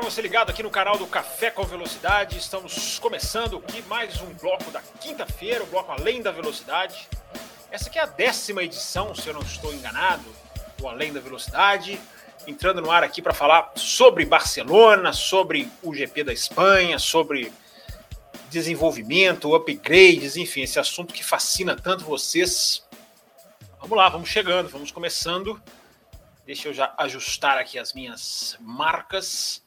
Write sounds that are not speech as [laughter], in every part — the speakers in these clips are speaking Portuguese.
Para você ligado aqui no canal do Café com Velocidade. Estamos começando aqui mais um bloco da quinta-feira, o bloco Além da Velocidade. Essa aqui é a décima edição, se eu não estou enganado, do Além da Velocidade. Entrando no ar aqui para falar sobre Barcelona, sobre o GP da Espanha, sobre desenvolvimento, upgrades, enfim, esse assunto que fascina tanto vocês. Vamos lá, vamos chegando, vamos começando. Deixa eu já ajustar aqui as minhas marcas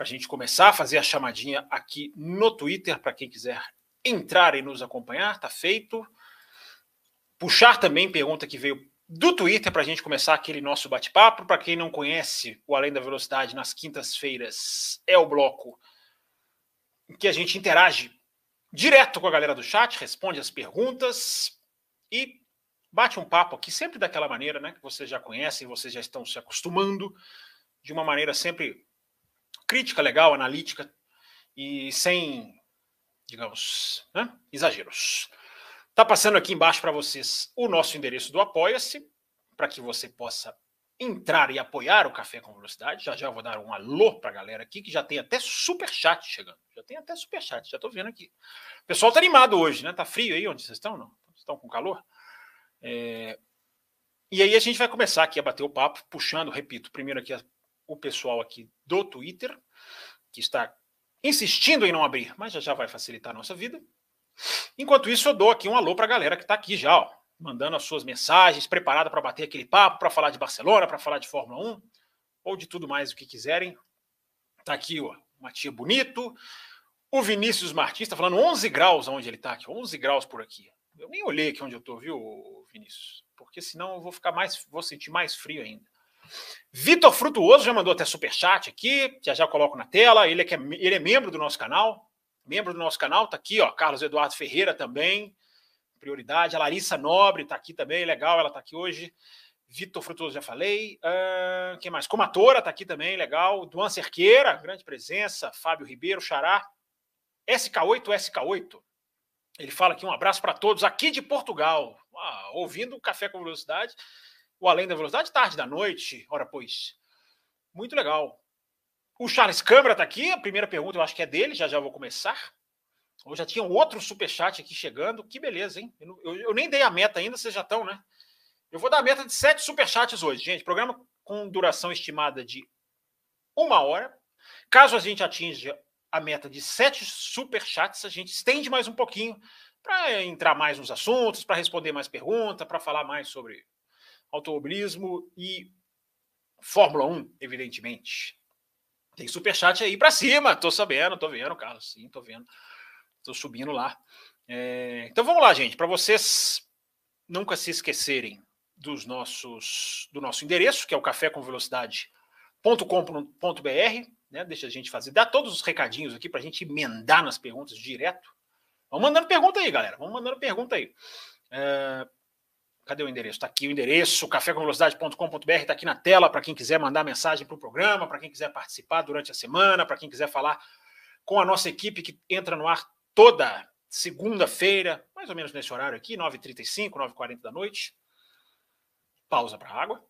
para a gente começar a fazer a chamadinha aqui no Twitter para quem quiser entrar e nos acompanhar. Tá feito. Puxar também pergunta que veio do Twitter para a gente começar aquele nosso bate-papo. Para quem não conhece o Além da Velocidade, nas quintas-feiras é o bloco em que a gente interage direto com a galera do chat, responde as perguntas e bate um papo aqui, sempre daquela maneira, né? Que vocês já conhecem, vocês já estão se acostumando, de uma maneira sempre crítica, legal, analítica e sem, digamos, né, exageros. Tá passando aqui embaixo para vocês o nosso endereço do Apoia-se, para que você possa entrar e apoiar o Café com Velocidade. Já já vou dar um alô para a galera aqui, que já tem até super chat chegando. Já tem até super chat, já estou vendo aqui. O pessoal tá animado hoje, né? Tá frio aí onde vocês estão? Não? Estão com calor? É... E aí a gente vai começar aqui a bater o papo, puxando, repito, primeiro aqui o pessoal aqui do Twitter, que está insistindo em não abrir, mas já já vai facilitar a nossa vida. Enquanto isso, eu dou aqui um alô para a galera que está aqui já, ó, mandando as suas mensagens, preparada para bater aquele papo, para falar de Barcelona, para falar de Fórmula 1, ou de tudo mais o que quiserem. Está aqui ó, uma tia bonito. O Vinícius Martins está falando 11 graus onde ele está aqui, 11 graus por aqui. Eu nem olhei aqui onde eu estou, viu, Vinícius? Porque senão eu vou ficar mais, vou sentir mais frio ainda. Vitor Frutuoso já mandou até superchat aqui, já já coloco na tela. Ele é, que é, ele é membro do nosso canal membro do nosso canal, tá aqui, ó, Carlos Eduardo Ferreira também, prioridade. A Larissa Nobre tá aqui também, legal, ela tá aqui hoje. Vitor Frutuoso, já falei. Uh, quem mais? Comatora tá aqui também, legal. Duan Cerqueira, grande presença. Fábio Ribeiro, Xará. SK8, SK8. Ele fala aqui um abraço para todos aqui de Portugal. Ah, ouvindo o Café com Velocidade, o Além da Velocidade, tarde da noite. Ora, pois. Muito legal. O Charles Câmara está aqui. A primeira pergunta eu acho que é dele, já já vou começar. Ou já tinha um outro superchat aqui chegando. Que beleza, hein? Eu, eu, eu, nem dei a meta ainda, vocês já estão, né? Eu vou dar a meta de sete superchats hoje, gente. Programa com duração estimada de uma hora. Caso a gente atinja a meta de sete superchats, a gente estende mais um pouquinho para entrar mais nos assuntos, para responder mais perguntas, para falar mais sobre automobilismo e Fórmula 1, evidentemente. Tem superchat aí para cima, tô sabendo, tô vendo, Carlos, sim, tô vendo. Tô subindo lá. É, então vamos lá, gente, para vocês nunca se esquecerem dos nossos do nosso endereço, que é o cafécomvelocidade.com.br, né? Deixa a gente fazer, dá todos os recadinhos aqui para a gente emendar nas perguntas direto. Vamos mandando pergunta aí, galera. Vamos mandando pergunta aí. É, Cadê o endereço? Está aqui o endereço, cafécomvelocidade.com.br, está aqui na tela para quem quiser mandar mensagem para o programa, para quem quiser participar durante a semana, para quem quiser falar com a nossa equipe que entra no ar toda segunda-feira, mais ou menos nesse horário aqui, 9h35, 9h40 da noite. Pausa para água.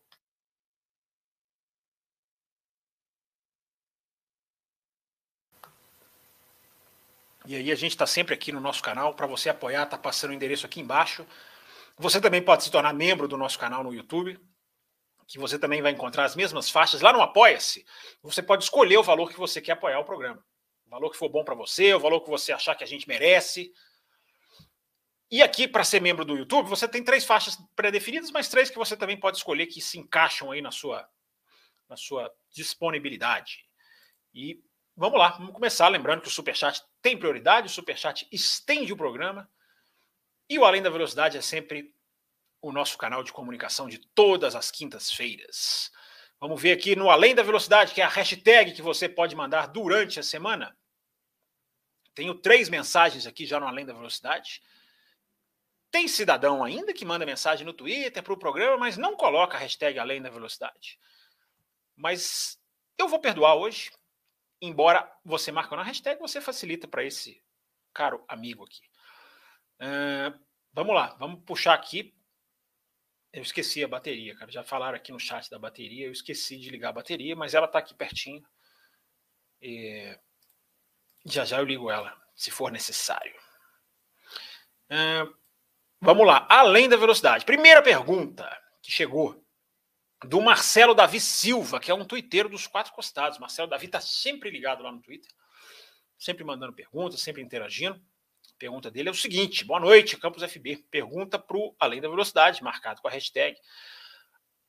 E aí a gente está sempre aqui no nosso canal para você apoiar, tá passando o endereço aqui embaixo. Você também pode se tornar membro do nosso canal no YouTube, que você também vai encontrar as mesmas faixas lá no Apoia-se. Você pode escolher o valor que você quer apoiar o programa. O valor que for bom para você, o valor que você achar que a gente merece. E aqui, para ser membro do YouTube, você tem três faixas pré-definidas, mas três que você também pode escolher que se encaixam aí na sua, na sua disponibilidade. E vamos lá, vamos começar. Lembrando que o Superchat tem prioridade, o Superchat estende o programa. E o Além da Velocidade é sempre o nosso canal de comunicação de todas as quintas-feiras. Vamos ver aqui no Além da Velocidade, que é a hashtag que você pode mandar durante a semana. Tenho três mensagens aqui já no Além da Velocidade. Tem cidadão ainda que manda mensagem no Twitter para o programa, mas não coloca a hashtag Além da Velocidade. Mas eu vou perdoar hoje, embora você marcando a hashtag, você facilita para esse caro amigo aqui. Uh, vamos lá, vamos puxar aqui. Eu esqueci a bateria, cara. Já falaram aqui no chat da bateria. Eu esqueci de ligar a bateria, mas ela está aqui pertinho. E já já eu ligo ela, se for necessário. Uh, vamos lá, além da velocidade. Primeira pergunta que chegou do Marcelo Davi Silva, que é um twitteiro dos quatro costados. Marcelo Davi está sempre ligado lá no Twitter, sempre mandando perguntas, sempre interagindo. Pergunta dele é o seguinte: boa noite, Campos FB. Pergunta para o Além da Velocidade, marcado com a hashtag.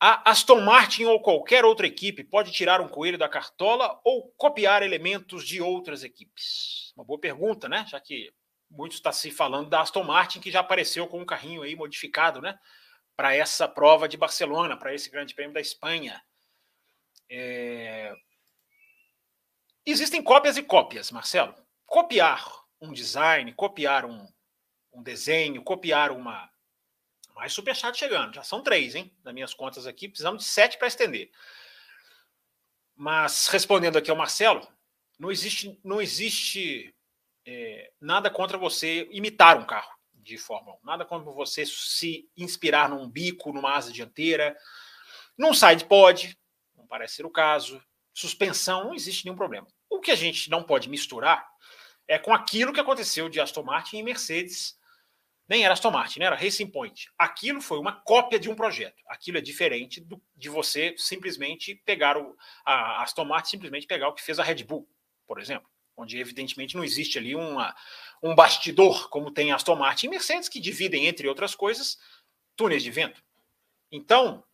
A Aston Martin ou qualquer outra equipe pode tirar um coelho da cartola ou copiar elementos de outras equipes? Uma boa pergunta, né? Já que muito está se falando da Aston Martin, que já apareceu com um carrinho aí modificado, né? para essa prova de Barcelona, para esse Grande Prêmio da Espanha. É... Existem cópias e cópias, Marcelo. Copiar um design, copiar um, um desenho, copiar uma. Mais superchat chegando. Já são três, hein? Das minhas contas aqui. Precisamos de sete para estender. Mas respondendo aqui ao Marcelo, não existe, não existe é, nada contra você imitar um carro de Fórmula 1. Nada como você se inspirar num bico, numa asa dianteira, num side pod, não parece ser o caso. Suspensão, não existe nenhum problema. O que a gente não pode misturar é com aquilo que aconteceu de Aston Martin e Mercedes. Nem era Aston Martin, né? era Racing Point. Aquilo foi uma cópia de um projeto. Aquilo é diferente do, de você simplesmente pegar o. A Aston Martin simplesmente pegar o que fez a Red Bull, por exemplo onde evidentemente não existe ali uma, um bastidor, como tem Aston Martin e Mercedes, que dividem, entre outras coisas, túneis de vento. Então,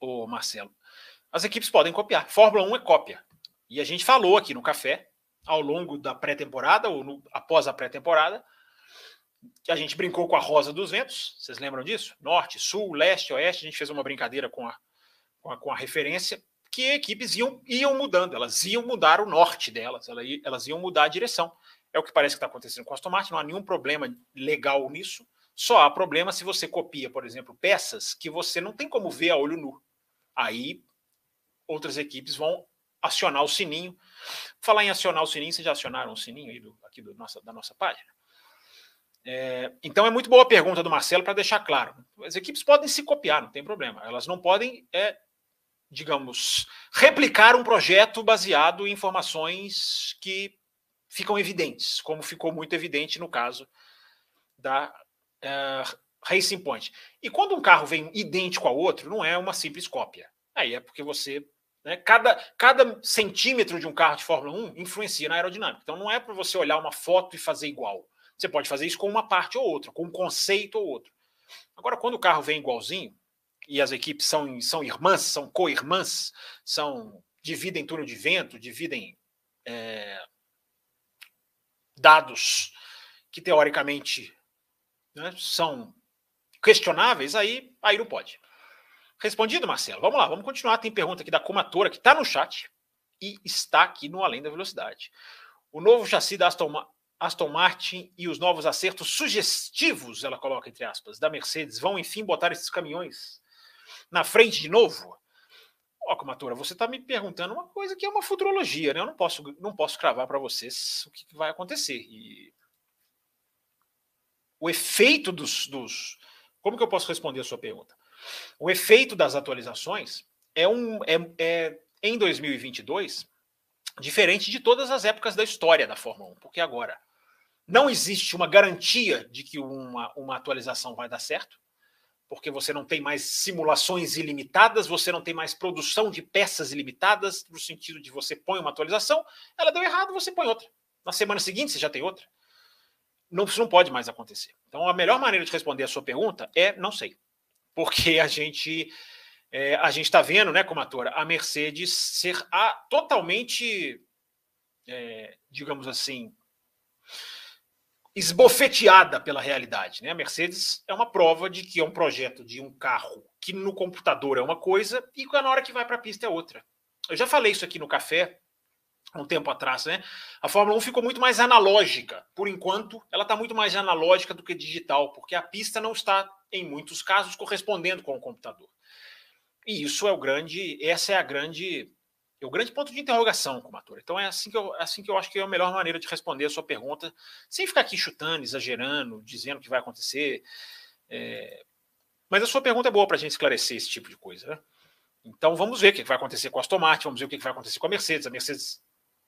o Marcelo, as equipes podem copiar. Fórmula 1 é cópia. E a gente falou aqui no café, ao longo da pré-temporada, ou no, após a pré-temporada, a gente brincou com a rosa dos ventos. Vocês lembram disso? Norte, sul, leste, oeste. A gente fez uma brincadeira com a, com a, com a referência que equipes iam, iam mudando, elas iam mudar o norte delas, elas iam mudar a direção. É o que parece que está acontecendo com a Aston Martin, não há nenhum problema legal nisso, só há problema se você copia, por exemplo, peças que você não tem como ver a olho nu. Aí outras equipes vão acionar o sininho. Falar em acionar o sininho, vocês já acionaram o sininho aí do, aqui do nossa, da nossa página? É, então é muito boa a pergunta do Marcelo para deixar claro. As equipes podem se copiar, não tem problema. Elas não podem é, digamos, replicar um projeto baseado em informações que ficam evidentes, como ficou muito evidente no caso da uh, Racing Point. E quando um carro vem idêntico ao outro, não é uma simples cópia. Aí é porque você. Né, cada, cada centímetro de um carro de Fórmula 1 influencia na aerodinâmica. Então não é para você olhar uma foto e fazer igual. Você pode fazer isso com uma parte ou outra, com um conceito ou outro. Agora, quando o carro vem igualzinho, e as equipes são, são irmãs, são co-irmãs, são, dividem túnel de vento, dividem é, dados que teoricamente né, são questionáveis, aí, aí não pode. Respondido, Marcelo? Vamos lá, vamos continuar. Tem pergunta aqui da Comatora que está no chat e está aqui no Além da Velocidade. O novo chassi da Aston, Aston Martin e os novos acertos sugestivos, ela coloca entre aspas, da Mercedes, vão enfim botar esses caminhões na frente de novo? Ó, Comatura, você está me perguntando uma coisa que é uma futurologia, né? Eu não posso, não posso cravar para vocês o que vai acontecer. E o efeito dos, dos. Como que eu posso responder a sua pergunta? O efeito das atualizações é um. É, é, em 2022, diferente de todas as épocas da história da Fórmula 1, porque agora não existe uma garantia de que uma, uma atualização vai dar certo porque você não tem mais simulações ilimitadas, você não tem mais produção de peças ilimitadas, no sentido de você põe uma atualização, ela deu errado, você põe outra. Na semana seguinte você já tem outra. Não, isso não pode mais acontecer. Então a melhor maneira de responder a sua pergunta é não sei. Porque a gente é, a gente está vendo, né, como atora, a Mercedes ser a, totalmente, é, digamos assim, esbofeteada pela realidade. Né? A Mercedes é uma prova de que é um projeto de um carro que no computador é uma coisa e na hora que vai para a pista é outra. Eu já falei isso aqui no café um tempo atrás, né? A Fórmula 1 ficou muito mais analógica. Por enquanto, ela está muito mais analógica do que digital, porque a pista não está, em muitos casos, correspondendo com o computador. E isso é o grande, essa é a grande, é o grande ponto de interrogação com o Matura. Então é assim que eu, é assim que eu acho que é a melhor maneira de responder a sua pergunta, sem ficar aqui chutando, exagerando, dizendo que vai acontecer. É... Mas a sua pergunta é boa para a gente esclarecer esse tipo de coisa, né? Então vamos ver o que vai acontecer com a Aston Martin, vamos ver o que vai acontecer com a Mercedes. A Mercedes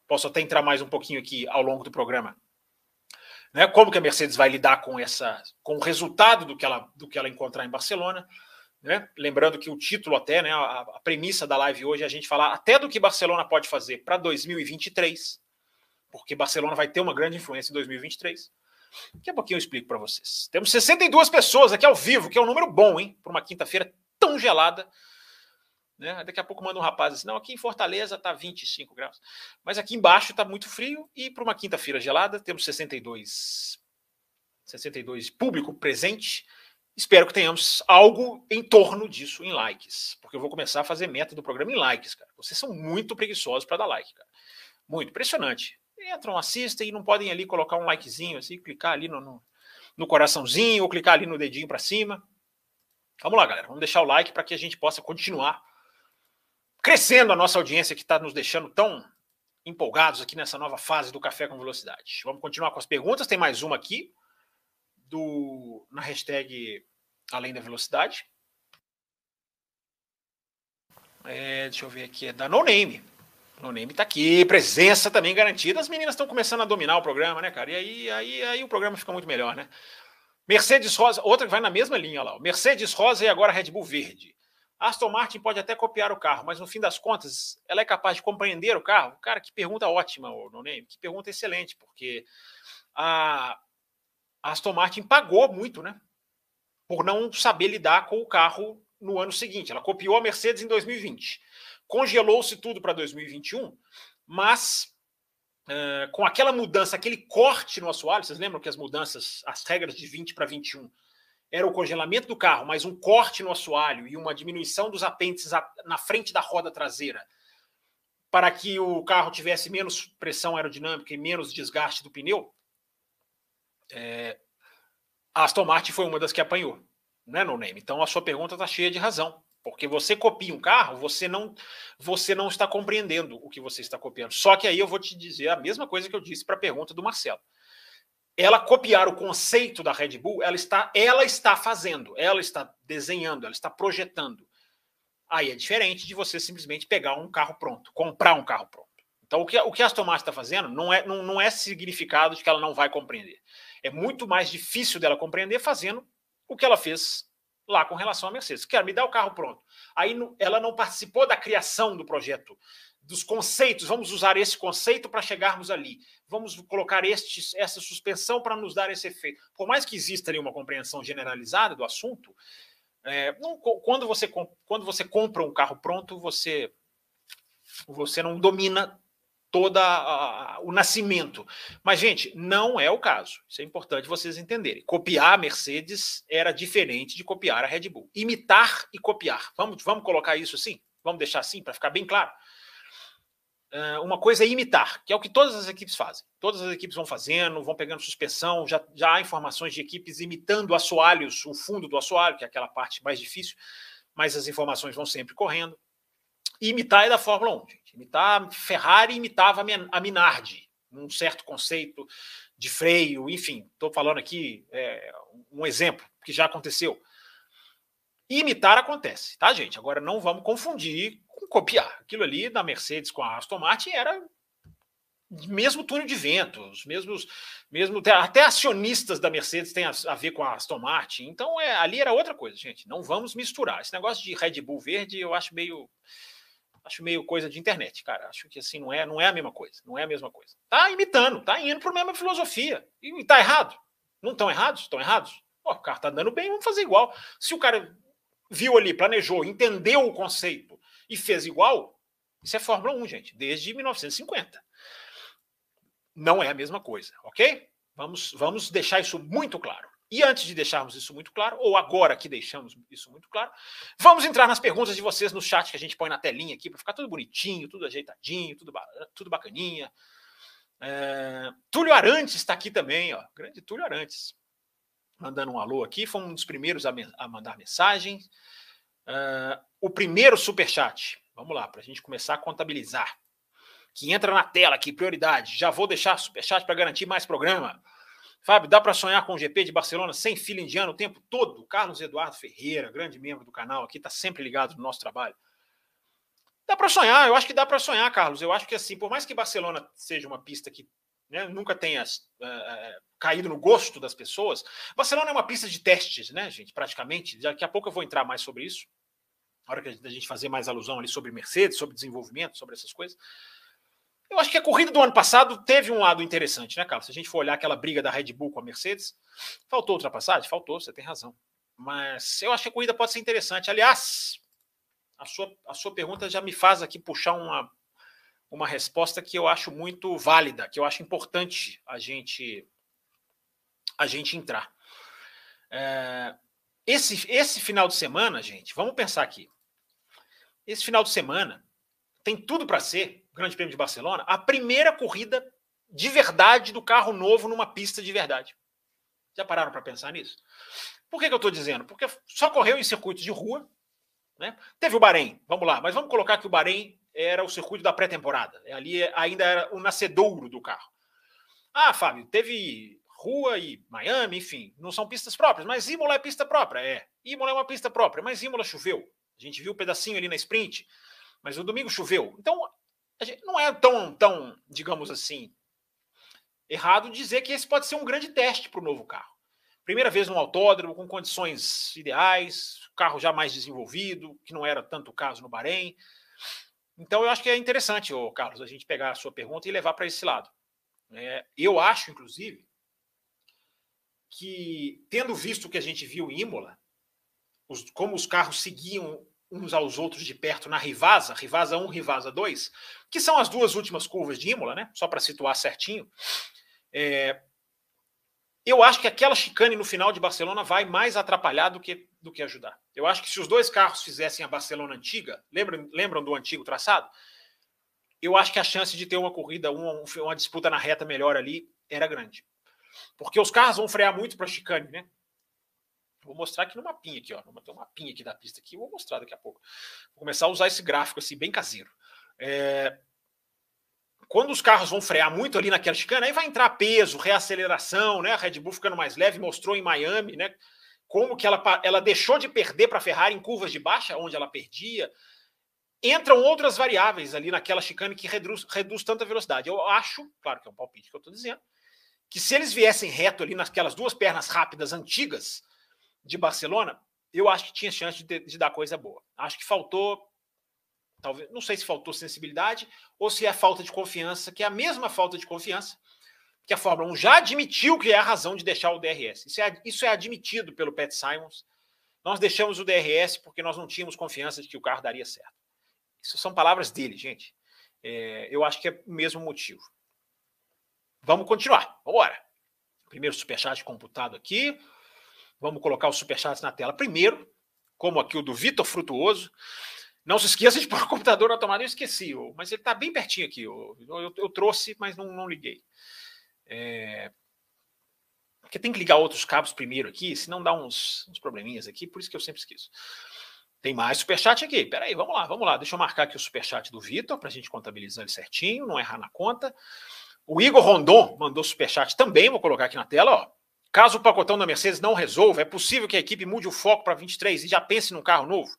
posso até entrar mais um pouquinho aqui ao longo do programa. Né? Como que a Mercedes vai lidar com essa, com o resultado do que ela, do que ela encontrar em Barcelona? Né? Lembrando que o título até, né, a, a, premissa da live hoje é a gente falar até do que Barcelona pode fazer para 2023, porque Barcelona vai ter uma grande influência em 2023. Daqui a pouquinho eu explico para vocês. Temos 62 pessoas aqui ao vivo, que é um número bom, hein? Para uma quinta-feira tão gelada. Né? Daqui a pouco manda um rapaz assim, não, aqui em Fortaleza está 25 graus. Mas aqui embaixo está muito frio e para uma quinta-feira gelada temos 62, 62 público presente. Espero que tenhamos algo em torno disso em likes, porque eu vou começar a fazer meta do programa em likes, cara. Vocês são muito preguiçosos para dar like, cara. Muito impressionante. Entram, assistem e não podem ali colocar um likezinho assim, clicar ali no, no, no coraçãozinho ou clicar ali no dedinho para cima. Vamos lá, galera. Vamos deixar o like para que a gente possa continuar crescendo a nossa audiência que está nos deixando tão empolgados aqui nessa nova fase do Café com Velocidade. Vamos continuar com as perguntas. Tem mais uma aqui do na hashtag Além da Velocidade. É, deixa eu ver aqui, é da No Name. No Name tá aqui, presença também garantida. As meninas estão começando a dominar o programa, né, cara? E aí, aí, aí o programa fica muito melhor, né? Mercedes Rosa, outra que vai na mesma linha lá. Mercedes Rosa e agora Red Bull Verde. Aston Martin pode até copiar o carro, mas no fim das contas, ela é capaz de compreender o carro? Cara, que pergunta ótima, no name, que pergunta excelente, porque a Aston Martin pagou muito, né? Por não saber lidar com o carro no ano seguinte. Ela copiou a Mercedes em 2020. Congelou-se tudo para 2021, mas uh, com aquela mudança, aquele corte no assoalho, vocês lembram que as mudanças, as regras de 20 para 21 era o congelamento do carro, mas um corte no assoalho e uma diminuição dos apêndices na frente da roda traseira, para que o carro tivesse menos pressão aerodinâmica e menos desgaste do pneu, é, a Aston Martin foi uma das que apanhou, né, no name. Então a sua pergunta está cheia de razão, porque você copia um carro, você não, você não está compreendendo o que você está copiando. Só que aí eu vou te dizer a mesma coisa que eu disse para a pergunta do Marcelo ela copiar o conceito da Red Bull, ela está, ela está fazendo, ela está desenhando, ela está projetando. Aí é diferente de você simplesmente pegar um carro pronto, comprar um carro pronto. Então, o que, o que a Aston Martin está fazendo não é, não, não é significado de que ela não vai compreender. É muito mais difícil dela compreender fazendo o que ela fez lá com relação à Mercedes. Quero me dar o carro pronto. Aí ela não participou da criação do projeto dos conceitos, vamos usar esse conceito para chegarmos ali. Vamos colocar este, essa suspensão para nos dar esse efeito. Por mais que exista ali uma compreensão generalizada do assunto, é, não, quando, você, quando você compra um carro pronto, você, você não domina todo o nascimento. Mas, gente, não é o caso. Isso é importante vocês entenderem. Copiar a Mercedes era diferente de copiar a Red Bull. Imitar e copiar. Vamos, vamos colocar isso assim? Vamos deixar assim para ficar bem claro? Uma coisa é imitar, que é o que todas as equipes fazem. Todas as equipes vão fazendo, vão pegando suspensão, já, já há informações de equipes imitando assoalhos, o fundo do assoalho, que é aquela parte mais difícil, mas as informações vão sempre correndo. Imitar é da Fórmula 1, gente. Imitar, Ferrari imitava a Minardi, num certo conceito de freio, enfim, estou falando aqui é, um exemplo que já aconteceu. Imitar acontece, tá, gente? Agora não vamos confundir copiar. Aquilo ali da Mercedes com a Aston Martin era mesmo túnel de vento, os mesmos, mesmo até acionistas da Mercedes têm a, a, ver com a Aston Martin. Então é, ali era outra coisa, gente. Não vamos misturar. Esse negócio de Red Bull verde eu acho meio acho meio coisa de internet, cara. Acho que assim não é, não é a mesma coisa, não é a mesma coisa. Tá imitando, tá indo para a mesma filosofia. E tá errado? Não estão errados? Estão errados? Pô, o cara tá dando bem, vamos fazer igual. Se o cara viu ali, planejou, entendeu o conceito e fez igual, isso é Fórmula 1, gente, desde 1950. Não é a mesma coisa, ok? Vamos, vamos deixar isso muito claro. E antes de deixarmos isso muito claro, ou agora que deixamos isso muito claro, vamos entrar nas perguntas de vocês no chat que a gente põe na telinha aqui para ficar tudo bonitinho, tudo ajeitadinho, tudo, tudo bacaninha. É, Túlio Arantes está aqui também, ó, grande Túlio Arantes, mandando um alô aqui, foi um dos primeiros a, a mandar mensagem. É, o primeiro super chat, vamos lá, para a gente começar a contabilizar, que entra na tela aqui, prioridade. Já vou deixar super chat para garantir mais programa. Fábio, dá para sonhar com o GP de Barcelona sem fila indiana o tempo todo? Carlos Eduardo Ferreira, grande membro do canal aqui, está sempre ligado no nosso trabalho. Dá para sonhar, eu acho que dá para sonhar, Carlos. Eu acho que assim, por mais que Barcelona seja uma pista que né, nunca tenha uh, caído no gosto das pessoas, Barcelona é uma pista de testes, né, gente? Praticamente. Daqui a pouco eu vou entrar mais sobre isso. Na hora que a gente fazer mais alusão ali sobre Mercedes, sobre desenvolvimento, sobre essas coisas. Eu acho que a corrida do ano passado teve um lado interessante, né, Carlos? Se a gente for olhar aquela briga da Red Bull com a Mercedes, faltou ultrapassagem? Faltou, você tem razão. Mas eu acho que a corrida pode ser interessante. Aliás, a sua, a sua pergunta já me faz aqui puxar uma, uma resposta que eu acho muito válida, que eu acho importante a gente a gente entrar. É, esse, esse final de semana, gente, vamos pensar aqui. Esse final de semana tem tudo para ser Grande Prêmio de Barcelona, a primeira corrida de verdade do carro novo numa pista de verdade. Já pararam para pensar nisso? Por que, que eu estou dizendo? Porque só correu em circuito de rua. Né? Teve o Bahrein, vamos lá, mas vamos colocar que o Bahrein era o circuito da pré-temporada. Ali ainda era o nascedouro do carro. Ah, Fábio, teve rua e Miami, enfim, não são pistas próprias, mas Imola é pista própria, é. Imola é uma pista própria, mas Imola choveu. A gente viu um pedacinho ali na sprint, mas o domingo choveu. Então, não é tão, tão, digamos assim, errado dizer que esse pode ser um grande teste para o novo carro. Primeira vez no autódromo, com condições ideais, carro já mais desenvolvido, que não era tanto o caso no Bahrein. Então, eu acho que é interessante, ô, Carlos, a gente pegar a sua pergunta e levar para esse lado. É, eu acho, inclusive, que, tendo visto o que a gente viu em Imola, os, como os carros seguiam uns aos outros de perto na Rivasa, Rivasa 1, Rivasa 2, que são as duas últimas curvas de Imola, né? Só para situar certinho. É, eu acho que aquela chicane no final de Barcelona vai mais atrapalhar do que, do que ajudar. Eu acho que se os dois carros fizessem a Barcelona antiga, lembram, lembram do antigo traçado? Eu acho que a chance de ter uma corrida, uma, uma disputa na reta melhor ali era grande. Porque os carros vão frear muito para a chicane, né? Vou mostrar aqui no mapinha aqui, ó. Tem um mapinha aqui da pista aqui, vou mostrar daqui a pouco. Vou começar a usar esse gráfico assim, bem caseiro. É... Quando os carros vão frear muito ali naquela chicana, aí vai entrar peso, reaceleração, né? A Red Bull ficando mais leve, mostrou em Miami, né? Como que ela, ela deixou de perder para a Ferrari em curvas de baixa, onde ela perdia. Entram outras variáveis ali naquela chicane que reduz, reduz tanta velocidade. Eu acho, claro que é um palpite que eu estou dizendo, que se eles viessem reto ali naquelas duas pernas rápidas antigas, de Barcelona, eu acho que tinha chance de, de, dar coisa boa. Acho que faltou, talvez, não sei se faltou sensibilidade ou se é falta de confiança, que é a mesma falta de confiança que a Fórmula 1 já admitiu que é a razão de deixar o DRS. Isso é, isso é admitido pelo Pat Simons. Nós deixamos o DRS porque nós não tínhamos confiança de que o carro daria certo. Isso são palavras dele, gente. É, eu acho que é o mesmo motivo. Vamos continuar. Embora. Primeiro superchat computado aqui. Vamos colocar os superchats na tela primeiro, como aqui o do Vitor Frutuoso. Não se esqueça de pôr o computador automático. Eu esqueci, mas ele está bem pertinho aqui. Eu, eu, eu, trouxe, mas não, não liguei. É... Porque tem que ligar outros cabos primeiro aqui, senão dá uns, uns probleminhas aqui, por isso que eu sempre esqueço. Tem mais superchat aqui. Peraí, vamos lá, vamos lá. Deixa eu marcar aqui o superchat do Vitor para a gente contabilizar ele certinho, não errar na conta. O Igor Rondon mandou superchat também, vou colocar aqui na tela, ó. Caso o pacotão da Mercedes não resolva, é possível que a equipe mude o foco para 23 e já pense num carro novo?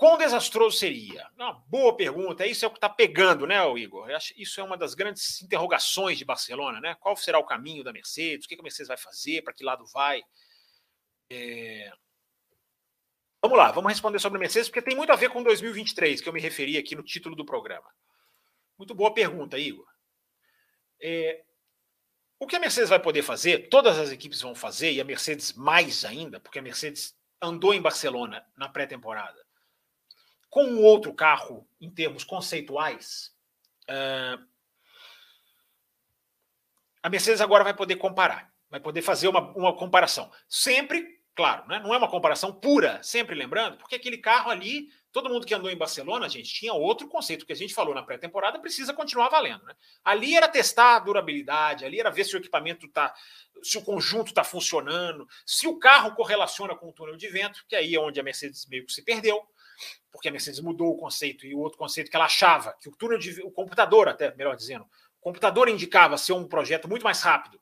Quão desastroso seria? Uma boa pergunta. Isso é o que está pegando, né, Igor? Isso é uma das grandes interrogações de Barcelona, né? Qual será o caminho da Mercedes? O que a Mercedes vai fazer? Para que lado vai? É... Vamos lá, vamos responder sobre a Mercedes, porque tem muito a ver com 2023, que eu me referi aqui no título do programa. Muito boa pergunta, Igor. É, o que a Mercedes vai poder fazer, todas as equipes vão fazer, e a Mercedes mais ainda, porque a Mercedes andou em Barcelona na pré-temporada, com um outro carro em termos conceituais, uh, a Mercedes agora vai poder comparar. vai poder fazer uma, uma comparação. Sempre, claro, né? não é uma comparação pura, sempre lembrando, porque aquele carro ali, todo mundo que andou em Barcelona, gente, tinha outro conceito que a gente falou na pré-temporada, precisa continuar valendo. Né? Ali era testar a durabilidade, ali era ver se o equipamento está, se o conjunto está funcionando, se o carro correlaciona com o túnel de vento, que aí é onde a Mercedes meio que se perdeu porque a Mercedes mudou o conceito e o outro conceito que ela achava que o túnel de o computador até melhor dizendo o computador indicava ser um projeto muito mais rápido.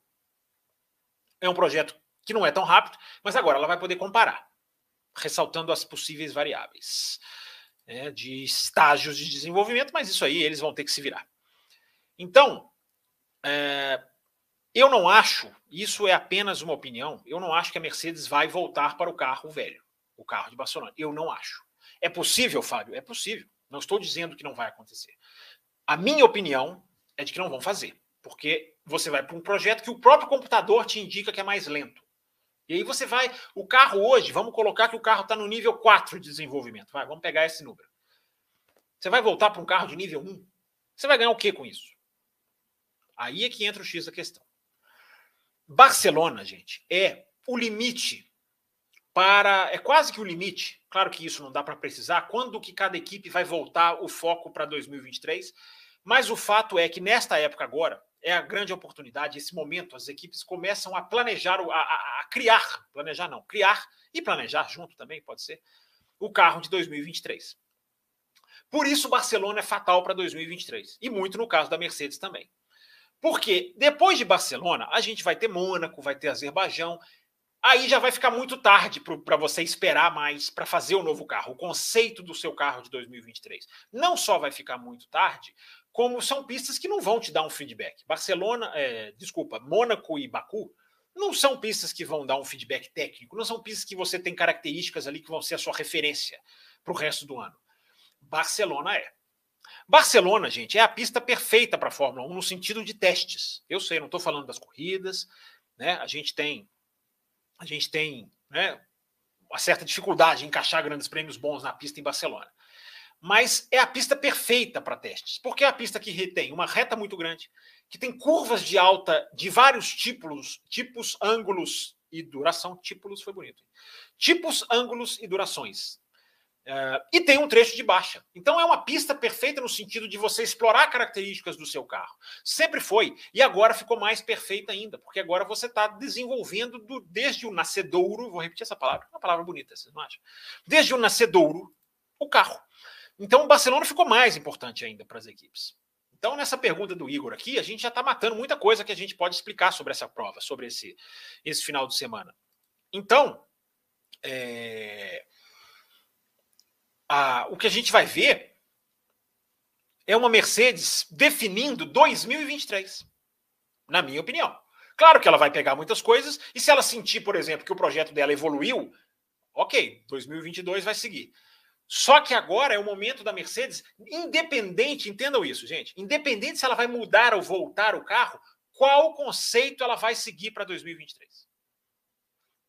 É um projeto que não é tão rápido mas agora ela vai poder comparar ressaltando as possíveis variáveis né, de estágios de desenvolvimento mas isso aí eles vão ter que se virar. Então é, eu não acho isso é apenas uma opinião eu não acho que a Mercedes vai voltar para o carro velho o carro de Barcelona. Eu não acho é possível, Fábio? É possível. Não estou dizendo que não vai acontecer. A minha opinião é de que não vão fazer, porque você vai para um projeto que o próprio computador te indica que é mais lento. E aí você vai. O carro hoje, vamos colocar que o carro está no nível 4 de desenvolvimento. Vai, vamos pegar esse número. Você vai voltar para um carro de nível 1. Você vai ganhar o que com isso? Aí é que entra o X da questão. Barcelona, gente, é o limite para. É quase que o limite. Claro que isso não dá para precisar. Quando que cada equipe vai voltar o foco para 2023? Mas o fato é que nesta época agora é a grande oportunidade, esse momento, as equipes começam a planejar, a, a, a criar, planejar não, criar e planejar junto também, pode ser, o carro de 2023. Por isso, Barcelona é fatal para 2023. E muito no caso da Mercedes também. Porque depois de Barcelona, a gente vai ter Mônaco, vai ter Azerbaijão, aí já vai ficar muito tarde para você esperar mais para fazer o novo carro, o conceito do seu carro de 2023. Não só vai ficar muito tarde, como são pistas que não vão te dar um feedback. Barcelona, é, desculpa, Mônaco e Baku não são pistas que vão dar um feedback técnico, não são pistas que você tem características ali que vão ser a sua referência para o resto do ano. Barcelona é. Barcelona, gente, é a pista perfeita para a Fórmula 1 no sentido de testes. Eu sei, não estou falando das corridas, né? A gente tem a gente tem né, uma certa dificuldade em encaixar grandes prêmios bons na pista em Barcelona. Mas é a pista perfeita para testes, porque é a pista que tem uma reta muito grande, que tem curvas de alta de vários tipos, tipos, ângulos e duração. Tipos foi bonito. Tipos, ângulos e durações. Uh, e tem um trecho de baixa. Então é uma pista perfeita no sentido de você explorar características do seu carro. Sempre foi. E agora ficou mais perfeita ainda, porque agora você está desenvolvendo do, desde o nascedouro, vou repetir essa palavra, uma palavra bonita, vocês não acham? Desde o nascedouro, o carro. Então o Barcelona ficou mais importante ainda para as equipes. Então, nessa pergunta do Igor aqui, a gente já está matando muita coisa que a gente pode explicar sobre essa prova, sobre esse, esse final de semana. Então, é, a, o que a gente vai ver é uma Mercedes definindo 2023, na minha opinião. Claro que ela vai pegar muitas coisas, e se ela sentir, por exemplo, que o projeto dela evoluiu, ok, 2022 vai seguir. Só que agora é o momento da Mercedes, independente, entendam isso, gente, independente se ela vai mudar ou voltar o carro, qual conceito ela vai seguir para 2023.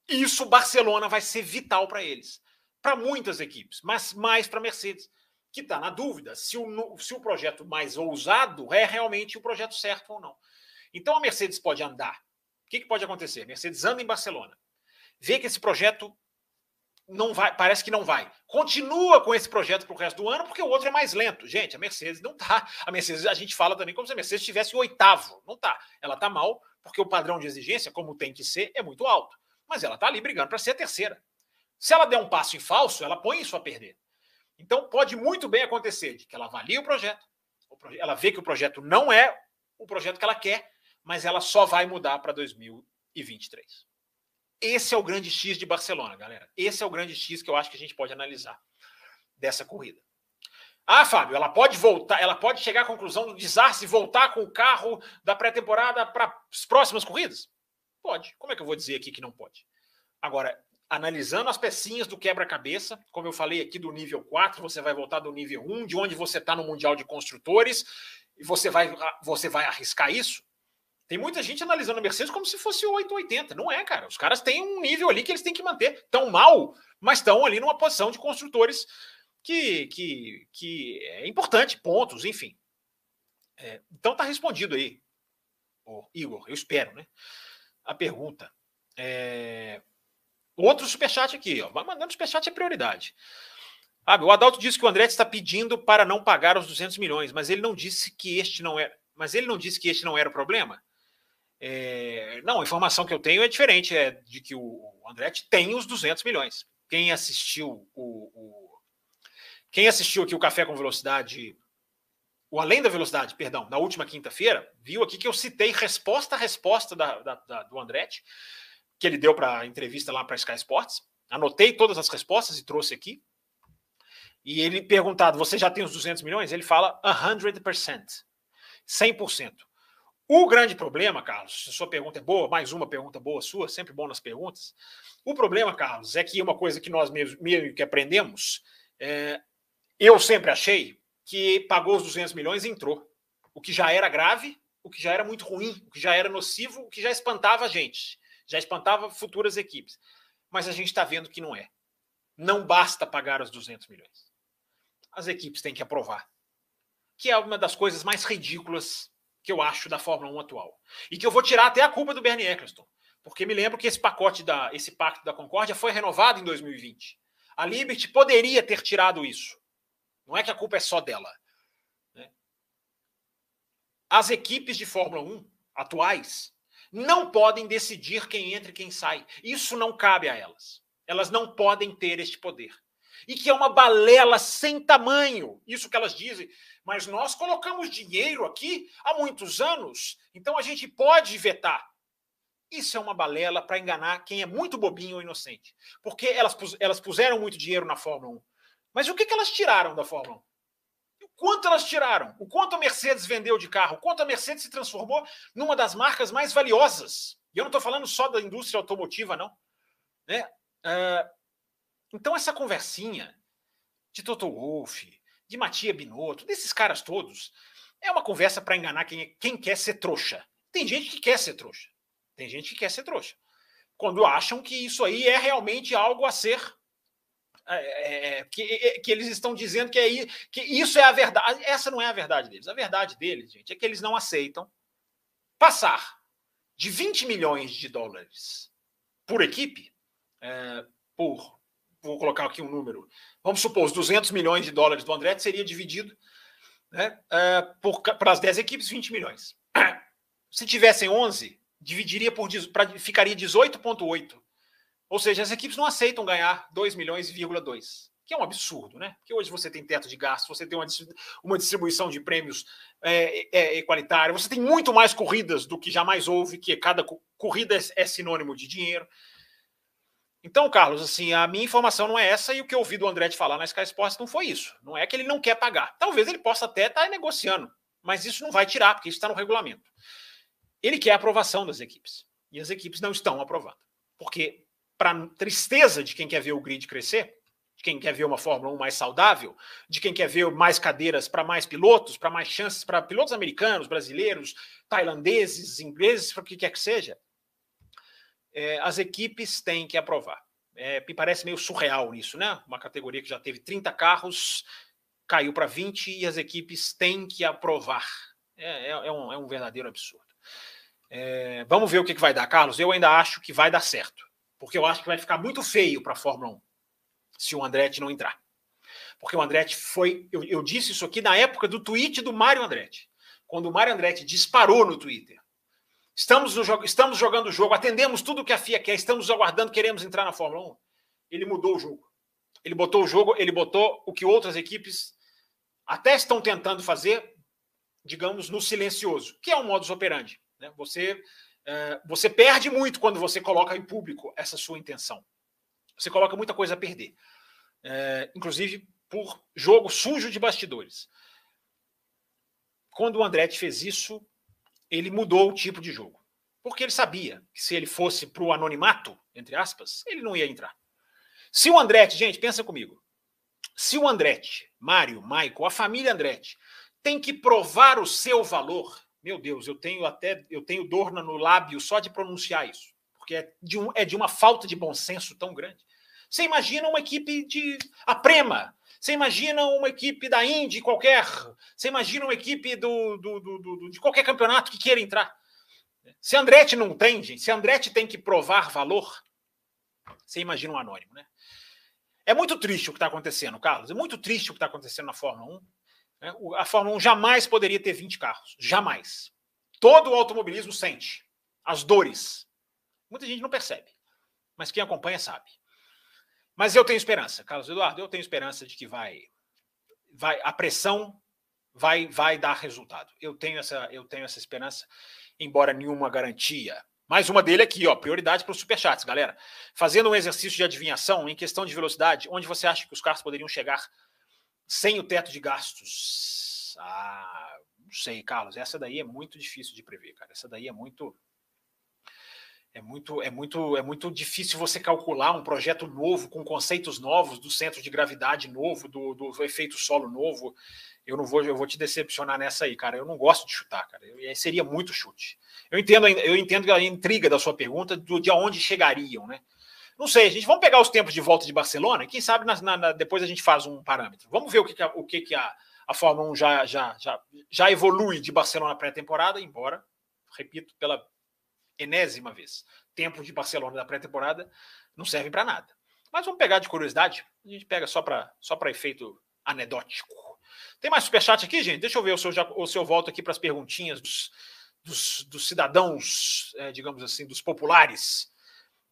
Isso Barcelona vai ser vital para eles para muitas equipes, mas mais para a Mercedes, que está na dúvida se o, se o projeto mais ousado é realmente o projeto certo ou não. Então a Mercedes pode andar. O que, que pode acontecer? A Mercedes anda em Barcelona, vê que esse projeto não vai, parece que não vai. Continua com esse projeto para o resto do ano, porque o outro é mais lento. Gente, a Mercedes não está. A Mercedes, a gente fala também como se a Mercedes estivesse oitavo. Não está. Ela está mal, porque o padrão de exigência, como tem que ser, é muito alto. Mas ela está ali brigando para ser a terceira. Se ela der um passo em falso, ela põe isso a perder. Então, pode muito bem acontecer de que ela avalie o projeto, ela vê que o projeto não é o projeto que ela quer, mas ela só vai mudar para 2023. Esse é o grande X de Barcelona, galera. Esse é o grande X que eu acho que a gente pode analisar dessa corrida. Ah, Fábio, ela pode voltar, ela pode chegar à conclusão do desastre e voltar com o carro da pré-temporada para as próximas corridas? Pode. Como é que eu vou dizer aqui que não pode? Agora, analisando as pecinhas do quebra-cabeça, como eu falei aqui do nível 4, você vai voltar do nível 1, de onde você está no Mundial de Construtores, e você vai, você vai arriscar isso? Tem muita gente analisando a Mercedes como se fosse 880. Não é, cara. Os caras têm um nível ali que eles têm que manter. Tão mal, mas estão ali numa posição de construtores que, que, que é importante, pontos, enfim. É, então tá respondido aí, Igor, eu espero, né? a pergunta. É... Outro superchat aqui, ó. Vai mandando superchat é prioridade. Ah, o Adalto disse que o André está pedindo para não pagar os 200 milhões, mas ele não disse que este não era. Mas ele não disse que este não era o problema. É... Não, a informação que eu tenho é diferente, é de que o Andretti tem os 200 milhões. Quem assistiu o, o... quem assistiu aqui o Café com Velocidade o Além da Velocidade, perdão, na última quinta-feira, viu aqui que eu citei resposta a resposta da, da, da, do Andretti, que ele deu para a entrevista lá para Sky Sports. Anotei todas as respostas e trouxe aqui. E ele perguntado, você já tem os 200 milhões? Ele fala 100%, 100%. O grande problema, Carlos, se sua pergunta é boa, mais uma pergunta boa sua, sempre bom nas perguntas. O problema, Carlos, é que uma coisa que nós mesmo, meio que aprendemos, é, eu sempre achei, que pagou os 200 milhões e entrou. O que já era grave, o que já era muito ruim, o que já era nocivo, o que já espantava a gente, já espantava futuras equipes. Mas a gente está vendo que não é. Não basta pagar os 200 milhões. As equipes têm que aprovar. Que é uma das coisas mais ridículas que eu acho da Fórmula 1 atual. E que eu vou tirar até a culpa do Bernie Eccleston. Porque me lembro que esse pacote da esse pacto da Concórdia foi renovado em 2020. A Liberty poderia ter tirado isso. Não é que a culpa é só dela. Né? As equipes de Fórmula 1 atuais não podem decidir quem entra e quem sai. Isso não cabe a elas. Elas não podem ter este poder. E que é uma balela sem tamanho, isso que elas dizem. Mas nós colocamos dinheiro aqui há muitos anos, então a gente pode vetar. Isso é uma balela para enganar quem é muito bobinho ou inocente. Porque elas, elas puseram muito dinheiro na Fórmula 1. Mas o que, que elas tiraram da Fórmula 1? Quanto elas tiraram? O quanto a Mercedes vendeu de carro? O quanto a Mercedes se transformou numa das marcas mais valiosas? E eu não estou falando só da indústria automotiva, não. Né? Uh, então, essa conversinha de Toto Wolff, de Matia Binotto, desses caras todos, é uma conversa para enganar quem, quem quer ser trouxa. Tem gente que quer ser trouxa. Tem gente que quer ser trouxa. Quando acham que isso aí é realmente algo a ser é, é, é que, que eles estão dizendo que, é, que isso é a verdade. Essa não é a verdade deles. A verdade deles, gente, é que eles não aceitam passar de 20 milhões de dólares por equipe, é, por, vou colocar aqui um número, vamos supor, os 200 milhões de dólares do André seria dividido né, é, para as 10 equipes, 20 milhões. Se tivessem 11, dividiria por, ficaria 18,8 ou seja, as equipes não aceitam ganhar 2 milhões, e 2, que é um absurdo, né? Porque hoje você tem teto de gasto, você tem uma, uma distribuição de prêmios é, é, equalitária, você tem muito mais corridas do que jamais houve, que cada corrida é, é sinônimo de dinheiro. Então, Carlos, assim, a minha informação não é essa e o que eu ouvi do André de falar na Sky Sports não foi isso. Não é que ele não quer pagar. Talvez ele possa até estar negociando, mas isso não vai tirar, porque isso está no regulamento. Ele quer a aprovação das equipes. E as equipes não estão aprovando. Porque para tristeza de quem quer ver o grid crescer, de quem quer ver uma Fórmula 1 mais saudável, de quem quer ver mais cadeiras para mais pilotos, para mais chances para pilotos americanos, brasileiros, tailandeses, ingleses, para o que quer que seja, é, as equipes têm que aprovar. É, me parece meio surreal isso, né? Uma categoria que já teve 30 carros, caiu para 20 e as equipes têm que aprovar. É, é, é um, é um, verdadeiro absurdo. É, vamos ver o que, que vai dar, Carlos. Eu ainda acho que vai dar certo porque eu acho que vai ficar muito feio para a Fórmula 1 se o Andretti não entrar. Porque o Andretti foi. Eu, eu, disse isso aqui na época do tweet do Mário Andretti. Quando o Mário Andretti disparou no Twitter. Estamos, no jogo, estamos jogando o jogo, atendemos tudo que a FIA quer, estamos aguardando, queremos entrar na Fórmula 1. Ele mudou o jogo. Ele botou o jogo, ele botou o que outras equipes até estão tentando fazer, digamos, no silencioso, que é um modus operandi. Né? Você você perde muito quando você coloca em público essa sua intenção. Você coloca muita coisa a perder. É, inclusive por jogo sujo de bastidores. Quando o Andretti fez isso, ele mudou o tipo de jogo. Porque ele sabia que se ele fosse para o anonimato, entre aspas, ele não ia entrar. Se o Andretti, gente, pensa comigo. Se o Andretti, Mário, Maico, a família Andretti, tem que provar o seu valor, meu Deus, eu tenho até eu tenho dor no lábio só de pronunciar isso, porque é de, um, é de uma falta de bom senso tão grande. Você imagina uma equipe de a Prema, você imagina uma equipe da Indy qualquer, você imagina uma equipe do, do, do, do de qualquer campeonato que queira entrar. Se Andretti não tem, gente, se Andretti tem que provar valor, você imagina um anônimo, né? É muito triste o que está acontecendo, Carlos. É muito triste o que está acontecendo na Fórmula 1. Né? A Fórmula 1 jamais poderia ter 20 carros. Jamais. Todo o automobilismo sente as dores. Muita gente não percebe. Mas quem acompanha sabe. Mas eu tenho esperança, Carlos Eduardo. Eu tenho esperança de que vai. vai a pressão vai, vai dar resultado. Eu tenho, essa, eu tenho essa esperança, embora nenhuma garantia. Mais uma dele aqui, ó, prioridade para os superchats, galera. Fazendo um exercício de adivinhação em questão de velocidade, onde você acha que os carros poderiam chegar sem o teto de gastos? Ah, não sei, Carlos. Essa daí é muito difícil de prever, cara. Essa daí é muito é muito, é muito, é muito difícil você calcular um projeto novo com conceitos novos do centro de gravidade novo, do, do efeito solo novo. Eu não vou, eu vou te decepcionar nessa aí, cara. Eu não gosto de chutar, cara. Eu, seria muito chute. Eu entendo, eu entendo a intriga da sua pergunta do, de aonde chegariam, né? Não sei, a gente vamos pegar os tempos de volta de Barcelona. Quem sabe na, na, depois a gente faz um parâmetro. Vamos ver o que, que a, o que, que a, a Fórmula 1 já, já, já, já evolui de Barcelona pré-temporada, embora, repito, pela enésima vez. Tempo de Barcelona da pré-temporada não serve para nada. Mas vamos pegar de curiosidade. A gente pega só para só efeito anedótico. Tem mais superchat aqui, gente? Deixa eu ver o seu, o seu volto aqui para as perguntinhas dos, dos, dos cidadãos, é, digamos assim, dos populares.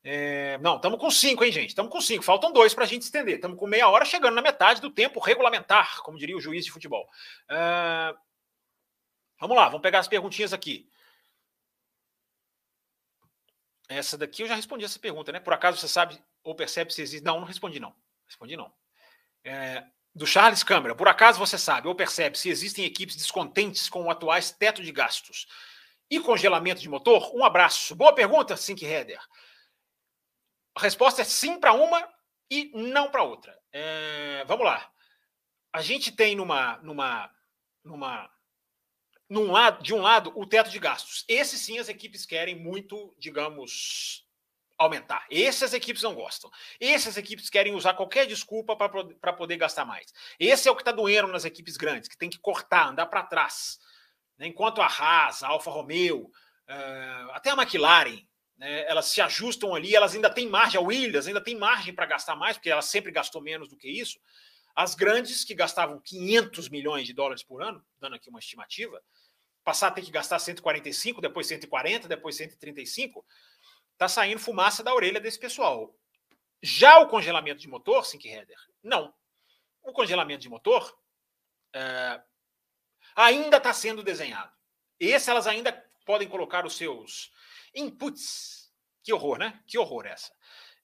É, não, estamos com cinco, hein, gente? Estamos com cinco. Faltam dois para a gente estender. Estamos com meia hora chegando na metade do tempo regulamentar, como diria o juiz de futebol. É, vamos lá, vamos pegar as perguntinhas aqui. Essa daqui eu já respondi essa pergunta, né? Por acaso você sabe ou percebe se existe. Não, não respondi, não. Respondi, não. É, do Charles Câmara. Por acaso você sabe ou percebe se existem equipes descontentes com o atuais teto de gastos e congelamento de motor? Um abraço. Boa pergunta, Sink Header. A resposta é sim para uma e não para outra. É, vamos lá. A gente tem numa, numa, numa num lado, de um lado, o teto de gastos. Esse sim as equipes querem muito, digamos, aumentar. Essas equipes não gostam. Essas equipes querem usar qualquer desculpa para poder gastar mais. Esse é o que está doendo nas equipes grandes, que tem que cortar, andar para trás. Né? Enquanto a Haas, a Alfa Romeo, uh, até a McLaren, né, elas se ajustam ali, elas ainda têm margem, a Williams ainda tem margem para gastar mais, porque ela sempre gastou menos do que isso. As grandes, que gastavam 500 milhões de dólares por ano, dando aqui uma estimativa, passar a ter que gastar 145, depois 140, depois 135, tá saindo fumaça da orelha desse pessoal. Já o congelamento de motor, Sink Header, não. O congelamento de motor é, ainda está sendo desenhado. Esse elas ainda podem colocar os seus inputs. Que horror, né? Que horror essa.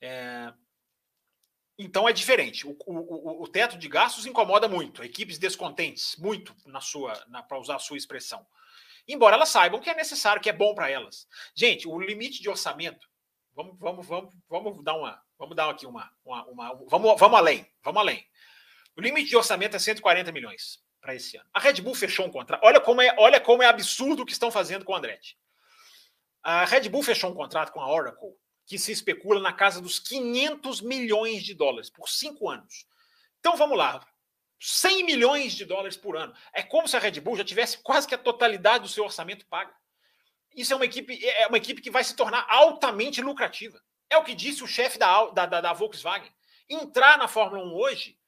É, então é diferente. O, o, o, teto de gastos incomoda muito. Equipes descontentes, muito na sua, para usar a sua expressão embora elas saibam que é necessário, que é bom para elas. Gente, o limite de orçamento, vamos, vamos, vamos, vamos dar uma, vamos dar aqui uma, uma, uma vamos, vamos além, vamos além. O limite de orçamento é 140 milhões para esse ano. A Red Bull fechou um contrato. Olha como é, olha como é absurdo o que estão fazendo com o Andretti. A Red Bull fechou um contrato com a Oracle que se especula na casa dos 500 milhões de dólares por cinco anos. Então vamos lá. 100 milhões de dólares por ano. É como se a Red Bull já tivesse quase que a totalidade do seu orçamento paga. Isso é uma equipe, é uma equipe que vai se tornar altamente lucrativa. É o que disse o chefe da, da, da, Volkswagen. Entrar na Fórmula 1 hoje,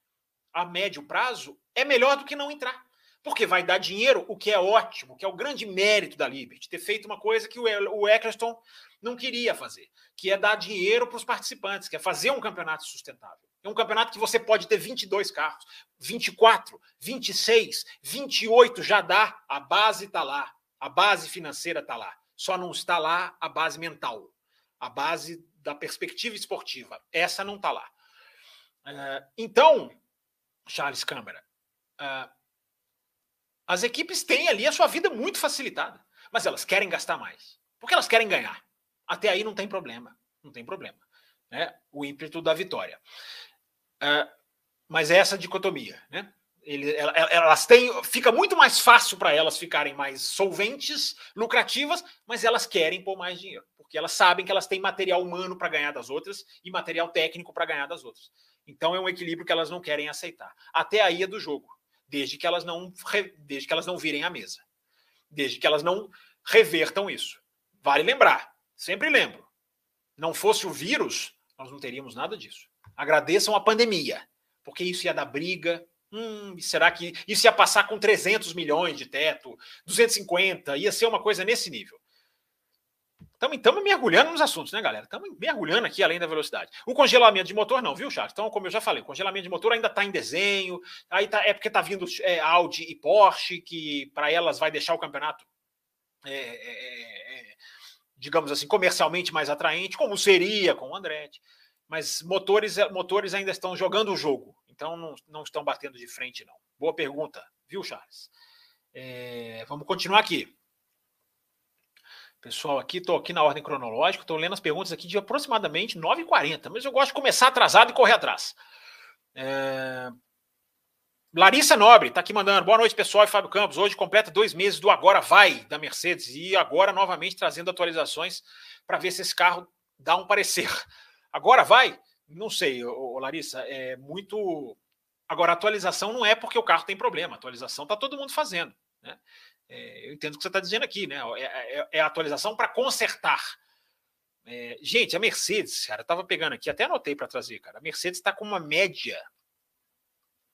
a médio prazo, é melhor do que não entrar. Porque vai dar dinheiro, o que é ótimo, que é o grande mérito da Liberty, ter feito uma coisa que o Eccleston não queria fazer, que é dar dinheiro para os participantes, que é fazer um campeonato sustentável. É um campeonato que você pode ter 22 carros, 24, 26, 28 já dá. A base está lá. A base financeira está lá. Só não está lá a base mental, a base da perspectiva esportiva. Essa não está lá. Uh, então, Charles Câmara, uh, as equipes têm ali a sua vida muito facilitada, mas elas querem gastar mais, porque elas querem ganhar. Até aí não tem problema, não tem problema. Né? O ímpeto da vitória. Uh, mas é essa dicotomia, né? Ele, elas têm, fica muito mais fácil para elas ficarem mais solventes, lucrativas, mas elas querem pôr mais dinheiro, porque elas sabem que elas têm material humano para ganhar das outras e material técnico para ganhar das outras. Então é um equilíbrio que elas não querem aceitar. Até aí é do jogo, desde que elas não, desde que elas não virem à mesa, desde que elas não revertam isso. Vale lembrar, sempre lembro. Não fosse o vírus, nós não teríamos nada disso. Agradeçam a pandemia, porque isso ia dar briga. Hum, será que isso ia passar com 300 milhões de teto, 250, ia ser uma coisa nesse nível. Estamos mergulhando nos assuntos, né, galera? Estamos mergulhando aqui além da velocidade. O congelamento de motor, não, viu, Charles? Então, como eu já falei, o congelamento de motor ainda está em desenho. Aí tá, é porque está vindo é, Audi e Porsche, que para elas vai deixar o campeonato, é, é, é, digamos assim, comercialmente mais atraente, como seria com o Andretti. Mas motores, motores ainda estão jogando o jogo, então não, não estão batendo de frente, não. Boa pergunta, viu, Charles? É, vamos continuar aqui. Pessoal, aqui estou aqui na ordem cronológica, estou lendo as perguntas aqui de aproximadamente 9h40, mas eu gosto de começar atrasado e correr atrás. É... Larissa Nobre está aqui mandando. Boa noite, pessoal. E Fábio Campos. Hoje completa dois meses do Agora Vai da Mercedes e agora novamente trazendo atualizações para ver se esse carro dá um parecer. Agora vai? Não sei, ô, Larissa. É muito. Agora, atualização não é porque o carro tem problema. Atualização está todo mundo fazendo. Né? É, eu entendo o que você está dizendo aqui, né? É, é, é atualização para consertar. É, gente, a Mercedes, cara, eu estava pegando aqui, até anotei para trazer, cara. A Mercedes está com uma média.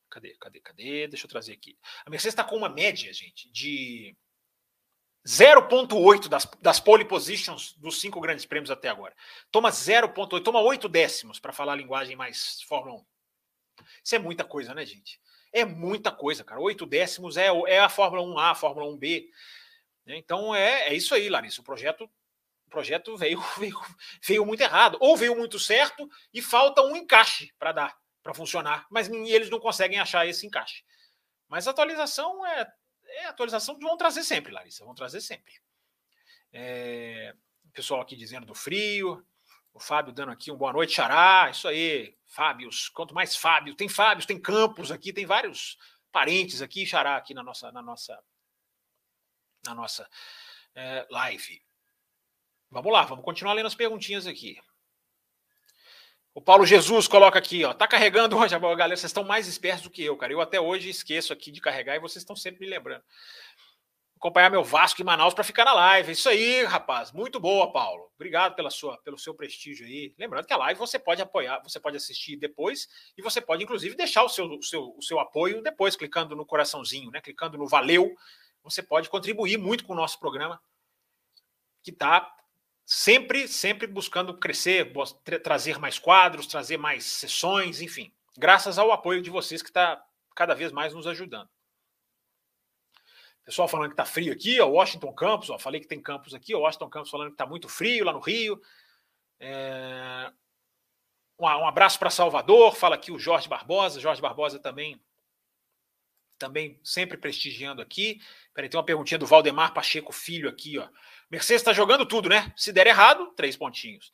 Cadê, cadê, cadê? Deixa eu trazer aqui. A Mercedes está com uma média, gente, de 0,8 das, das pole positions dos cinco grandes prêmios até agora. Toma 0,8, toma 8 décimos, para falar a linguagem mais Fórmula 1. Isso é muita coisa, né, gente? É muita coisa, cara. Oito décimos é, é a Fórmula 1A, a Fórmula 1B. Né? Então é, é isso aí, Larissa. O projeto, o projeto [laughs] veio, veio, veio muito errado. Ou veio muito certo e falta um encaixe para dar, para funcionar. Mas eles não conseguem achar esse encaixe. Mas atualização é, é atualização que vão trazer sempre, Larissa. Vão trazer sempre. É, pessoal aqui dizendo do frio. O Fábio dando aqui um boa noite, Xará. Isso aí, Fábios. Quanto mais Fábio, tem Fábios, tem Campos aqui, tem vários parentes aqui, Xará, aqui na nossa, na nossa, na nossa é, live. Vamos lá, vamos continuar lendo as perguntinhas aqui. O Paulo Jesus coloca aqui, ó, tá carregando hoje, galera, vocês estão mais espertos do que eu, cara. Eu até hoje esqueço aqui de carregar e vocês estão sempre me lembrando acompanhar meu Vasco em Manaus para ficar na live. Isso aí, rapaz. Muito boa, Paulo. Obrigado pela sua, pelo seu prestígio aí. Lembrando que a live você pode apoiar, você pode assistir depois e você pode, inclusive, deixar o seu, o seu, o seu apoio depois, clicando no coraçãozinho, né? Clicando no valeu. Você pode contribuir muito com o nosso programa, que está sempre, sempre buscando crescer, trazer mais quadros, trazer mais sessões, enfim. Graças ao apoio de vocês que está cada vez mais nos ajudando. Pessoal falando que está frio aqui, ó, Washington Campos, ó, falei que tem campos aqui, ó, Washington Campos falando que está muito frio lá no Rio. É... Um, um, abraço para Salvador, fala aqui o Jorge Barbosa, Jorge Barbosa também também sempre prestigiando aqui. Peraí, tem uma perguntinha do Valdemar Pacheco Filho aqui, ó. Mercedes está jogando tudo, né? Se der errado, três pontinhos.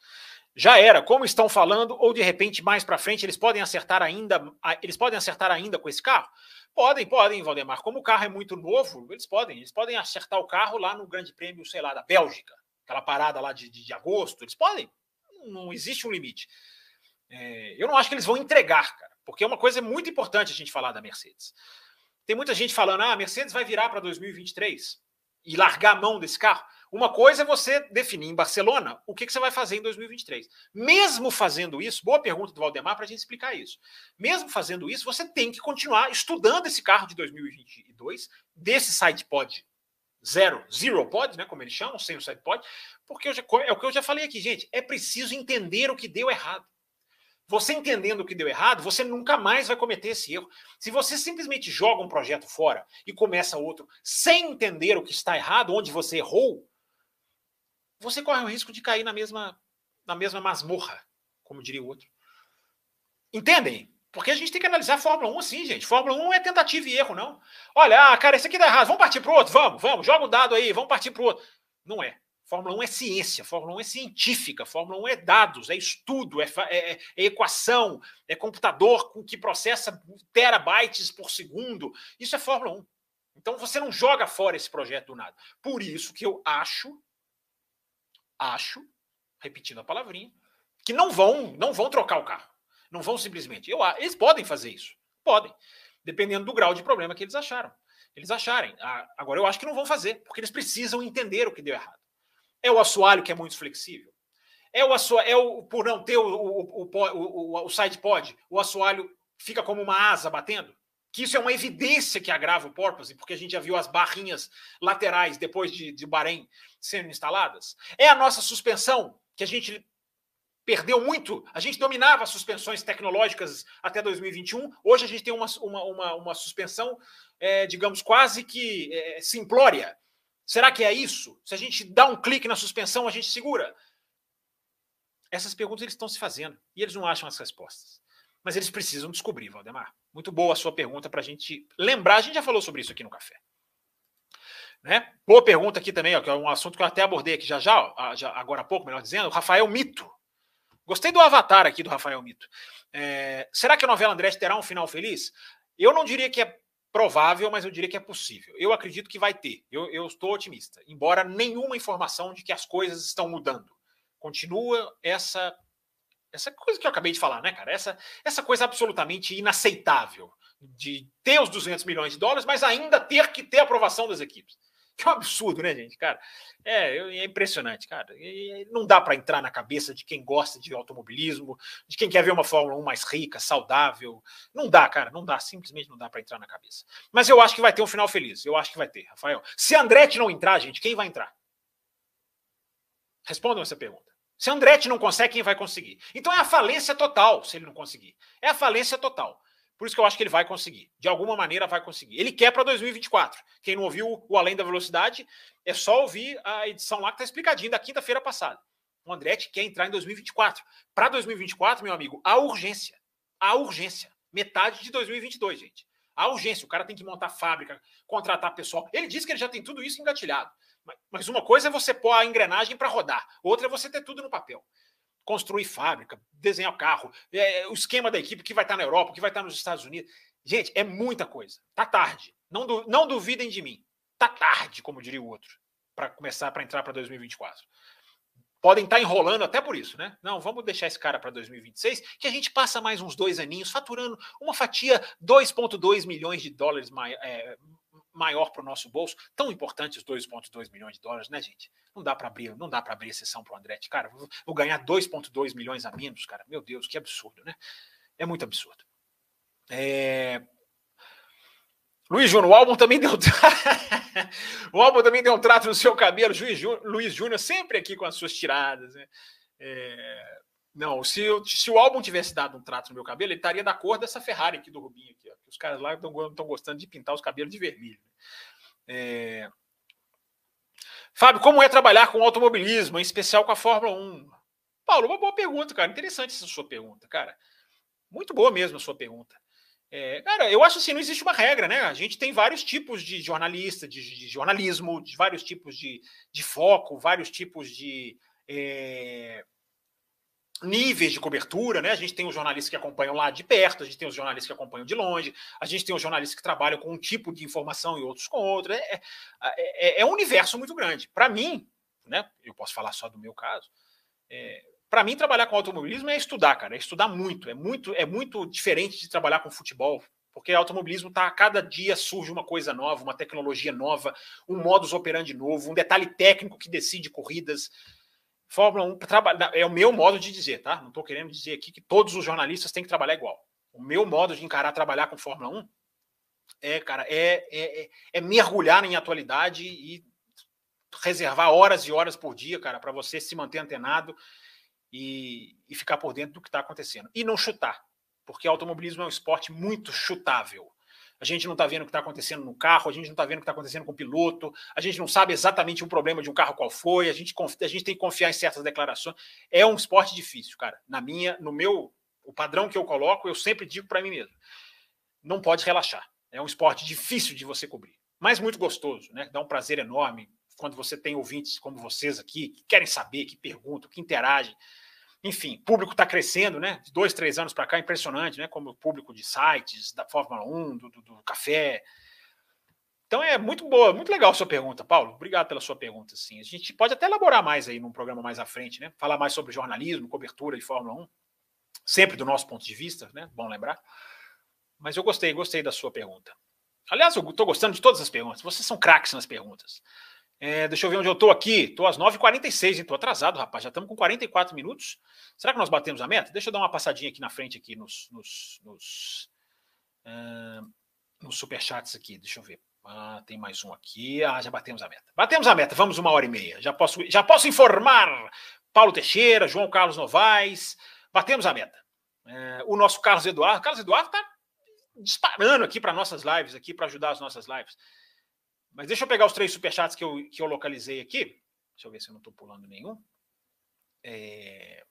Já era, como estão falando, ou de repente mais para frente eles podem acertar ainda, eles podem acertar ainda com esse carro? Podem, podem, Valdemar. Como o carro é muito novo, eles podem. Eles podem acertar o carro lá no Grande Prêmio, sei lá, da Bélgica, aquela parada lá de, de, de agosto. Eles podem. Não existe um limite. É, eu não acho que eles vão entregar, cara, porque é uma coisa muito importante a gente falar da Mercedes. Tem muita gente falando, ah, a Mercedes vai virar para 2023 e largar a mão desse carro. Uma coisa é você definir em Barcelona o que, que você vai fazer em 2023. Mesmo fazendo isso, boa pergunta do Valdemar para a gente explicar isso. Mesmo fazendo isso, você tem que continuar estudando esse carro de 2022, desse side pod zero, zero pod, né, como eles chamam, sem o side pod, porque já, é o que eu já falei aqui, gente. É preciso entender o que deu errado. Você entendendo o que deu errado, você nunca mais vai cometer esse erro. Se você simplesmente joga um projeto fora e começa outro sem entender o que está errado, onde você errou, você corre o risco de cair na mesma, na mesma masmorra, como diria o outro. Entendem? Porque a gente tem que analisar a Fórmula 1 assim, gente. Fórmula 1 não é tentativa e erro, não. Olha, ah, cara, esse aqui dá errado, vamos partir para outro? Vamos, vamos, joga o dado aí, vamos partir para outro. Não é. Fórmula 1 é ciência, Fórmula 1 é científica, Fórmula 1 é dados, é estudo, é, é, é, equação, é computador que processa terabytes por segundo. Isso é Fórmula 1. Então você não joga fora esse projeto do nada. Por isso que eu acho acho, repetindo a palavrinha, que não vão, não vão trocar o carro. Não vão simplesmente. Eu, eles podem fazer isso. Podem. Dependendo do grau de problema que eles acharam. Eles acharem. Agora, eu acho que não vão fazer, porque eles precisam entender o que deu errado. É o assoalho que é muito flexível? É o, assoalho, é o por não ter o, o, o, o, o side pod, o assoalho fica como uma asa batendo? Que isso é uma evidência que agrava o porpoise, porque a gente já viu as barrinhas laterais depois de, de Bahrein sendo instaladas? É a nossa suspensão, que a gente perdeu muito. A gente dominava as suspensões tecnológicas até 2021. Hoje a gente tem uma, uma, uma, uma suspensão, é, digamos, quase que é, simplória. Será que é isso? Se a gente dá um clique na suspensão, a gente segura? Essas perguntas eles estão se fazendo e eles não acham as respostas. Mas eles precisam descobrir, Valdemar. Muito boa a sua pergunta para a gente lembrar. A gente já falou sobre isso aqui no café. Né? Boa pergunta aqui também, ó, que é um assunto que eu até abordei aqui já já, ó, já agora há pouco, melhor dizendo, Rafael Mito. Gostei do avatar aqui do Rafael Mito. É, será que a novela André terá um final feliz? Eu não diria que é provável, mas eu diria que é possível. Eu acredito que vai ter. Eu, eu estou otimista. Embora nenhuma informação de que as coisas estão mudando. Continua essa essa coisa que eu acabei de falar, né, cara? Essa, essa coisa absolutamente inaceitável de ter os 200 milhões de dólares, mas ainda ter que ter aprovação das equipes. Que é um absurdo, né, gente? Cara, é, é impressionante, cara. E não dá para entrar na cabeça de quem gosta de automobilismo, de quem quer ver uma Fórmula 1 mais rica, saudável. Não dá, cara, não dá, simplesmente não dá para entrar na cabeça. Mas eu acho que vai ter um final feliz. Eu acho que vai ter, Rafael. Se Andretti não entrar, gente, quem vai entrar? Respondam essa pergunta. Se Andretti não consegue, quem vai conseguir? Então é a falência total se ele não conseguir. É a falência total. Por isso que eu acho que ele vai conseguir. De alguma maneira vai conseguir. Ele quer para 2024. Quem não ouviu o Além da Velocidade, é só ouvir a edição lá que está explicadinho da quinta-feira passada. O Andretti quer entrar em 2024. Para 2024, meu amigo, há urgência. Há urgência. Metade de 2022, gente. Há urgência. O cara tem que montar fábrica, contratar pessoal. Ele disse que ele já tem tudo isso engatilhado. Mas uma coisa é você pôr a engrenagem para rodar, outra é você ter tudo no papel construir fábrica, desenhar carro, é, o esquema da equipe que vai estar na Europa, que vai estar nos Estados Unidos. Gente, é muita coisa. Tá tarde. Não, du não duvidem de mim. Tá tarde, como diria o outro, para começar para entrar para 2024. Podem estar enrolando até por isso, né? Não, vamos deixar esse cara para 2026, que a gente passa mais uns dois aninhos faturando uma fatia 2,2 milhões de dólares é, maior para o nosso bolso. Tão importante os 2,2 milhões de dólares, né, gente? Não dá para abrir, não dá para abrir exceção para o Andretti. Cara, vou, ganhar 2,2 milhões a menos, cara. Meu Deus, que absurdo, né? É muito absurdo. É... Luiz Júnior, o álbum também deu. [laughs] o álbum também deu um trato no seu cabelo. Luiz Júnior sempre aqui com as suas tiradas. Né? É... Não, se, eu, se o álbum tivesse dado um trato no meu cabelo, ele estaria da cor dessa Ferrari aqui do Rubinho. Aqui, ó. Os caras lá estão gostando de pintar os cabelos de vermelho. É... Fábio, como é trabalhar com automobilismo, em especial com a Fórmula 1? Paulo, uma boa pergunta, cara. Interessante essa sua pergunta, cara. Muito boa mesmo a sua pergunta. É, cara, eu acho assim, não existe uma regra, né? A gente tem vários tipos de jornalista, de, de jornalismo, de vários tipos de, de foco, vários tipos de é, níveis de cobertura, né? A gente tem os jornalistas que acompanham lá de perto, a gente tem os jornalistas que acompanham de longe, a gente tem os jornalistas que trabalham com um tipo de informação e outros com outro. É, é, é, é um universo muito grande. Para mim, né? Eu posso falar só do meu caso. É, para mim, trabalhar com automobilismo é estudar, cara. É estudar muito. É muito, é muito diferente de trabalhar com futebol. Porque automobilismo tá a cada dia surge uma coisa nova, uma tecnologia nova, um modus operandi novo, um detalhe técnico que decide corridas. Fórmula 1 é o meu modo de dizer, tá? Não estou querendo dizer aqui que todos os jornalistas têm que trabalhar igual. O meu modo de encarar trabalhar com Fórmula 1 é, cara, é, é, é, é mergulhar em atualidade e reservar horas e horas por dia, cara, para você se manter antenado e, e ficar por dentro do que está acontecendo. E não chutar, porque automobilismo é um esporte muito chutável. A gente não está vendo o que está acontecendo no carro, a gente não está vendo o que está acontecendo com o piloto, a gente não sabe exatamente o problema de um carro qual foi, a gente, a gente tem que confiar em certas declarações. É um esporte difícil, cara. Na minha, no meu, o padrão que eu coloco, eu sempre digo para mim mesmo: não pode relaxar. É um esporte difícil de você cobrir, mas muito gostoso, né? Dá um prazer enorme quando você tem ouvintes como vocês aqui, que querem saber, que perguntam, que interagem. Enfim, público está crescendo, né? De dois, três anos para cá, impressionante, né? Como o público de sites, da Fórmula 1, do, do, do, café. Então é muito boa, muito legal a sua pergunta, Paulo. Obrigado pela sua pergunta. Sim. A gente pode até elaborar mais aí num programa mais à frente, né? Falar mais sobre jornalismo, cobertura de Fórmula 1, sempre do nosso ponto de vista, né? Bom lembrar. Mas eu gostei, gostei da sua pergunta. Aliás, eu estou gostando de todas as perguntas. Vocês são craques nas perguntas. É, deixa eu ver onde eu estou aqui. Estou às 9h46, estou atrasado, rapaz. Já estamos com 44 minutos. Será que nós batemos a meta? Deixa eu dar uma passadinha aqui na frente, aqui nos, nos, nos, uh, nos superchats aqui. Deixa eu ver. Ah, tem mais um aqui. Ah, já batemos a meta. Batemos a meta. Vamos uma hora e meia. Já posso, já posso informar Paulo Teixeira, João Carlos Novaes. Batemos a meta. É, o nosso Carlos Eduardo. Carlos Eduardo está disparando aqui para nossas lives, aqui para ajudar as nossas lives. Mas deixa eu pegar os três superchats que eu, que eu localizei aqui. Deixa eu ver se eu não estou pulando nenhum. É...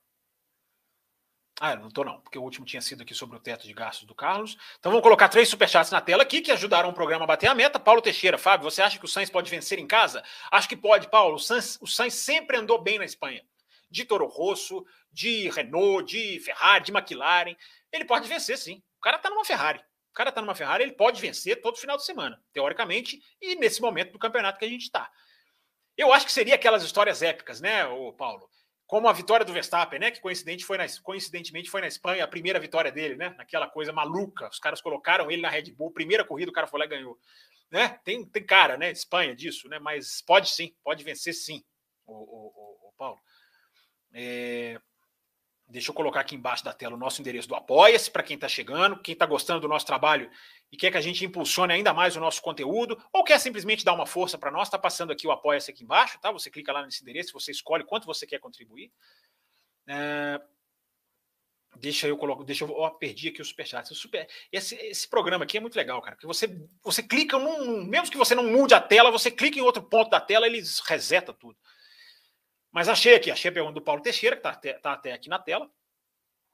Ah, não estou não, porque o último tinha sido aqui sobre o teto de gastos do Carlos. Então vamos colocar três superchats na tela aqui que ajudaram o programa a bater a meta. Paulo Teixeira, Fábio, você acha que o Sainz pode vencer em casa? Acho que pode, Paulo. O Sainz, o Sainz sempre andou bem na Espanha. De Toro Rosso, de Renault, de Ferrari, de McLaren. Ele pode vencer, sim. O cara está numa Ferrari cara está numa Ferrari, ele pode vencer todo final de semana, teoricamente, e nesse momento do campeonato que a gente está. Eu acho que seria aquelas histórias épicas, né, o Paulo? Como a vitória do Verstappen, né? Que coincidente foi na, coincidentemente foi na Espanha a primeira vitória dele, né? Naquela coisa maluca. Os caras colocaram ele na Red Bull, primeira corrida, o cara foi lá e ganhou. Né? Tem, tem cara, né? Espanha disso, né? Mas pode sim, pode vencer sim, o, o, o, o Paulo. É, Deixa eu colocar aqui embaixo da tela o nosso endereço do Apoia-se para quem está chegando, quem está gostando do nosso trabalho e quer que a gente impulsione ainda mais o nosso conteúdo, ou quer simplesmente dar uma força para nós, está passando aqui o Apoia-se aqui embaixo, tá? Você clica lá nesse endereço, você escolhe quanto você quer contribuir. É... Deixa eu colocar, deixa eu, perdi aqui o superchat. Super, esse, esse programa aqui é muito legal, cara, porque você, você clica num, mesmo que você não mude a tela, você clica em outro ponto da tela, ele reseta tudo. Mas achei aqui, achei a pergunta do Paulo Teixeira, que está tá até aqui na tela.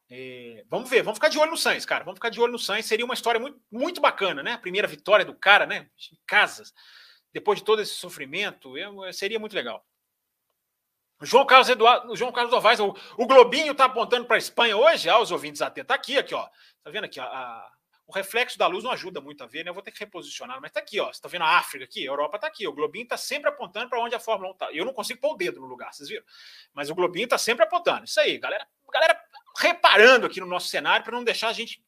É, vamos ver, vamos ficar de olho no Sainz, cara. Vamos ficar de olho no Sainz. Seria uma história muito, muito bacana, né? A primeira vitória do cara, né? Em casas, depois de todo esse sofrimento, eu, seria muito legal. João Carlos Eduardo, João Carlos Novaes, o, o Globinho está apontando para Espanha hoje, ah, os ouvintes atentos. Tá aqui, aqui, ó. Tá vendo aqui, ó, a, o reflexo da luz não ajuda muito a ver, né? Eu vou ter que reposicionar, mas tá aqui, ó. Você tá vendo a África aqui? A Europa tá aqui. O Globinho tá sempre apontando para onde a Fórmula 1 tá. Eu não consigo pôr o dedo no lugar, vocês viram? Mas o Globinho tá sempre apontando. Isso aí, galera. Galera reparando aqui no nosso cenário para não deixar a gente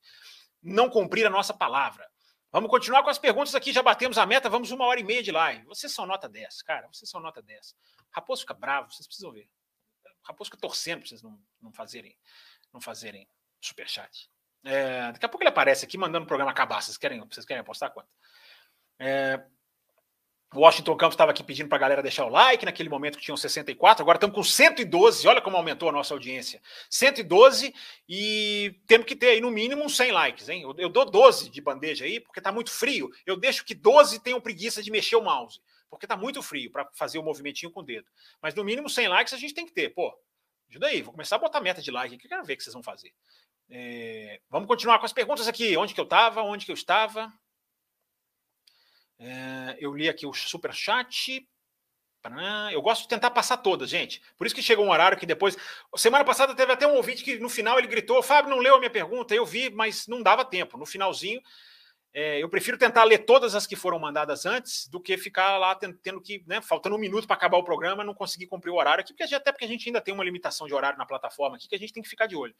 não cumprir a nossa palavra. Vamos continuar com as perguntas aqui, já batemos a meta, vamos uma hora e meia de live. Vocês são nota 10, cara, vocês são nota 10. Raposo fica bravo, vocês precisam ver. Raposo fica torcendo para vocês não, não fazerem não fazerem superchat. É, daqui a pouco ele aparece aqui mandando o programa acabar. Vocês querem, vocês querem apostar quanto? É, Washington Campos estava aqui pedindo para a galera deixar o like naquele momento que tinham 64, agora estamos com 112. Olha como aumentou a nossa audiência. 112 e temos que ter aí no mínimo uns 100 likes, hein? Eu, eu dou 12 de bandeja aí, porque está muito frio. Eu deixo que 12 tenham preguiça de mexer o mouse, porque está muito frio para fazer o movimentinho com o dedo. Mas no mínimo 100 likes a gente tem que ter. Pô, ajuda aí, vou começar a botar meta de like aqui, quero ver o que vocês vão fazer. É, vamos continuar com as perguntas aqui. Onde que eu estava? Onde que eu estava? É, eu li aqui o super chat. Eu gosto de tentar passar todas, gente. Por isso que chega um horário que depois. Semana passada teve até um ouvinte que no final ele gritou: Fábio não leu a minha pergunta. Eu vi, mas não dava tempo. No finalzinho, é, eu prefiro tentar ler todas as que foram mandadas antes do que ficar lá tendo que, né, faltando um minuto para acabar o programa, não conseguir cumprir o horário aqui, porque até porque a gente ainda tem uma limitação de horário na plataforma aqui que a gente tem que ficar de olho.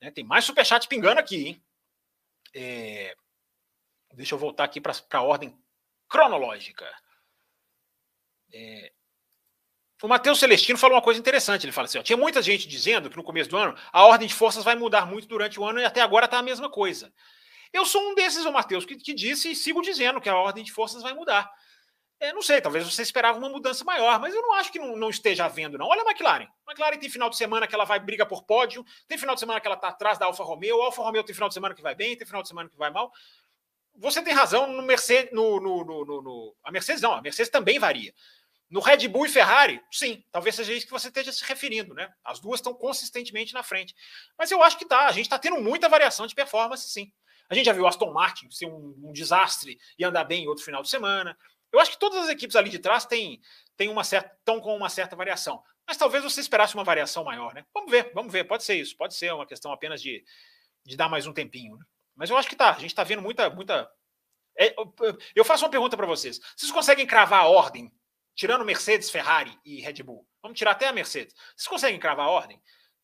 Né? Tem mais superchat pingando aqui, hein? É... Deixa eu voltar aqui para a ordem cronológica. É... O Matheus Celestino falou uma coisa interessante. Ele fala assim: ó, tinha muita gente dizendo que no começo do ano a ordem de forças vai mudar muito durante o ano e até agora está a mesma coisa. Eu sou um desses, o Matheus, que, que disse e sigo dizendo que a ordem de forças vai mudar. É, não sei, talvez você esperava uma mudança maior, mas eu não acho que não, não, esteja havendo, não. Olha a McLaren. A McLaren tem final de semana que ela vai briga por pódio, tem final de semana que ela está atrás da Alfa Romeo, a Alfa Romeo tem final de semana que vai bem, tem final de semana que vai mal. Você tem razão no Mercedes, no, no, no, no a Mercedes não, a Mercedes também varia. No Red Bull e Ferrari, sim, talvez seja isso que você esteja se referindo, né? As duas estão consistentemente na frente. Mas eu acho que tá, a gente está tendo muita variação de performance, sim. A gente já viu Aston Martin ser um, um desastre e andar bem em outro final de semana. Eu acho que todas as equipes ali de trás têm, têm uma certa, estão com uma certa variação. Mas talvez você esperasse uma variação maior, né? Vamos ver, vamos ver. Pode ser isso, pode ser uma questão apenas de, de dar mais um tempinho. Né? Mas eu acho que tá. A gente está vendo muita. muita... É, eu faço uma pergunta para vocês. Vocês conseguem cravar a ordem, tirando Mercedes, Ferrari e Red Bull? Vamos tirar até a Mercedes. Vocês conseguem cravar a ordem?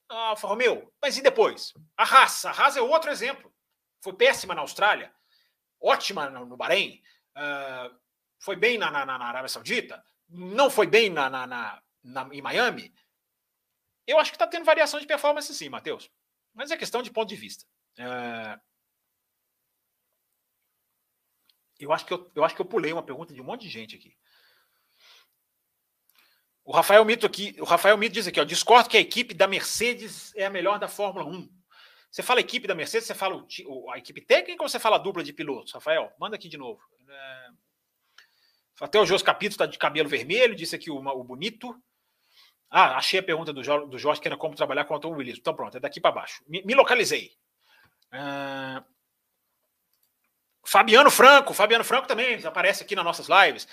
Ah, Alfa Romeo, mas e depois? A Haas. A Haas é outro exemplo. Foi péssima na Austrália, ótima no Bahrein. Uh, foi bem na, na, na Arábia Saudita, não foi bem na, na, na, na em Miami, eu acho que está tendo variação de performance sim, Matheus. Mas é questão de ponto de vista. É... Eu, acho que eu, eu acho que eu pulei uma pergunta de um monte de gente aqui. O Rafael Mito aqui, o Rafael Mito diz aqui, ó, discordo que a equipe da Mercedes é a melhor da Fórmula 1. Você fala equipe da Mercedes, você fala o, a equipe técnica ou você fala a dupla de pilotos? Rafael, manda aqui de novo. É... Até o Jos Capito está de cabelo vermelho, disse aqui o, o bonito. Ah, achei a pergunta do, Jorge, do Jorge, que era como trabalhar com automobilismo. Então pronto, é daqui para baixo. Me, me localizei. Uh... Fabiano Franco, Fabiano Franco também aparece aqui nas nossas lives.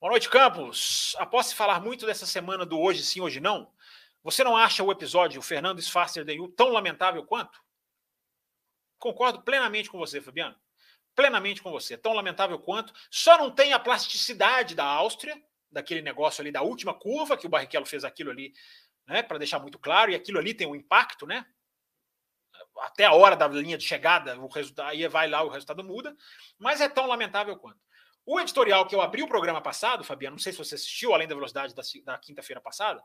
Boa noite, Campos. Após se falar muito dessa semana do hoje sim, hoje não, você não acha o episódio o Fernando is faster than tão lamentável quanto? Concordo plenamente com você, Fabiano. Plenamente com você. Tão lamentável quanto. Só não tem a plasticidade da Áustria, daquele negócio ali da última curva, que o Barrichello fez aquilo ali, né, para deixar muito claro, e aquilo ali tem um impacto, né? Até a hora da linha de chegada, o resultado, aí vai lá, o resultado muda, mas é tão lamentável quanto. O editorial que eu abri o programa passado, Fabiano, não sei se você assistiu, além da velocidade da, da quinta-feira passada,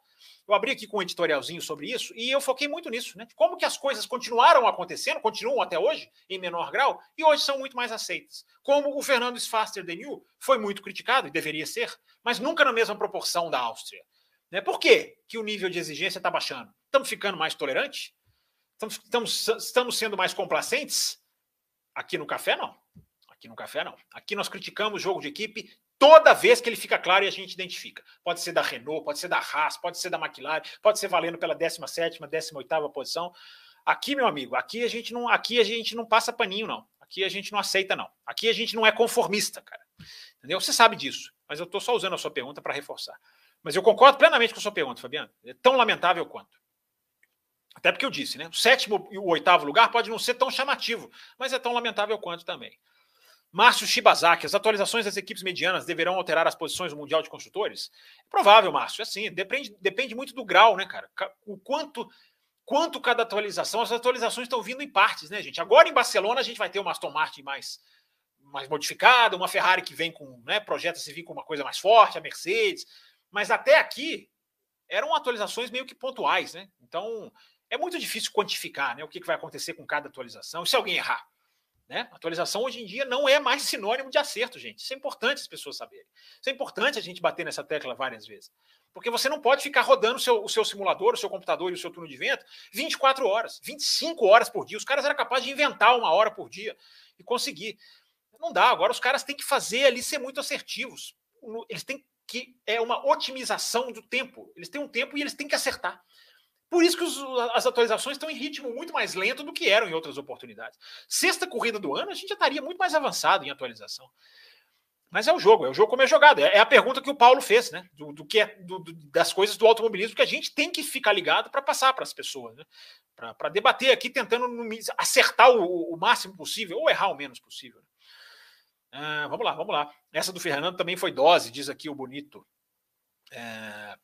eu abri aqui com um editorialzinho sobre isso e eu foquei muito nisso, né? Como que as coisas continuaram acontecendo, continuam até hoje, em menor grau, e hoje são muito mais aceitas. Como o Fernando Faster than you foi muito criticado, e deveria ser, mas nunca na mesma proporção da Áustria. Né? Por quê que o nível de exigência está baixando? Estamos ficando mais tolerantes? Estamos, estamos, estamos sendo mais complacentes? Aqui no café, não. Aqui no Café, não. Aqui nós criticamos jogo de equipe toda vez que ele fica claro e a gente identifica. Pode ser da Renault, pode ser da Haas, pode ser da McLaren, pode ser valendo pela 17ª, 18ª posição. Aqui, meu amigo, aqui a gente não, aqui a gente não passa paninho não. Aqui a gente não aceita não. Aqui a gente não é conformista, cara. Entendeu? Você sabe disso, mas eu estou só usando a sua pergunta para reforçar. Mas eu concordo plenamente com a sua pergunta, Fabiano. É tão lamentável quanto. Até porque eu disse, né? O sétimo e o oitavo lugar pode não ser tão chamativo, mas é tão lamentável quanto também. Márcio Shibazaki, as atualizações das equipes medianas deverão alterar as posições do Mundial de Construtores? É provável, Márcio. É assim, depende, depende muito do grau, né, cara? O quanto quanto cada atualização, as atualizações estão vindo em partes, né, gente? Agora em Barcelona a gente vai ter uma Aston Martin mais, mais modificada, uma Ferrari que vem com, né, projeta se vir com uma coisa mais forte, a Mercedes. Mas até aqui eram atualizações meio que pontuais, né? Então é muito difícil quantificar, né, o que vai acontecer com cada atualização. E se alguém errar? Né? Atualização hoje em dia não é mais sinônimo de acerto, gente. Isso é importante as pessoas saberem. Isso é importante a gente bater nessa tecla várias vezes. Porque você não pode ficar rodando o seu, o seu simulador, o seu computador e o seu turno de vento 24 horas, 25 horas por dia. Os caras eram capazes de inventar uma hora por dia e conseguir. Não dá. Agora os caras têm que fazer ali ser muito assertivos. Eles têm que. É uma otimização do tempo. Eles têm um tempo e eles têm que acertar. Por isso que os, as atualizações estão em ritmo muito mais lento do que eram em outras oportunidades. Sexta corrida do ano, a gente já estaria muito mais avançado em atualização. Mas é o jogo, é o jogo como é jogado. É, é a pergunta que o Paulo fez, né? Do, do que é do, do, das coisas do automobilismo que a gente tem que ficar ligado para passar para as pessoas, né? Para debater aqui, tentando acertar o, o, máximo possível ou errar o menos possível. Ah, vamos lá, vamos lá. Essa do Fernando também foi dose, diz aqui o bonito. É,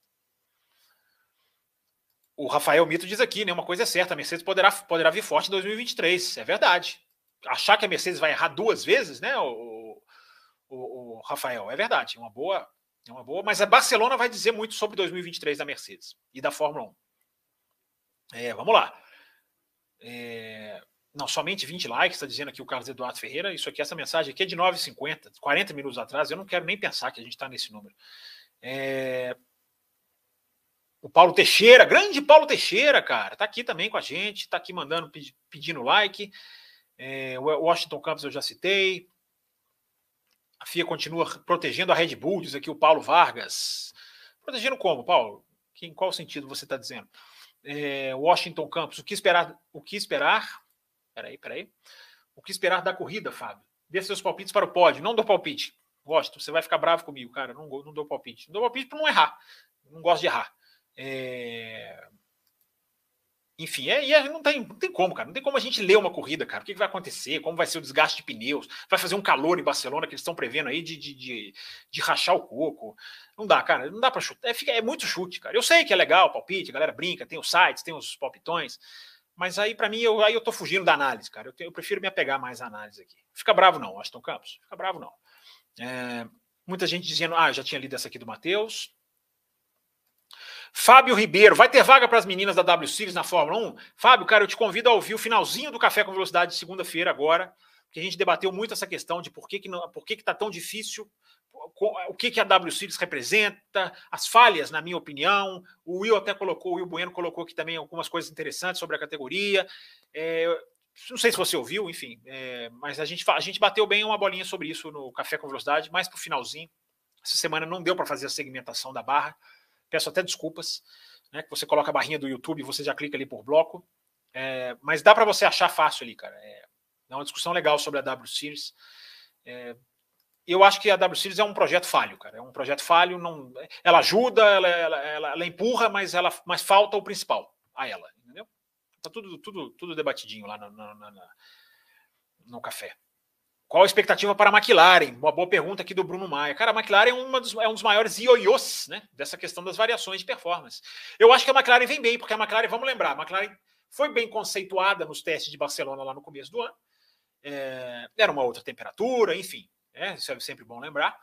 o Rafael Mito diz aqui, né? Uma coisa é certa, a Mercedes poderá, poderá vir forte em 2023. É verdade. Achar que a Mercedes vai errar duas vezes, né? O, o, o Rafael, é verdade. É uma boa, é uma boa. Mas a Barcelona vai dizer muito sobre 2023 da Mercedes e da Fórmula 1. É, vamos lá. É, não, somente 20 likes, está dizendo aqui o Carlos Eduardo Ferreira. Isso aqui, essa mensagem aqui é de 9h50, 40 minutos atrás. Eu não quero nem pensar que a gente está nesse número. É, o Paulo Teixeira, grande Paulo Teixeira, cara, tá aqui também com a gente, tá aqui mandando, pedindo like. É, o Washington Campos eu já citei. A FIA continua protegendo a Red Bull, diz aqui o Paulo Vargas. Protegendo como, Paulo? em qual sentido você está dizendo? É, Washington Campos, o que esperar? O que esperar? Peraí, peraí. O que esperar da corrida, Fábio? Dê seus palpites para o pódio. Não dou palpite. Gosto, você vai ficar bravo comigo, cara. Não, não dou palpite. Não dou palpite para não errar. Não gosto de errar. É... Enfim, é, e não tem, não tem como, cara. Não tem como a gente ler uma corrida, cara. O que, que vai acontecer? Como vai ser o desgaste de pneus? Vai fazer um calor em Barcelona que eles estão prevendo aí de, de, de, de, rachar o coco. Não dá, cara. Não dá para chutar. É, é, muito chute, cara. Eu sei que é legal, palpite, a galera brinca, tem os sites, tem os palpitões. Mas aí, para mim, eu, aí eu tô fugindo da análise, cara. Eu, eu, prefiro me apegar mais à análise aqui. Fica bravo, não, Aston Campos. Fica bravo, não. É, muita gente dizendo, ah, já tinha lido essa aqui do Matheus. Fábio Ribeiro, vai ter vaga para as meninas da W Series na Fórmula 1? Fábio, cara, eu te convido a ouvir o finalzinho do Café com Velocidade de segunda-feira agora, que a gente debateu muito essa questão de por que, que, não, por que, que tá tão difícil, o que, que a W Series representa, as falhas, na minha opinião. O Will até colocou, o Will Bueno colocou aqui também algumas coisas interessantes sobre a categoria. É, não sei se você ouviu, enfim, é, mas a gente, a gente bateu bem uma bolinha sobre isso no Café com Velocidade, mais para o finalzinho. Essa semana não deu para fazer a segmentação da barra. Peço até desculpas. Né, que você coloca a barrinha do YouTube, você já clica ali por bloco. É, mas dá para você achar fácil ali, cara. É, é, uma discussão legal sobre a W Series. É, eu acho que a W Series é um projeto falho, cara. É um projeto falho. Não, ela ajuda, ela, ela, ela, ela empurra, mas, ela, mas falta o principal a ela. Entendeu? Tá tudo, tudo, tudo debatidinho lá no, no, no, no café. Qual a expectativa para a McLaren? Uma boa pergunta aqui do Bruno Maia. Cara, a McLaren é, dos, é um dos maiores ioiôs né, dessa questão das variações de performance. Eu acho que a McLaren vem bem, porque a McLaren, vamos lembrar, a McLaren foi bem conceituada nos testes de Barcelona lá no começo do ano. É, era uma outra temperatura, enfim, é, isso é sempre bom lembrar.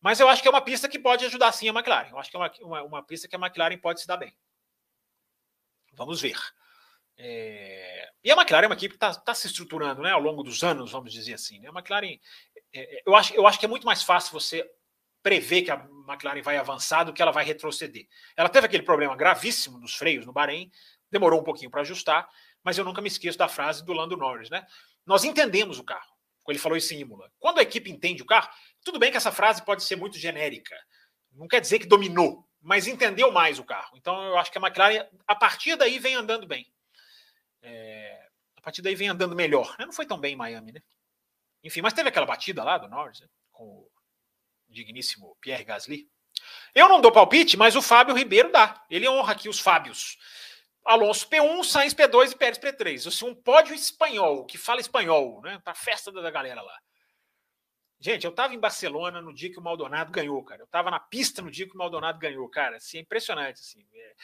Mas eu acho que é uma pista que pode ajudar sim a McLaren. Eu acho que é uma, uma, uma pista que a McLaren pode se dar bem. Vamos ver. É... E a McLaren é uma equipe que está tá se estruturando né, ao longo dos anos, vamos dizer assim. Né? A McLaren, é, é, eu, acho, eu acho que é muito mais fácil você prever que a McLaren vai avançar do que ela vai retroceder. Ela teve aquele problema gravíssimo dos freios no Bahrein, demorou um pouquinho para ajustar, mas eu nunca me esqueço da frase do Lando Norris. Né? Nós entendemos o carro, ele falou isso em Imola. Quando a equipe entende o carro, tudo bem que essa frase pode ser muito genérica, não quer dizer que dominou, mas entendeu mais o carro. Então eu acho que a McLaren, a partir daí, vem andando bem. É, a partir daí vem andando melhor. Não foi tão bem em Miami, né? Enfim, mas teve aquela batida lá do Norris, né? com o digníssimo Pierre Gasly. Eu não dou palpite, mas o Fábio Ribeiro dá. Ele honra aqui os Fábios. Alonso P1, Sainz P2 e Pérez P3. Assim, um pódio espanhol, que fala espanhol, né? Pra festa da galera lá. Gente, eu tava em Barcelona no dia que o Maldonado ganhou, cara. Eu tava na pista no dia que o Maldonado ganhou, cara. Assim, é impressionante, assim. É...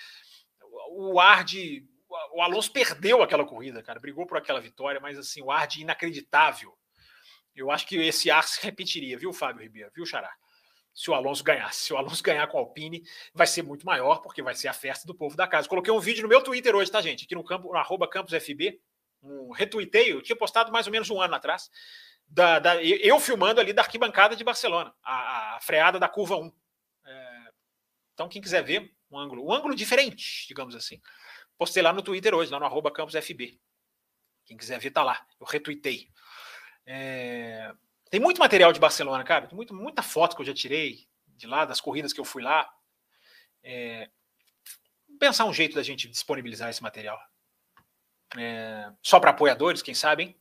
O ar de o Alonso perdeu aquela corrida, cara, brigou por aquela vitória, mas assim, o ar de inacreditável. Eu acho que esse ar se repetiria, viu, Fábio Ribeiro, viu, Xará? Se o Alonso ganhasse. Se o Alonso ganhar com a Alpine, vai ser muito maior, porque vai ser a festa do povo da casa. Coloquei um vídeo no meu Twitter hoje, tá, gente? Aqui no campo, no arroba campusfb, um retuitei, eu tinha postado mais ou menos um ano atrás, da, da eu filmando ali da arquibancada de Barcelona, a, a freada da curva 1. É, então, quem quiser ver, um ângulo, um ângulo diferente, digamos assim. Postei lá no Twitter hoje, lá no arroba campusfb. Quem quiser ver, tá lá. Eu retuitei. É... Tem muito material de Barcelona, cara. Tem muito, muita foto que eu já tirei de lá, das corridas que eu fui lá. É... Pensar um jeito da gente disponibilizar esse material. É... Só para apoiadores, quem sabe, hein?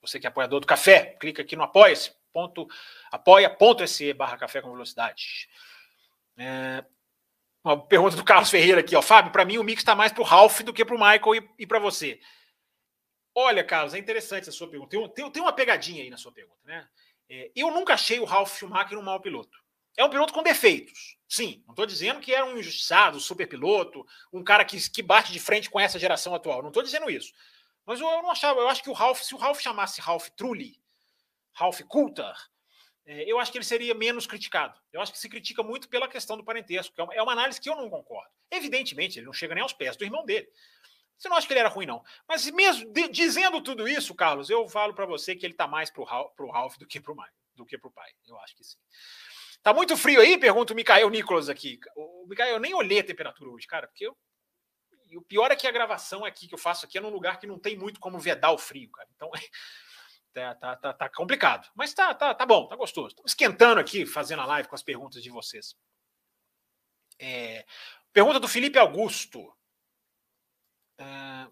Você que é apoiador do café, clica aqui no apoia-se, ponto, apoia.se barra café com velocidade. É, uma pergunta do Carlos Ferreira aqui, ó. Fábio, para mim o mix está mais para o Ralph do que para o Michael e, e para você. Olha, Carlos, é interessante a sua pergunta. Tem, tem, tem uma pegadinha aí na sua pergunta, né? É, eu nunca achei o Ralph Schumacher um mau piloto. É um piloto com defeitos. Sim, não estou dizendo que era um injustiçado, super piloto, um cara que, que bate de frente com essa geração atual. Não estou dizendo isso. Mas eu, eu, não achava, eu acho que o Ralph, se o Ralph chamasse Ralph Trulli, Ralph Coulter, é, eu acho que ele seria menos criticado. Eu acho que se critica muito pela questão do parentesco, que é uma, é uma análise que eu não concordo. Evidentemente, ele não chega nem aos pés do irmão dele. Você não acha que ele era ruim, não. Mas mesmo de, dizendo tudo isso, Carlos, eu falo para você que ele está mais para o Ralph do que para o do que para o pai. Eu acho que sim. Tá muito frio aí? Pergunta o Micael Nicolas aqui. O Micael, eu nem olhei a temperatura hoje, cara, porque eu. E o pior é que a gravação aqui que eu faço aqui é num lugar que não tem muito como vedar o frio, cara. Então, [laughs] Tá, tá, tá, tá, complicado. Mas tá, tá, tá bom, tá gostoso. Estamos esquentando aqui, fazendo a live com as perguntas de vocês. É, pergunta do Felipe Augusto. É,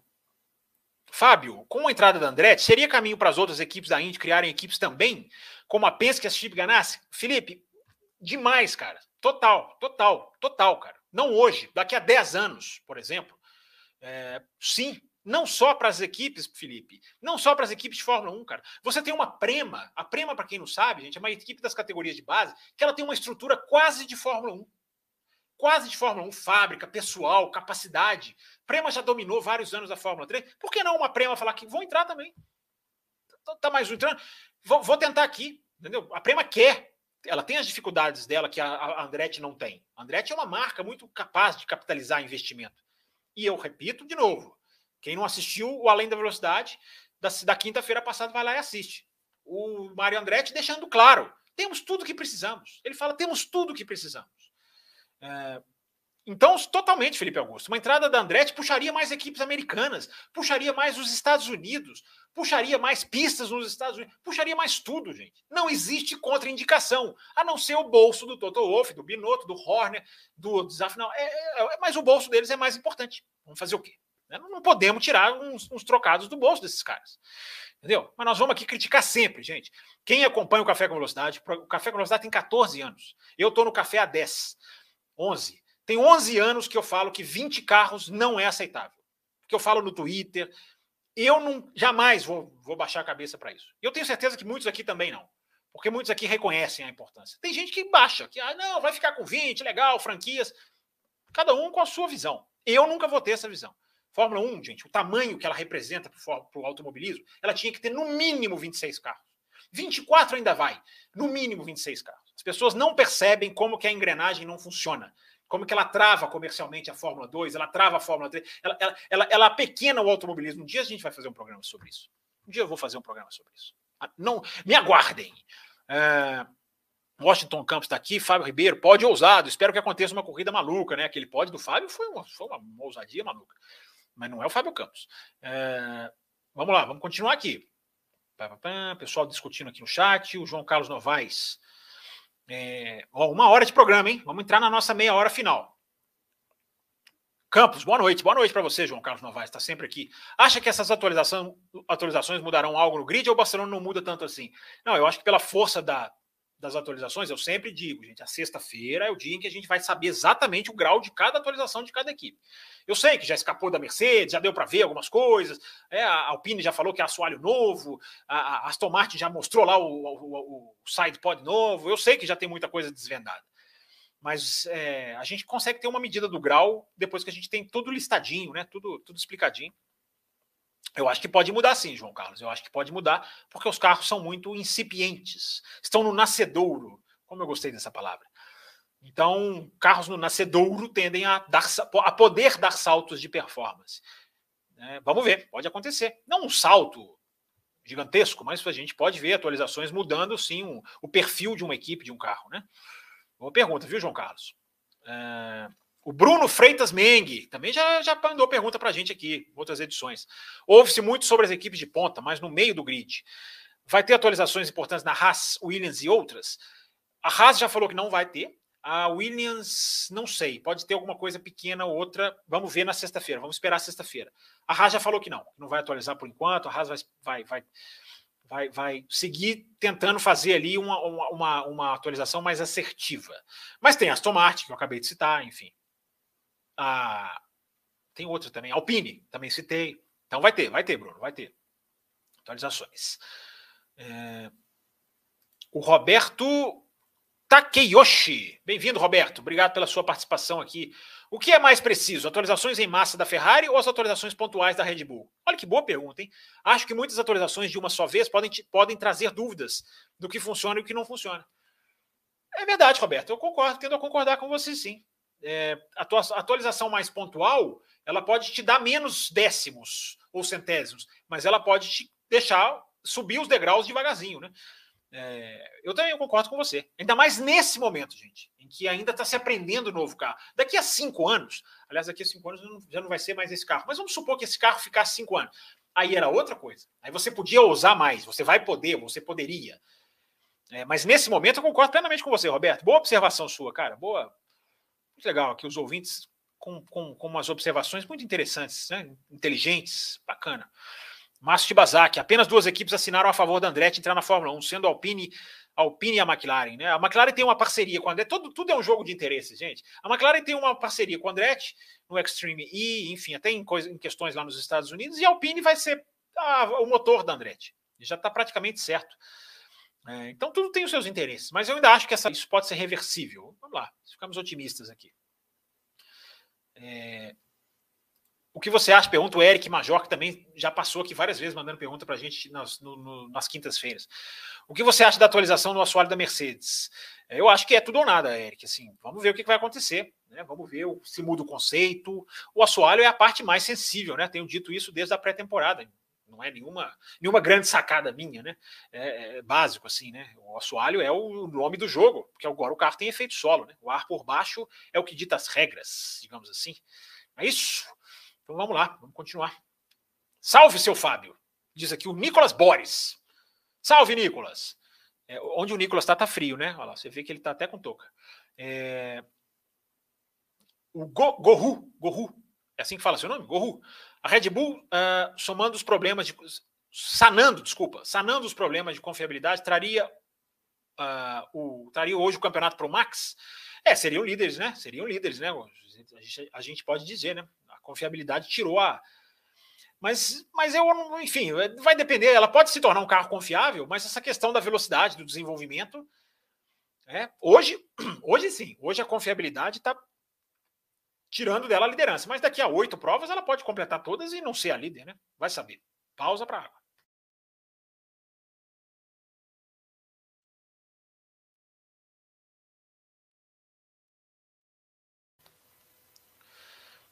Fábio, com a entrada da Andretti, seria caminho para as outras equipes da Indy criarem equipes também, como a Penske e a Chip Ganassi? Felipe, demais, cara. Total, total, total, cara. Não hoje, daqui a 10 anos, por exemplo. É, sim, não só para as equipes, Felipe, não só para as equipes de Fórmula 1, cara. Você tem uma Prema, a Prema, para quem não sabe, gente, é uma equipe das categorias de base que ela tem uma estrutura quase de Fórmula 1. Quase de Fórmula 1, fábrica, pessoal, capacidade. Prema já dominou vários anos a Fórmula 3. Por que não uma Prema falar que vou entrar também? Tá, tá mais um entrando? Vou, vou tentar aqui, entendeu? A Prema quer. ela tem as dificuldades dela que a, a Andretti não tem. A Andretti é uma marca muito capaz de capitalizar investimento. E eu repito de novo: quem não assistiu o Além da Velocidade, da, da quinta-feira passada, vai lá e assiste. O Mário Andretti deixando claro: temos tudo que precisamos. Ele fala: temos tudo que precisamos. É, então, totalmente, Felipe Augusto. Uma entrada da Andretti puxaria mais equipes americanas, puxaria mais os Estados Unidos, puxaria mais pistas nos Estados Unidos, puxaria mais tudo, gente. Não existe contraindicação, a não ser o bolso do Toto Wolff, do Binotto, do Horner, do Desafio. É, é, é, mas o bolso deles é mais importante. Vamos fazer o quê? Né? Não podemos tirar uns, uns trocados do bolso desses caras. Entendeu? Mas nós vamos aqui criticar sempre, gente. Quem acompanha o Café com Velocidade, o Café com Velocidade tem 14 anos. Eu estou no café há 10, 11. Tem 11 anos que eu falo que 20 carros não é aceitável. Que eu falo no Twitter. Eu não jamais vou, vou baixar a cabeça para isso. Eu tenho certeza que muitos aqui também não. Porque muitos aqui reconhecem a importância. Tem gente que baixa, que ah, não, vai ficar com 20, legal, franquias. Cada um com a sua visão. Eu nunca vou ter essa visão. Fórmula 1, gente, o tamanho que ela representa para o automobilismo, ela tinha que ter no mínimo 26 carros. 24 ainda vai, no mínimo 26 carros. As pessoas não percebem como que a engrenagem não funciona como que ela trava comercialmente a Fórmula 2, ela trava a Fórmula 3, ela, ela, ela, ela pequena o automobilismo. Um dia a gente vai fazer um programa sobre isso. Um dia eu vou fazer um programa sobre isso. Ah, não, me aguardem. É, Washington Campos está aqui, Fábio Ribeiro, pode ousado. Espero que aconteça uma corrida maluca, né? Aquele pode do Fábio foi uma, foi uma, uma ousadia maluca. Mas não é o Fábio Campos. É, vamos lá, vamos continuar aqui. Pessoal discutindo aqui no chat. O João Carlos Novaes é, ó, uma hora de programa, hein? Vamos entrar na nossa meia hora final. Campos, boa noite. Boa noite para você, João Carlos Novaes, está sempre aqui. Acha que essas atualizações, atualizações mudarão algo no grid ou o Barcelona não muda tanto assim? Não, eu acho que pela força da, das atualizações, eu sempre digo, gente, a sexta-feira é o dia em que a gente vai saber exatamente o grau de cada atualização de cada equipe. Eu sei que já escapou da Mercedes, já deu para ver algumas coisas, é, a Alpine já falou que é assoalho novo, a, Aston Martin já mostrou lá o, o, o side pod novo, eu sei que já tem muita coisa desvendada. Mas é, a gente consegue ter uma medida do grau depois que a gente tem tudo listadinho, né? Tudo, tudo explicadinho. Eu acho que pode mudar sim, João Carlos. Eu acho que pode mudar, porque os carros são muito incipientes, estão no nascedouro, como eu gostei dessa palavra. Então, carros no nascedouro tendem a, dar, a poder dar saltos de performance. É, vamos ver, pode acontecer. Não um salto gigantesco, mas a gente pode ver atualizações mudando sim um, o perfil de uma equipe, de um carro. Né? Boa pergunta, viu, João Carlos? É, o Bruno Freitas Meng também já, já mandou pergunta para a gente aqui, outras edições. Ouve-se muito sobre as equipes de ponta, mas no meio do grid. Vai ter atualizações importantes na Haas, Williams e outras? A Haas já falou que não vai ter. A Williams, não sei, pode ter alguma coisa pequena ou outra. Vamos ver na sexta-feira, vamos esperar sexta-feira. A Haas já falou que não, não vai atualizar por enquanto. A Haas vai, vai, vai, vai, vai seguir tentando fazer ali uma, uma, uma atualização mais assertiva. Mas tem Aston Martin, que eu acabei de citar, enfim a, tem outra também, Alpine, também citei. Então vai ter, vai ter, Bruno, vai ter atualizações. É, o Roberto Takeyoshi. Bem-vindo, Roberto. Obrigado pela sua participação aqui. O que é mais preciso, atualizações em massa da Ferrari ou as atualizações pontuais da Red Bull? Olha que boa pergunta, hein? Acho que muitas atualizações de uma só vez podem, podem trazer dúvidas do que funciona e o que não funciona. É verdade, Roberto. Eu concordo, tendo a concordar com você, sim é, a tua atualização mais pontual, ela pode te dar menos décimos ou centésimos, mas ela pode te deixar subir os degraus devagarzinho, né? É, eu também concordo com você. Ainda mais nesse momento, gente, em que ainda está se aprendendo o novo carro. Daqui a cinco anos, aliás, daqui a cinco anos já não vai ser mais esse carro, mas vamos supor que esse carro ficasse cinco anos. Aí era outra coisa. Aí você podia usar mais, você vai poder, você poderia. É, mas nesse momento eu concordo plenamente com você, Roberto. Boa observação sua, cara. Boa, legal aqui, os ouvintes com, com, com umas observações muito interessantes, né? inteligentes, bacana. Márcio Tibazaki, apenas duas equipes assinaram a favor da Andretti entrar na Fórmula 1, sendo a Alpine, Alpine e a McLaren. Né? A McLaren tem uma parceria com a Andretti, tudo, tudo é um jogo de interesses, gente. A McLaren tem uma parceria com a Andretti no Extreme E, enfim, até em, coisa, em questões lá nos Estados Unidos, e a Alpine vai ser a, o motor da Andretti. Já está praticamente certo. É, então tudo tem os seus interesses, mas eu ainda acho que essa, isso pode ser reversível. Vamos lá, ficamos otimistas aqui. É, o que você acha? Pergunta o Eric Major, que também já passou aqui várias vezes mandando pergunta para a gente nas, no, no, nas quintas-feiras. O que você acha da atualização do assoalho da Mercedes? Eu acho que é tudo ou nada, Eric. Assim, vamos ver o que vai acontecer. Né? Vamos ver se muda o conceito. O assoalho é a parte mais sensível, né? Tenho dito isso desde a pré-temporada. Não é nenhuma, nenhuma grande sacada minha, né? É, é, básico, assim, né? O assoalho é o nome do jogo, porque agora o carro tem efeito solo, né? O ar por baixo é o que dita as regras, digamos assim. É isso. Então vamos lá, vamos continuar. Salve, seu Fábio! Diz aqui o Nicolas Boris. Salve, Nicolas! É, onde o Nicolas está, tá frio, né? Olha lá, você vê que ele está até com touca. É... O Go, Gohu, Gohu, é assim que fala seu nome? Gohu. A Red Bull, uh, somando os problemas de. sanando, desculpa, sanando os problemas de confiabilidade, traria, uh, o, traria hoje o campeonato para o Max? É, seriam líderes, né? Seriam líderes, né? A gente, a gente pode dizer, né? A confiabilidade tirou a, mas, mas eu, enfim, vai depender. Ela pode se tornar um carro confiável, mas essa questão da velocidade, do desenvolvimento. É, hoje, [clears throat] hoje sim, hoje a confiabilidade está tirando dela a liderança. Mas daqui a oito provas ela pode completar todas e não ser a líder, né? Vai saber. Pausa para água.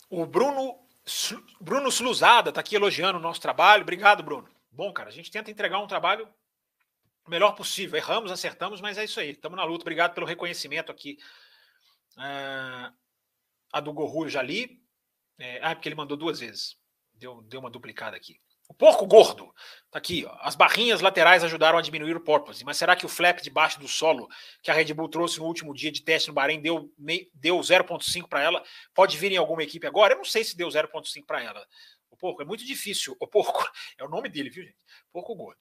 O Bruno Bruno Sluzada está aqui elogiando o nosso trabalho. Obrigado, Bruno. Bom, cara, a gente tenta entregar um trabalho o melhor possível. Erramos, acertamos, mas é isso aí. Estamos na luta. Obrigado pelo reconhecimento aqui. Uh, a do Gorru eu já li. É, ah, porque ele mandou duas vezes. Deu, deu uma duplicada aqui. O porco gordo. Tá aqui, ó. As barrinhas laterais ajudaram a diminuir o porpoise. Mas será que o flap debaixo do solo que a Red Bull trouxe no último dia de teste no Bahrein deu, deu 0,5 para ela? Pode vir em alguma equipe agora? Eu não sei se deu 0,5 para ela. O porco é muito difícil. O porco [laughs] é o nome dele, viu, gente? Porco gordo.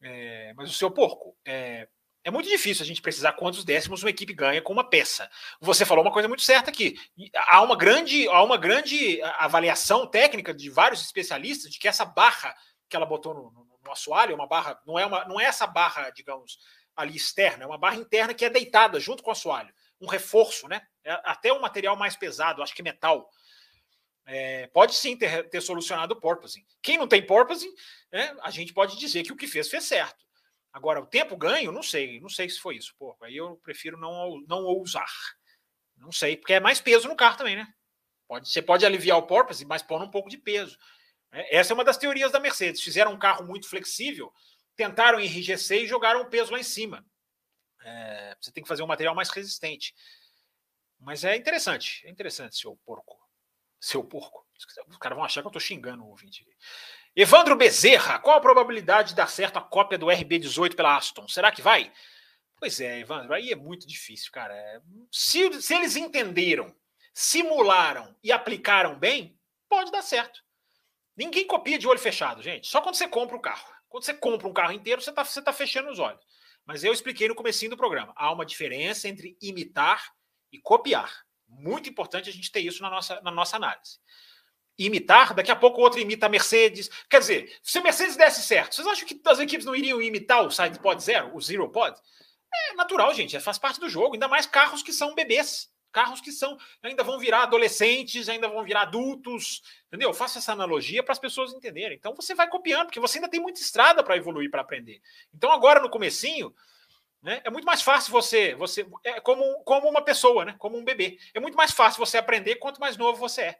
É, mas o seu porco é, é muito difícil a gente precisar quantos décimos uma equipe ganha com uma peça. Você falou uma coisa muito certa aqui. Há uma grande, há uma grande avaliação técnica de vários especialistas de que essa barra que ela botou no, no, no assoalho, é uma barra, não é, uma, não é essa barra, digamos, ali externa, é uma barra interna que é deitada junto com o assoalho. Um reforço, né? É até um material mais pesado, acho que metal. É, pode sim ter, ter solucionado o porpoising. Quem não tem porpoising, né, a gente pode dizer que o que fez fez certo. Agora, o tempo ganho, não sei, não sei se foi isso. Pô, aí eu prefiro não, não ousar. Não sei, porque é mais peso no carro também, né? Pode, você pode aliviar o porpoise, mas pôr um pouco de peso. É, essa é uma das teorias da Mercedes. Fizeram um carro muito flexível, tentaram enrijecer e jogaram o peso lá em cima. É, você tem que fazer um material mais resistente. Mas é interessante, é interessante, seu porco. Seu porco. Os caras vão achar que eu estou xingando o ouvinte. Evandro Bezerra, qual a probabilidade de dar certo a cópia do RB18 pela Aston? Será que vai? Pois é, Evandro, aí é muito difícil, cara. Se, se eles entenderam, simularam e aplicaram bem, pode dar certo. Ninguém copia de olho fechado, gente. Só quando você compra o carro. Quando você compra um carro inteiro, você está você tá fechando os olhos. Mas eu expliquei no comecinho do programa. Há uma diferença entre imitar e copiar. Muito importante a gente ter isso na nossa, na nossa análise imitar, daqui a pouco outro imita a Mercedes. Quer dizer, se a Mercedes desse certo, vocês acham que as equipes não iriam imitar o Side Pod Zero, o Zero Pod? É natural, gente, faz parte do jogo, ainda mais carros que são bebês, carros que são ainda vão virar adolescentes, ainda vão virar adultos, entendeu? Eu faço essa analogia para as pessoas entenderem. Então você vai copiando, porque você ainda tem muita estrada para evoluir, para aprender. Então agora no comecinho, né, é muito mais fácil você, você é como, como uma pessoa, né, como um bebê. É muito mais fácil você aprender quanto mais novo você é.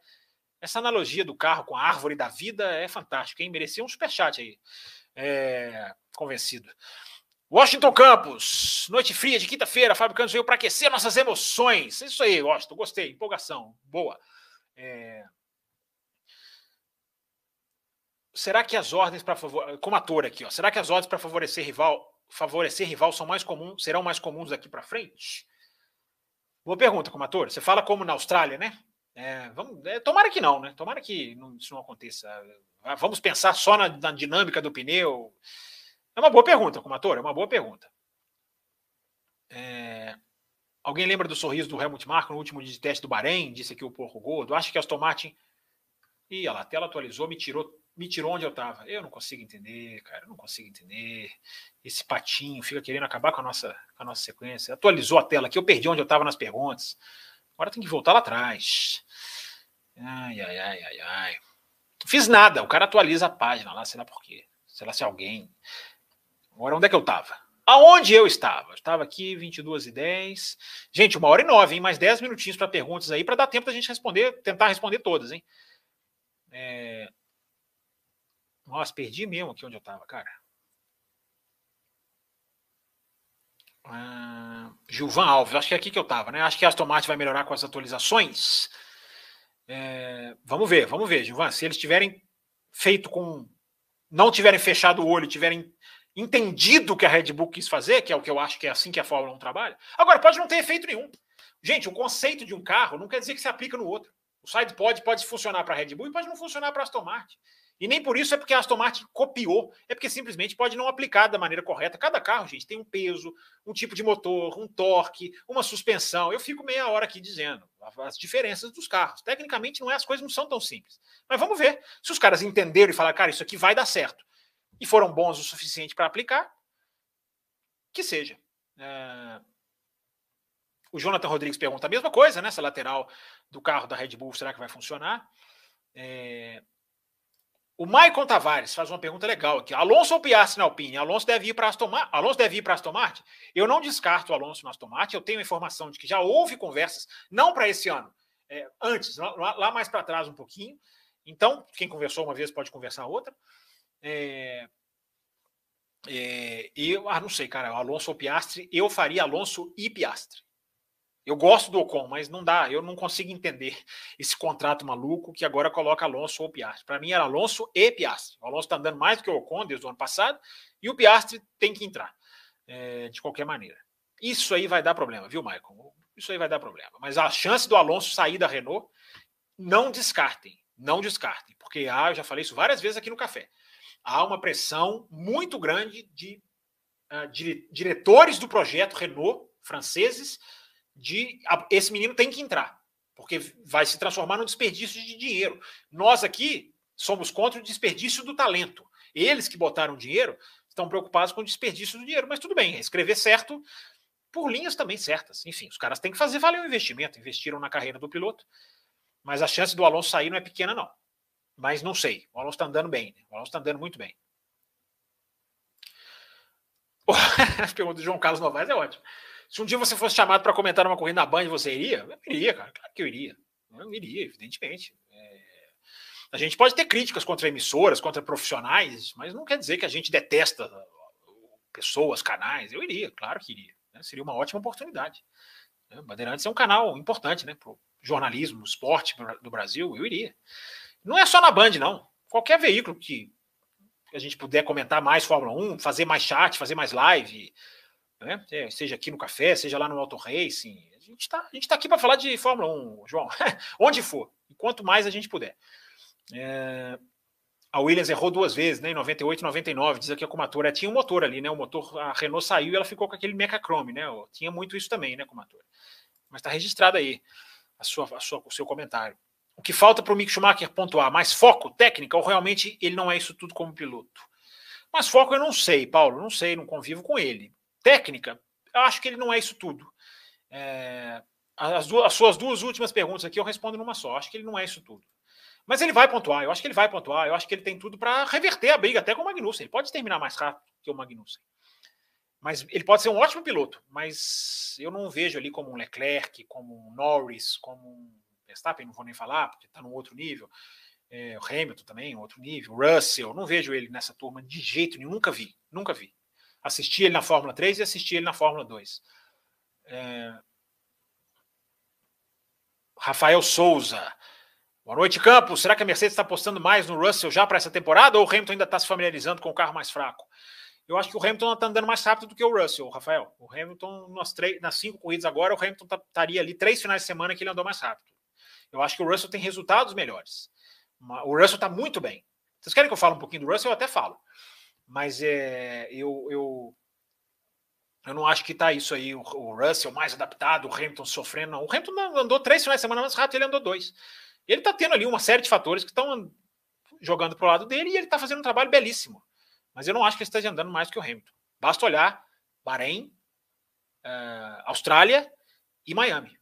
Essa analogia do carro com a árvore da vida é fantástica, hein? Merecia um superchat aí. É... Convencido. Washington Campos, noite fria de quinta-feira, Fábio Campos veio para aquecer nossas emoções. Isso aí, gosto, gostei, empolgação, boa. É... Será que as ordens para favor, como ator aqui, ó, será que as ordens para favorecer rival, favorecer rival são mais comuns, serão mais comuns daqui para frente? Boa pergunta, como ator. Você fala como na Austrália, né? É, vamos, é, tomara que não, né? Tomara que não, isso não aconteça. Ah, vamos pensar só na, na, dinâmica do pneu. É uma boa pergunta, comator, é uma boa pergunta. É, alguém lembra do sorriso do Helmut Marko no último de teste do Bahrein? Disse aqui o Porco Gordo. Acho que Aston Martin. Ih, a tela atualizou, me tirou, me tirou onde eu estava. Eu não consigo entender, cara, eu não consigo entender. Esse patinho fica querendo acabar com a nossa, com a nossa sequência. Atualizou a tela aqui, eu perdi onde eu estava nas perguntas. Agora tem que voltar lá atrás. Ai, ai, ai, ai, ai. Fiz nada. O cara atualiza a página lá, sei lá por quê. Sei lá se alguém. Agora, onde é que eu estava? Aonde eu estava? Eu estava aqui, 22 e 10. Gente, uma hora e nove, hein? Mais 10 minutinhos para perguntas aí, para dar tempo da gente responder, tentar responder todas, hein? É... Nossa, perdi mesmo aqui onde eu estava, cara. Ah, Gilvan Alves, acho que é aqui que eu estava, né? Acho que a Aston Martin vai melhorar com as atualizações. É... Vamos ver, vamos ver, Gilvan. Se eles tiverem feito com. Não tiverem fechado o olho, tiverem entendido o que a Red Bull quis fazer, que é o que eu acho que é assim que a Fórmula 1 trabalha. Agora, pode não ter efeito nenhum. Gente, o conceito de um carro não quer dizer que se aplica no outro. O side pod pode funcionar para a Red Bull e pode não funcionar para a Aston Martin. E nem por isso é porque a Aston Martin copiou, é porque simplesmente pode não aplicar da maneira correta. Cada carro, gente, tem um peso, um tipo de motor, um torque, uma suspensão. Eu fico meia hora aqui dizendo as diferenças dos carros. Tecnicamente, não é, as coisas não são tão simples. Mas vamos ver. Se os caras entenderam e falaram, cara, isso aqui vai dar certo e foram bons o suficiente para aplicar, que seja. É... O Jonathan Rodrigues pergunta a mesma coisa, né? Essa lateral do carro da Red Bull, será que vai funcionar? É... O Maicon Tavares faz uma pergunta legal aqui. Alonso ou Piastri na Alpine? Alonso deve ir para Aston Martin? Alonso deve ir para Aston Martin? Eu não descarto o Alonso no Aston Martin. Eu tenho informação de que já houve conversas, não para esse ano, é, antes, lá, lá mais para trás um pouquinho. Então, quem conversou uma vez pode conversar outra. É, é, eu, ah, não sei, cara, Alonso ou Piastre, eu faria Alonso e Piastre. Eu gosto do Ocon, mas não dá, eu não consigo entender [laughs] esse contrato maluco que agora coloca Alonso ou Piastre. Para mim era Alonso e Piastre. O Alonso está andando mais do que o Ocon desde o ano passado e o Piastre tem que entrar, é, de qualquer maneira. Isso aí vai dar problema, viu, Michael? Isso aí vai dar problema. Mas a chance do Alonso sair da Renault, não descartem, não descartem, porque ah, eu já falei isso várias vezes aqui no café há uma pressão muito grande de uh, diretores do projeto Renault, franceses, de esse menino tem que entrar, porque vai se transformar num desperdício de dinheiro. Nós aqui somos contra o desperdício do talento. Eles que botaram dinheiro estão preocupados com o desperdício do dinheiro, mas tudo bem, é escrever certo por linhas também certas. Enfim, os caras têm que fazer valer o investimento, investiram na carreira do piloto, mas a chance do Alonso sair não é pequena, não. Mas não sei. O Alonso está andando bem. Né? O Alonso está andando muito bem. [laughs] A pergunta do João Carlos Novaes é ótima. Se um dia você fosse chamado para comentar uma corrida na Band, você iria? Eu iria, cara. Claro que eu iria. Eu iria, evidentemente. É... A gente pode ter críticas contra emissoras, contra profissionais, mas não quer dizer que a gente detesta pessoas, canais. Eu iria, claro que iria. Né? Seria uma ótima oportunidade. Né? Bandeirantes é um canal importante né, para o jornalismo, esporte do Brasil. Eu iria. Não é só na Band, não. Qualquer veículo que a gente puder comentar mais Fórmula 1, fazer mais chat, fazer mais live, né? É, seja aqui no café, seja lá no Auto Racing. A gente está tá aqui para falar de Fórmula 1, João. [laughs] Onde for. Quanto mais a gente puder. É... A Williams errou duas vezes, né? Em 98 e 99. Diz aqui a Comatora. Tinha um motor ali, né? O motor, a Renault saiu e ela ficou com aquele Mechachrome, né? Tinha muito isso também, né, Comatora? Mas está registrado aí a sua, a sua, o seu comentário. O que falta para o Mick Schumacher pontuar? Mais foco, técnica, ou realmente ele não é isso tudo como piloto? Mas foco eu não sei, Paulo, não sei, não convivo com ele. Técnica, acho que ele não é isso tudo. É, as, duas, as suas duas últimas perguntas aqui eu respondo numa só. Acho que ele não é isso tudo. Mas ele vai pontuar, eu acho que ele vai pontuar, eu acho que ele tem tudo para reverter a briga até com o Magnussen. Ele pode terminar mais rápido que o Magnussen. Mas ele pode ser um ótimo piloto, mas eu não vejo ali como um Leclerc, como um Norris, como um Verstappen, não vou nem falar, porque está num outro nível. É, o Hamilton também, outro nível. Russell, não vejo ele nessa turma de jeito nenhum, nunca vi, nunca vi. Assisti ele na Fórmula 3 e assisti ele na Fórmula 2. É... Rafael Souza. Boa noite, Campos. Será que a Mercedes está apostando mais no Russell já para essa temporada ou o Hamilton ainda está se familiarizando com o carro mais fraco? Eu acho que o Hamilton está andando mais rápido do que o Russell, Rafael. O Hamilton, nas, três, nas cinco corridas agora, o Hamilton tá, estaria ali três finais de semana que ele andou mais rápido. Eu acho que o Russell tem resultados melhores. O Russell está muito bem. Vocês querem que eu fale um pouquinho do Russell? Eu até falo. Mas é, eu, eu, eu não acho que está isso aí, o, o, Russell mais adaptado, o Hamilton sofrendo. Não. O Hamilton andou três finais de semana mais rápido, ele andou dois. Ele está tendo ali uma série de fatores que estão jogando para o lado dele e ele está fazendo um trabalho belíssimo. Mas eu não acho que ele esteja andando mais que o Hamilton. Basta olhar Bahrein, uh, Austrália e Miami.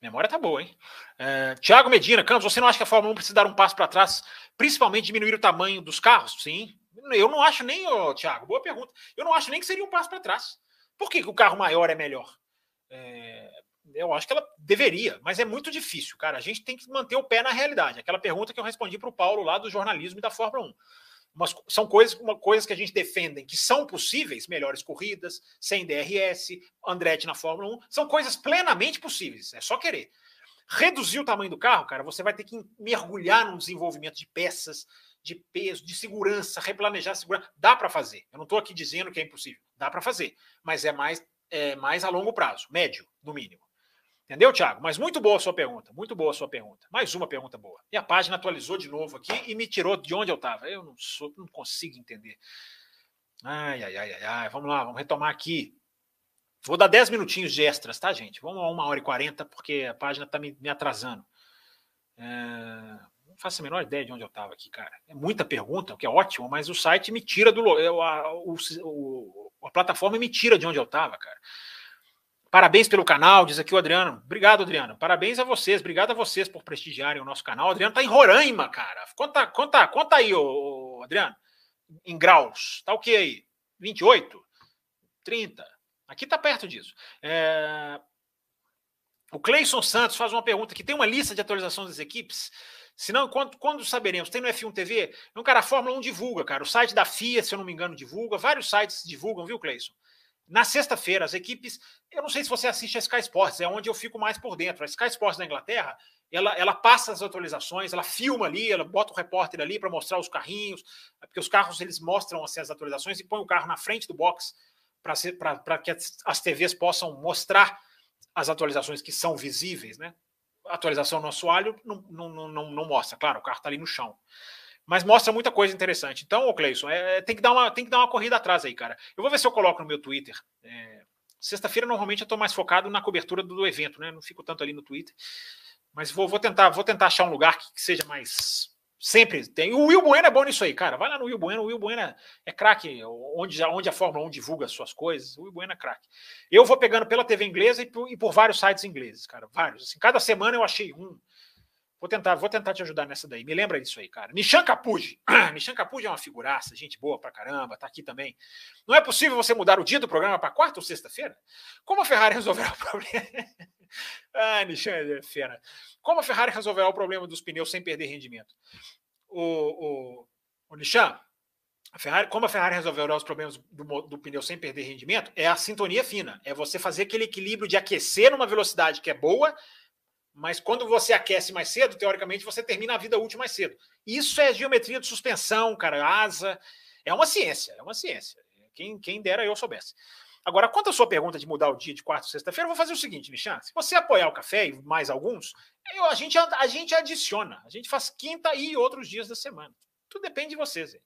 Memória tá boa, hein? É, Tiago Medina, Campos, você não acha que a Fórmula 1 precisa dar um passo para trás, principalmente diminuir o tamanho dos carros? Sim. Eu não acho nem, oh, Tiago, boa pergunta. Eu não acho nem que seria um passo para trás. Por que, que, o carro maior é melhor? É, eu acho que ela deveria, mas é muito difícil, cara. A gente tem que manter o pé na realidade. Aquela pergunta que eu respondi para o Paulo lá do jornalismo e da Fórmula 1. Umas, são coisas, uma, coisas que a gente defende que são possíveis, melhores corridas, sem DRS, Andretti na Fórmula 1, são coisas plenamente possíveis, é só querer. Reduzir o tamanho do carro, cara, você vai ter que mergulhar no desenvolvimento de peças, de peso, de segurança, replanejar a segurança. Dá para fazer. Eu não estou aqui dizendo que é impossível. Dá para fazer, mas é mais, é mais a longo prazo, médio, no mínimo. Entendeu, Thiago? Mas muito boa a sua pergunta, muito boa a sua pergunta. Mais uma pergunta boa. E a página atualizou de novo aqui e me tirou de onde eu estava. Eu não, sou, não consigo entender. Ai, ai, ai, ai, ai. Vamos lá, vamos retomar aqui. Vou dar 10 minutinhos de extras, tá, gente? Vamos a uma hora e 40, porque a página está me, me, atrasando. É... Faço a menor ideia de onde eu estava aqui, cara. É muita pergunta, o que é ótimo, mas o site me tira do. A, o, a plataforma me tira de onde eu estava, cara. Parabéns pelo canal, diz aqui o Adriano. Obrigado, Adriano. Parabéns a vocês, obrigado a vocês por prestigiarem o nosso canal. O Adriano tá em Roraima, cara. Conta, conta, conta aí, ô, Adriano. Em graus. Tá o que aí? 28? 30? Aqui tá perto disso. É... O Cleison Santos faz uma pergunta que tem uma lista de atualização das equipes. Se não, quando, quando saberemos? Tem no F1 TV? Não, cara, a Fórmula 1 divulga, cara. O site da FIA, se eu não me engano, divulga. Vários sites divulgam, viu, Cleison? Na sexta-feira, as equipes. Eu não sei se você assiste a Sky Sports, é onde eu fico mais por dentro. A Sky Sports na Inglaterra, ela, ela passa as atualizações, ela filma ali, ela bota o repórter ali para mostrar os carrinhos, porque os carros eles mostram assim, as atualizações e põe o carro na frente do box para que as TVs possam mostrar as atualizações que são visíveis, né? Atualização no assoalho não, não, não, não mostra, claro, o carro está ali no chão mas mostra muita coisa interessante. Então, ô Cleison, é, tem, que dar uma, tem que dar uma corrida atrás aí, cara. Eu vou ver se eu coloco no meu Twitter. É, Sexta-feira, normalmente, eu estou mais focado na cobertura do, do, evento, né? Não fico tanto ali no Twitter. Mas vou, vou, tentar, vou tentar achar um lugar que, que seja mais. Sempre tem. O Will Bueno é bom nisso aí, cara. Vai lá no Will Bueno. O Will Bueno é, craque, onde, onde a Fórmula 1 divulga as suas coisas. O Will Bueno é craque. Eu vou pegando pela TV inglesa e por, e por vários sites ingleses, cara. Vários. Assim, cada semana eu achei um Vou tentar, vou tentar te ajudar nessa daí. Me lembra disso aí, cara. Nishan Capuji. [clears throat] Nishan Capuji é uma figuraça, gente boa pra caramba, tá aqui também. Não é possível você mudar o dia do programa para quarta ou sexta-feira? Como a Ferrari [laughs] resolverá o problema? ah, Nishan é fera. Como a Ferrari resolverá o problema dos pneus sem perder rendimento? O, o, o Nishan, a Ferrari, como a Ferrari resolverá os problemas do, do pneu sem perder rendimento? É a sintonia fina. É você fazer aquele equilíbrio de aquecer numa velocidade que é boa mas quando você aquece mais cedo, teoricamente você termina a vida útil mais cedo. Isso é geometria de suspensão, cara, asa. É uma ciência, é uma ciência. Quem, quem dera eu soubesse. Agora, quanto à sua pergunta de mudar o dia de quarta ou sexta-feira, eu vou fazer o seguinte, Michan. Se você apoiar o café e mais alguns, eu, a, gente, a gente adiciona. A gente faz quinta e outros dias da semana. Tudo depende de vocês.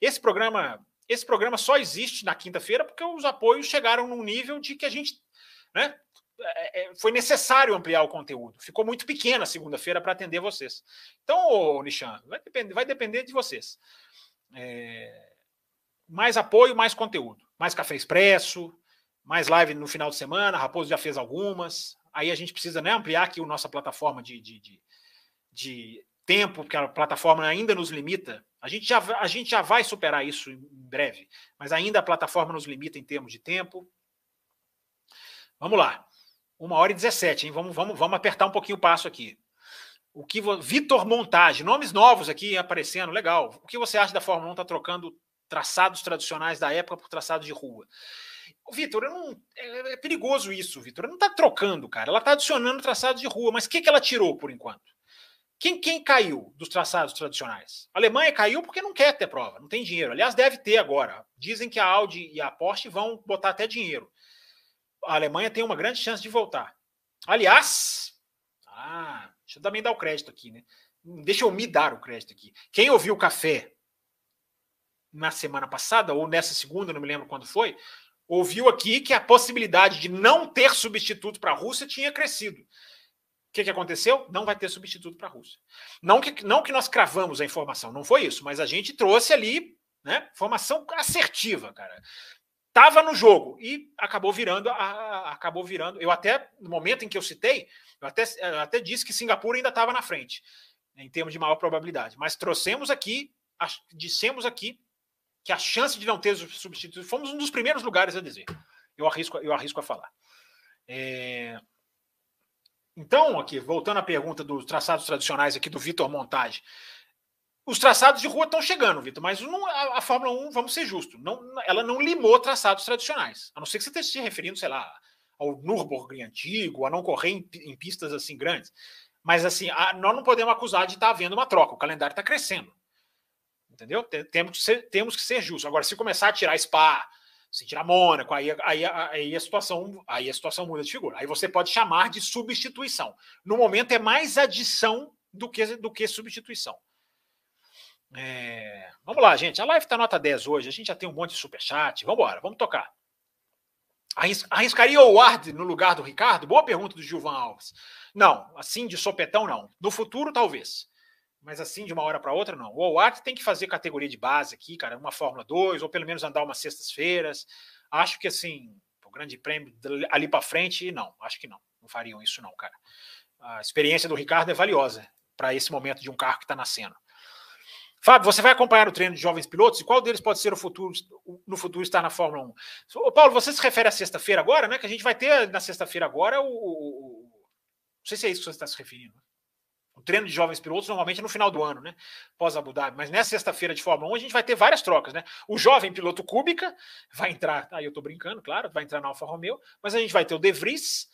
Esse programa, esse programa só existe na quinta-feira porque os apoios chegaram num nível de que a gente né, foi necessário ampliar o conteúdo. Ficou muito pequena segunda-feira para atender vocês. Então, ô, Nishan, vai depender, vai depender de vocês. É, mais apoio, mais conteúdo. Mais café expresso, mais live no final de semana. Raposo já fez algumas. Aí a gente precisa né, ampliar aqui a nossa plataforma de, de, de, de tempo, porque a plataforma ainda nos limita. A gente, já, a gente já vai superar isso em breve, mas ainda a plataforma nos limita em termos de tempo. Vamos lá. Uma hora e 17, hein? Vamos, vamos, vamos apertar um pouquinho o passo aqui. O que Vitor Montage, nomes novos aqui aparecendo, legal. O que você acha da Fórmula 1 tá trocando traçados tradicionais da época por traçados de rua? Vitor, é, é, perigoso isso, Vitor. Não está trocando, cara. Ela está adicionando traçados de rua, mas o que, que ela tirou por enquanto? Quem, quem caiu dos traçados tradicionais? A Alemanha caiu porque não quer ter prova, não tem dinheiro. Aliás, deve ter agora. Dizem que a Audi e a Porsche vão botar até dinheiro a Alemanha tem uma grande chance de voltar. Aliás, ah, deixa eu também dar o crédito aqui, né? Deixa eu me dar o crédito aqui. Quem ouviu o café na semana passada, ou nessa segunda, não me lembro quando foi, ouviu aqui que a possibilidade de não ter substituto para a Rússia tinha crescido. O que, que aconteceu? Não vai ter substituto para a Rússia. Não que, não que nós cravamos a informação, não foi isso, mas a gente trouxe ali né, informação assertiva, cara estava no jogo e acabou virando, a, acabou virando. Eu até, no momento em que eu citei, eu até, eu até disse que Singapura ainda estava na frente, em termos de maior probabilidade. Mas trouxemos aqui, dissemos aqui que a chance de não ter substituído, fomos um dos primeiros lugares a dizer. Eu arrisco, eu arrisco a falar. É... Então, aqui, voltando à pergunta dos traçados tradicionais aqui do Vitor Montage. Os traçados de rua estão chegando, Vitor, mas não, a, a, Fórmula 1, vamos ser justos, não, ela não limou traçados tradicionais. A não ser que você esteja se referindo, sei lá, ao Nürburgring antigo, a não correr em, em pistas assim grandes. Mas assim, a, nós não podemos acusar de estar tá havendo uma troca. O calendário está crescendo. Entendeu? Temos que, ser, temos que ser justos. Agora, se começar a tirar Spa, se tirar Mônaco, aí, aí, aí, a situação, aí a situação muda de figura. Aí você pode chamar de substituição. No momento é mais adição do que, do que substituição. É, vamos lá, gente. A live está nota 10 hoje. A gente já tem um monte de superchat. Vamos embora, vamos tocar. Arriscaria o Ward no lugar do Ricardo? Boa pergunta do Gilvan Alves. Não, assim de sopetão, não. No futuro, talvez mas assim de uma hora para outra, não. O Howard tem que fazer categoria de base aqui, cara, uma Fórmula 2, ou pelo menos andar umas sextas-feiras. Acho que assim, o grande prêmio ali para frente, não, acho que não. Não fariam isso, não, cara. A experiência do Ricardo é valiosa para esse momento de um carro que está nascendo. Fábio, você vai acompanhar o treino de jovens pilotos e qual deles pode ser o futuro no futuro estar na Fórmula 1? Ô, Paulo, você se refere à sexta-feira agora, né? Que a gente vai ter na sexta-feira agora o, o, Não sei se é isso que você está se referindo. O treino de jovens pilotos normalmente é no final do ano, né? Pós Abu Dhabi. Mas nessa sexta-feira de Fórmula 1 a gente vai ter várias trocas, né? O jovem piloto Kubica vai entrar, aí eu tô brincando, claro, vai entrar na Alfa Romeo, mas a gente vai ter o De Vries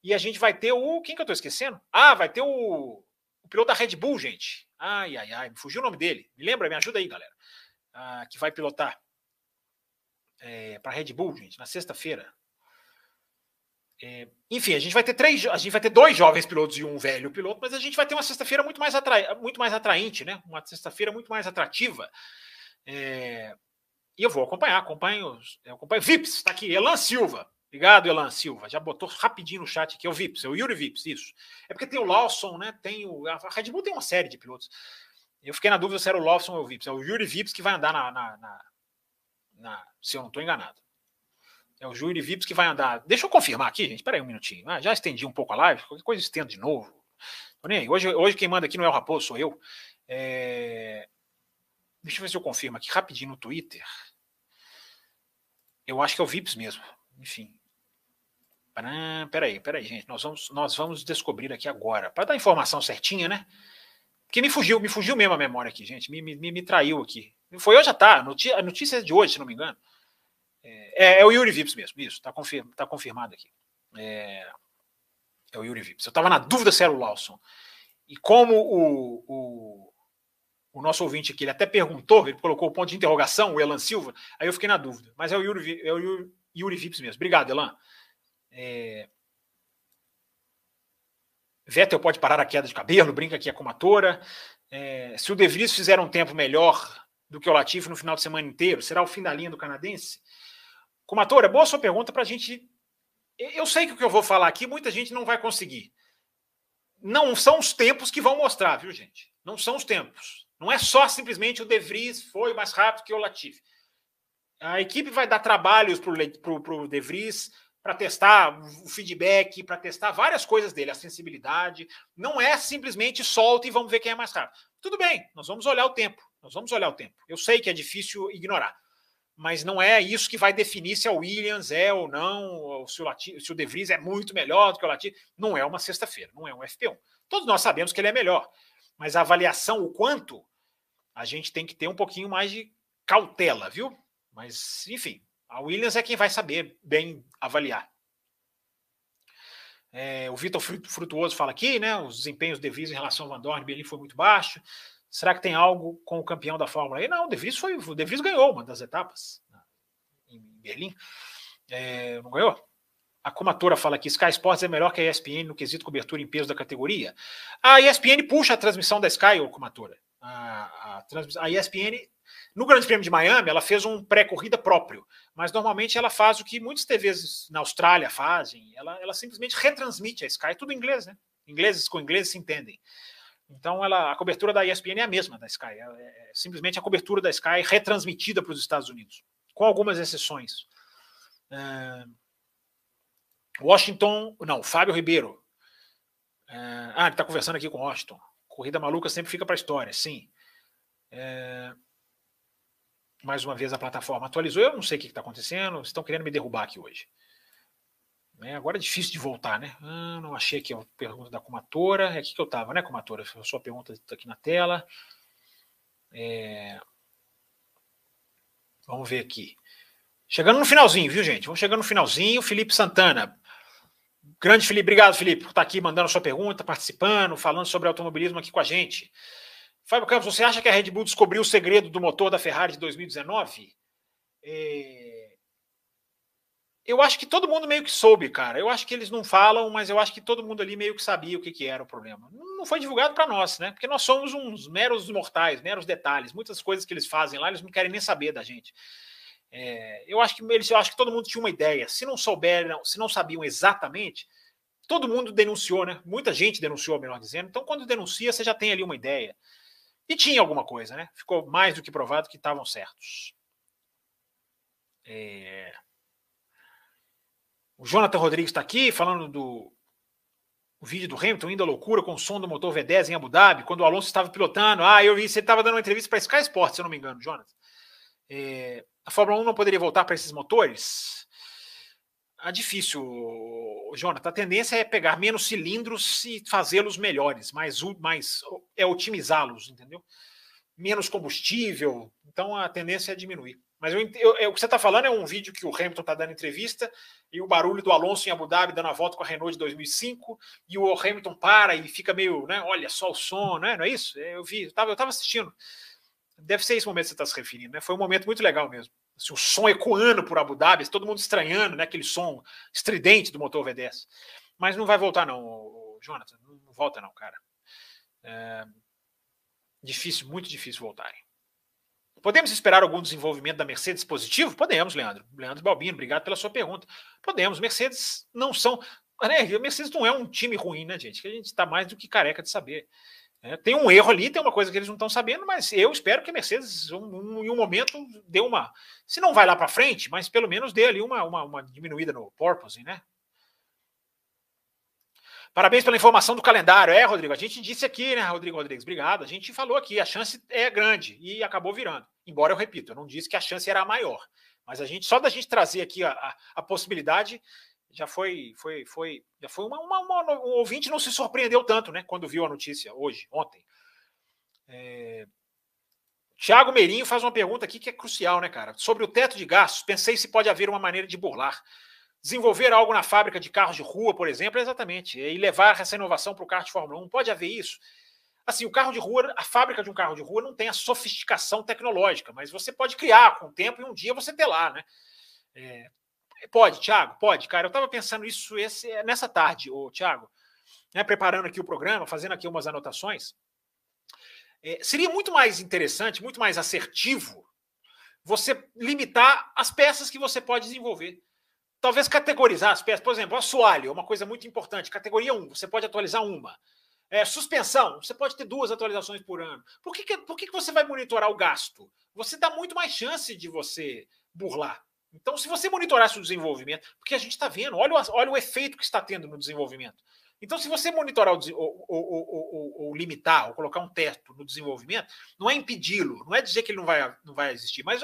e a gente vai ter o. Quem que eu tô esquecendo? Ah, vai ter o, o piloto da Red Bull, gente. Ai, ai, ai, me fugiu o nome dele. Me lembra? Me ajuda aí, galera. Ah, que vai pilotar é, para Red Bull, gente, na sexta-feira. É, enfim, a gente vai ter três, a gente vai ter dois jovens pilotos e um velho piloto, mas a gente vai ter uma sexta-feira muito mais atrai, muito mais atraente, né? Uma sexta-feira muito mais atrativa. É, e eu vou acompanhar, acompanho, acompanho Vips, está aqui, Elan Silva. Obrigado, Elan Silva. Já botou rapidinho no chat aqui, é o Vips, é o Yuri Vips, isso. É porque tem o Lawson, né? Tem o. A Red Bull tem uma série de pilotos. Eu fiquei na dúvida se era o Lawson ou o Vips. É o Yuri Vips que vai andar na. na, na, na se eu não estou enganado. É o Júlio Vips que vai andar. Deixa eu confirmar aqui, gente. Espera aí um minutinho. Ah, já estendi um pouco a live. Qualquer coisa estendo de novo. Tô nem aí. Hoje, hoje quem manda aqui não é o Raposo, sou eu. É... Deixa eu ver se eu confirmo aqui rapidinho no Twitter. Eu acho que é o Vips mesmo. Enfim. Peraí, peraí, gente. Nós vamos, nós vamos descobrir aqui agora. Para dar a informação certinha, né? Porque me fugiu, me fugiu mesmo a memória aqui, gente. Me, me, me traiu aqui. Foi hoje à tarde. A notícia é de hoje, se não me engano. É, é o Yuri Vips mesmo, isso, está confirma, tá confirmado aqui. É, é o Yuri Vips. Eu estava na dúvida se era o Lawson. E como o, o, o, nosso ouvinte aqui, ele até perguntou, ele colocou o ponto de interrogação, o Elan Silva, aí eu fiquei na dúvida. Mas é o Yuri, é o Yuri, Yuri Vips mesmo. Obrigado, Elan. É... Vettel pode parar a queda de cabelo, brinca aqui a comatora. É... Se o De Vries fizer um tempo melhor do que o Latifi no final de semana inteiro, será o fim da linha do canadense? Comatora, boa sua pergunta para a gente. Eu sei que o que eu vou falar aqui muita gente não vai conseguir. Não são os tempos que vão mostrar, viu, gente? Não são os tempos. Não é só simplesmente o De Vries foi mais rápido que o Latifi. A equipe vai dar trabalhos para o De Vries para testar o feedback, para testar várias coisas dele, a sensibilidade. Não é simplesmente solta e vamos ver quem é mais rápido. Tudo bem, nós vamos olhar o tempo. Nós vamos olhar o tempo. Eu sei que é difícil ignorar mas não é isso que vai definir se a Williams é ou não, ou se o, Lati, se o De Vries é muito melhor do que o Latifi. Não é uma sexta-feira, não é um FP1. Todos nós sabemos que ele é melhor, mas a avaliação, o quanto, a gente tem que ter um pouquinho mais de cautela, viu? Mas, enfim, a Williams é quem vai saber bem avaliar. É, o Vitor Frutuoso fala aqui, né? Os desempenhos de Vries em relação ao Van Dorn, Berlim foi muito baixo. Será que tem algo com o campeão da Fórmula E? Não, o De Vries, foi, o De Vries ganhou uma das etapas né, em Berlim. É, não ganhou? A comatora fala que Sky Sports é melhor que a ESPN no quesito cobertura em peso da categoria. A ESPN puxa a transmissão da Sky, ô comatora. A, a, a ESPN, no Grande Prêmio de Miami, ela fez um pré-corrida próprio, mas normalmente ela faz o que muitas TVs na Austrália fazem, ela, ela simplesmente retransmite a Sky, tudo em inglês, né? Ingleses com ingleses se entendem. Então, ela, a cobertura da ESPN é a mesma da Sky. É, é simplesmente a cobertura da Sky retransmitida para os Estados Unidos, com algumas exceções. Uh, Washington, não, Fábio Ribeiro. Uh, ah, ele está conversando aqui com Washington. Corrida maluca sempre fica para a história, sim. Uh, mais uma vez a plataforma atualizou. Eu não sei o que está acontecendo. Estão querendo me derrubar aqui hoje. É, agora é difícil de voltar, né? Ah, não achei aqui a pergunta da Comatora. É aqui que eu estava, né, Comatora? A sua pergunta está aqui na tela. É... Vamos ver aqui. Chegando no finalzinho, viu, gente? Vamos chegando no finalzinho. Felipe Santana. Grande Felipe, obrigado, Felipe, por estar aqui mandando a sua pergunta, participando, falando sobre automobilismo aqui com a gente. Fábio Campos, você acha que a Red Bull descobriu o segredo do motor da Ferrari de 2019? É... Eu acho que todo mundo meio que soube, cara. Eu acho que eles não falam, mas eu acho que todo mundo ali meio que sabia o que, que era o problema. Não foi divulgado para nós, né? Porque nós somos uns meros mortais, meros detalhes. Muitas coisas que eles fazem lá, eles não querem nem saber da gente. É... eu acho que eles, eu acho que todo mundo tinha uma ideia. Se não souberam, se não sabiam exatamente, todo mundo denunciou, né? Muita gente denunciou, melhor dizendo. Então, quando denuncia, você já tem ali uma ideia. E tinha alguma coisa, né? Ficou mais do que provado que estavam certos. É... O Jonathan Rodrigues está aqui falando do o vídeo do Hamilton indo à loucura com o som do motor V10 em Abu Dhabi, quando o Alonso estava pilotando. Ah, eu vi, você estava dando uma entrevista para Sky Sports, se eu não me engano, Jonathan. É... a Fórmula 1 não poderia voltar para esses motores? É difícil, Jonathan. A tendência é pegar menos cilindros e fazê-los melhores, mais, mais é otimizá-los, entendeu? Menos combustível. Então a tendência é diminuir. Mas eu, eu, eu, o que você está falando é um vídeo que o Hamilton está dando entrevista e o barulho do Alonso em Abu Dhabi dando a volta com a Renault de 2005 e o Hamilton para e fica meio, né? Olha só o som, né? Não é isso? Eu vi, eu estava assistindo. Deve ser esse momento que você está se referindo, né? Foi um momento muito legal mesmo assim, o som ecoando por Abu Dhabi, todo mundo estranhando, né, aquele som estridente do motor V10. Mas não vai voltar, não, Jonathan. Não volta, não, cara. É difícil, muito difícil voltarem. Podemos esperar algum desenvolvimento da Mercedes positivo? Podemos, Leandro. Leandro Balbino, obrigado pela sua pergunta. Podemos. Mercedes não são. Né, a Mercedes não é um time ruim, né, gente? Que a gente está mais do que careca de saber. É, tem um erro ali, tem uma coisa que eles não estão sabendo, mas eu espero que a Mercedes, um, um, em um momento, dê uma. Se não vai lá para frente, mas pelo menos dê ali uma, uma, uma diminuída no porpoise, né? Parabéns pela informação do calendário. É, Rodrigo, a gente disse aqui, né, Rodrigo Rodrigues? Obrigado. A gente falou aqui, a chance é grande e acabou virando. Embora eu repito, eu não disse que a chance era maior. Mas a gente, só da gente trazer aqui a, a, a possibilidade, já foi, foi, foi, já foi uma, uma, uma, um ouvinte não se surpreendeu tanto, né, quando viu a notícia hoje, ontem. É... Tiago Meirinho faz uma pergunta aqui que é crucial, né, cara? Sobre o teto de gastos, pensei se pode haver uma maneira de burlar. Desenvolver algo na fábrica de carros de rua, por exemplo, exatamente, e levar essa inovação para o carro de Fórmula 1. Pode haver isso. Assim, o carro de rua, a fábrica de um carro de rua não tem a sofisticação tecnológica, mas você pode criar com o tempo e um dia você ter lá, né? É, Pode, Thiago, pode, cara. Eu estava pensando isso esse, nessa tarde, o Thiago, né, preparando aqui o programa, fazendo aqui umas anotações. É, seria muito mais interessante, muito mais assertivo você limitar as peças que você pode desenvolver. Talvez categorizar as peças. Por exemplo, assoalho é uma coisa muito importante. Categoria 1, você pode atualizar uma. É, suspensão, você pode ter duas atualizações por ano. Por que, que, por que, que você vai monitorar o gasto? Você dá muito mais chance de você burlar. Então, se você monitorasse o desenvolvimento, porque a gente está vendo, olha o, olha o efeito que está tendo no desenvolvimento. Então, se você monitorar o, ou, ou, ou, ou, limitar, ou colocar um teto no desenvolvimento, não é impedi-lo, não é dizer que ele não vai, não vai existir, mas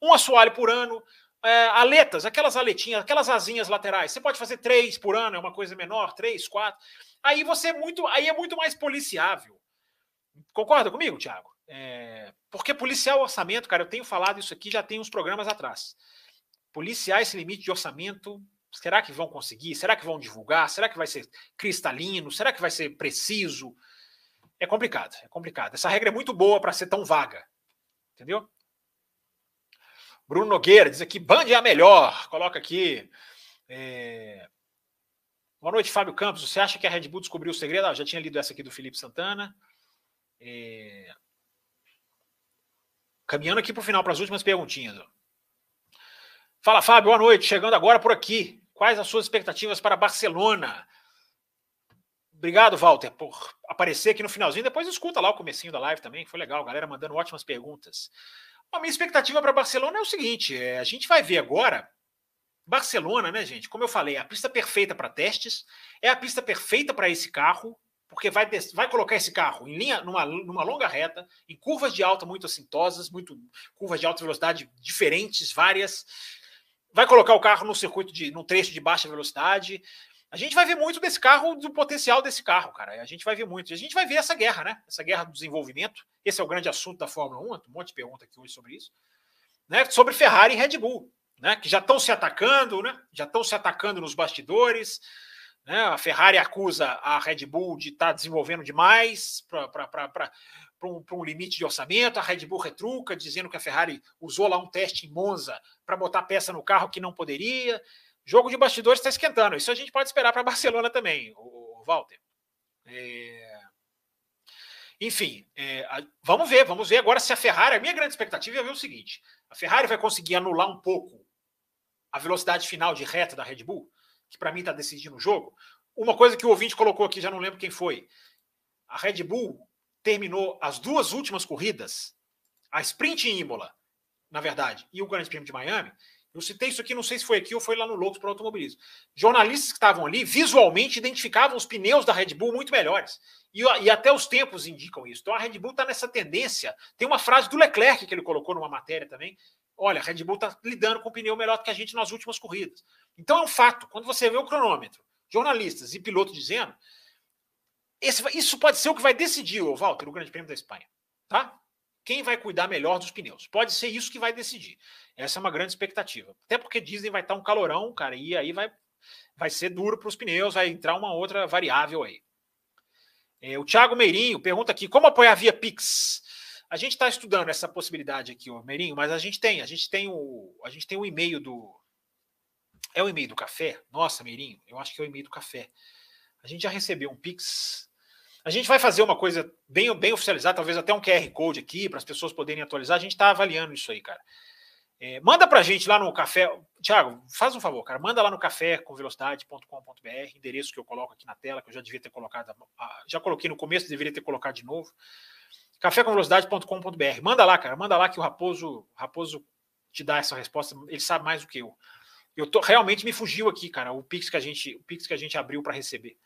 um assoalho por ano, é, aletas, aquelas aletinhas, aquelas asinhas laterais, você pode fazer três por ano, é uma coisa menor, três, quatro. Aí você é muito, aí é muito mais policiável. Concorda comigo, Thiago? É, porque policiar o orçamento, cara, eu tenho falado isso aqui já tem uns programas atrás policiar esse limite de orçamento, será que vão conseguir? Será que vão divulgar? Será que vai ser cristalino? Será que vai ser preciso? É complicado, é complicado. Essa regra é muito boa para ser tão vaga. Entendeu? Bruno Nogueira diz aqui: Band é a melhor. Coloca aqui. É... Boa noite, Fábio Campos. Você acha que a Red Bull descobriu o segredo? Ah, já tinha lido essa aqui do Felipe Santana. É... Caminhando aqui para o final, para as últimas perguntinhas. Ó. Fala, Fábio, boa noite. Chegando agora por aqui. Quais as suas expectativas para Barcelona? Obrigado, Walter, por aparecer aqui no finalzinho. Depois escuta lá o comecinho da live também, foi legal, galera mandando ótimas perguntas. A minha expectativa para Barcelona é o seguinte: é, a gente vai ver agora Barcelona, né, gente? Como eu falei, é a pista perfeita para testes, é a pista perfeita para esse carro, porque vai, vai colocar esse carro em linha, numa, numa longa reta, em curvas de alta muito assintosas, muito curvas de alta velocidade diferentes, várias. Vai colocar o carro no circuito de, num trecho de baixa velocidade. A gente vai ver muito desse carro, do potencial desse carro, cara. A gente vai ver muito. A gente vai ver essa guerra, né? Essa guerra do desenvolvimento. Esse é o grande assunto da Fórmula 1. Um monte de pergunta aqui hoje sobre isso. Né? Sobre Ferrari e Red Bull, né? Que já estão se atacando, né? Já estão se atacando nos bastidores. Né? A Ferrari acusa a Red Bull de estar tá desenvolvendo demais para um, um limite de orçamento. A Red Bull retruca, dizendo que a Ferrari usou lá um teste em Monza para botar peça no carro que não poderia. Jogo de bastidores está esquentando. Isso a gente pode esperar para [laughs] Barcelona também, o, Walter. É... Enfim, é, vamos ver, vamos ver agora se a Ferrari. A minha grande expectativa é ver o seguinte: a Ferrari vai conseguir anular um pouco a velocidade final de reta da Red Bull que para mim está decidindo o jogo. Uma coisa que o ouvinte colocou aqui, já não lembro quem foi. A Red Bull terminou as duas últimas corridas, a sprint em Imola, na verdade, e o Grande Prêmio de Miami. Eu citei isso aqui, não sei se foi aqui ou foi lá no Loucos para Automobilismo. Jornalistas que estavam ali visualmente identificavam os pneus da Red Bull muito melhores. E, e até os tempos indicam isso. Então a Red Bull está nessa tendência. Tem uma frase do Leclerc que ele colocou numa matéria também. Olha, a Red Bull está lidando com o pneu melhor do que a gente nas últimas corridas. Então é um fato. Quando você vê o cronômetro, jornalistas e piloto dizendo, esse, isso pode ser o que vai decidir, Walter, o Grande Prêmio da Espanha. Tá? Quem vai cuidar melhor dos pneus? Pode ser isso que vai decidir. Essa é uma grande expectativa. Até porque dizem vai estar um calorão, cara, e aí vai, vai ser duro para os pneus, vai entrar uma outra variável aí. É, o Thiago Meirinho pergunta aqui: como apoiar via Pix? A gente está estudando essa possibilidade aqui, o Meirinho, mas a gente tem, a gente tem o, a gente tem o e-mail do, é o e-mail do café? Nossa, Meirinho, eu acho que é o e-mail do café. A gente já recebeu um Pix. A gente vai fazer uma coisa bem, bem oficializada, talvez até um QR Code aqui, para as pessoas poderem atualizar. A gente está avaliando isso aí, cara. É, manda para a gente lá no café. Tiago, faz um favor, cara. Manda lá no café com velocidade.com.br, endereço que eu coloco aqui na tela, que eu já devia ter colocado. Já coloquei no começo, deveria ter colocado de novo. cafécomvelocidade.com.br. Manda lá, cara. Manda lá que o Raposo, Raposo te dá essa resposta. Ele sabe mais do que eu. Eu tô realmente me fugiu aqui, cara, o Pix que a gente, o Pix que a gente abriu para receber.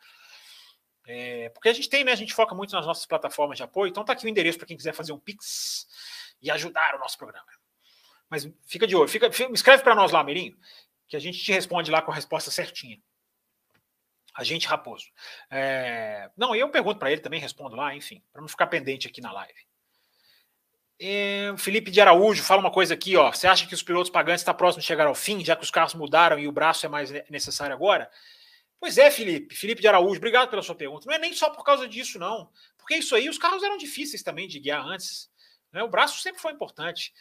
É, porque a gente tem, né? A gente foca muito nas nossas plataformas de apoio, então tá aqui o endereço para quem quiser fazer um Pix e ajudar o nosso programa. Mas fica de olho, fica, escreve para nós lá, Mirinho, que a gente te responde lá com a resposta certinha. A gente raposo. É, não, eu pergunto para ele também, respondo lá, enfim, para não ficar pendente aqui na live. É, Felipe de Araújo fala uma coisa aqui, ó. Você acha que os pilotos pagantes estão próximos de chegar ao fim, já que os carros mudaram e o braço é mais necessário agora? Pois é, Felipe. Felipe de Araújo, obrigado pela sua pergunta. Não é nem só por causa disso, não. Porque isso aí, os carros eram difíceis também de guiar antes. Né? O braço sempre foi importante.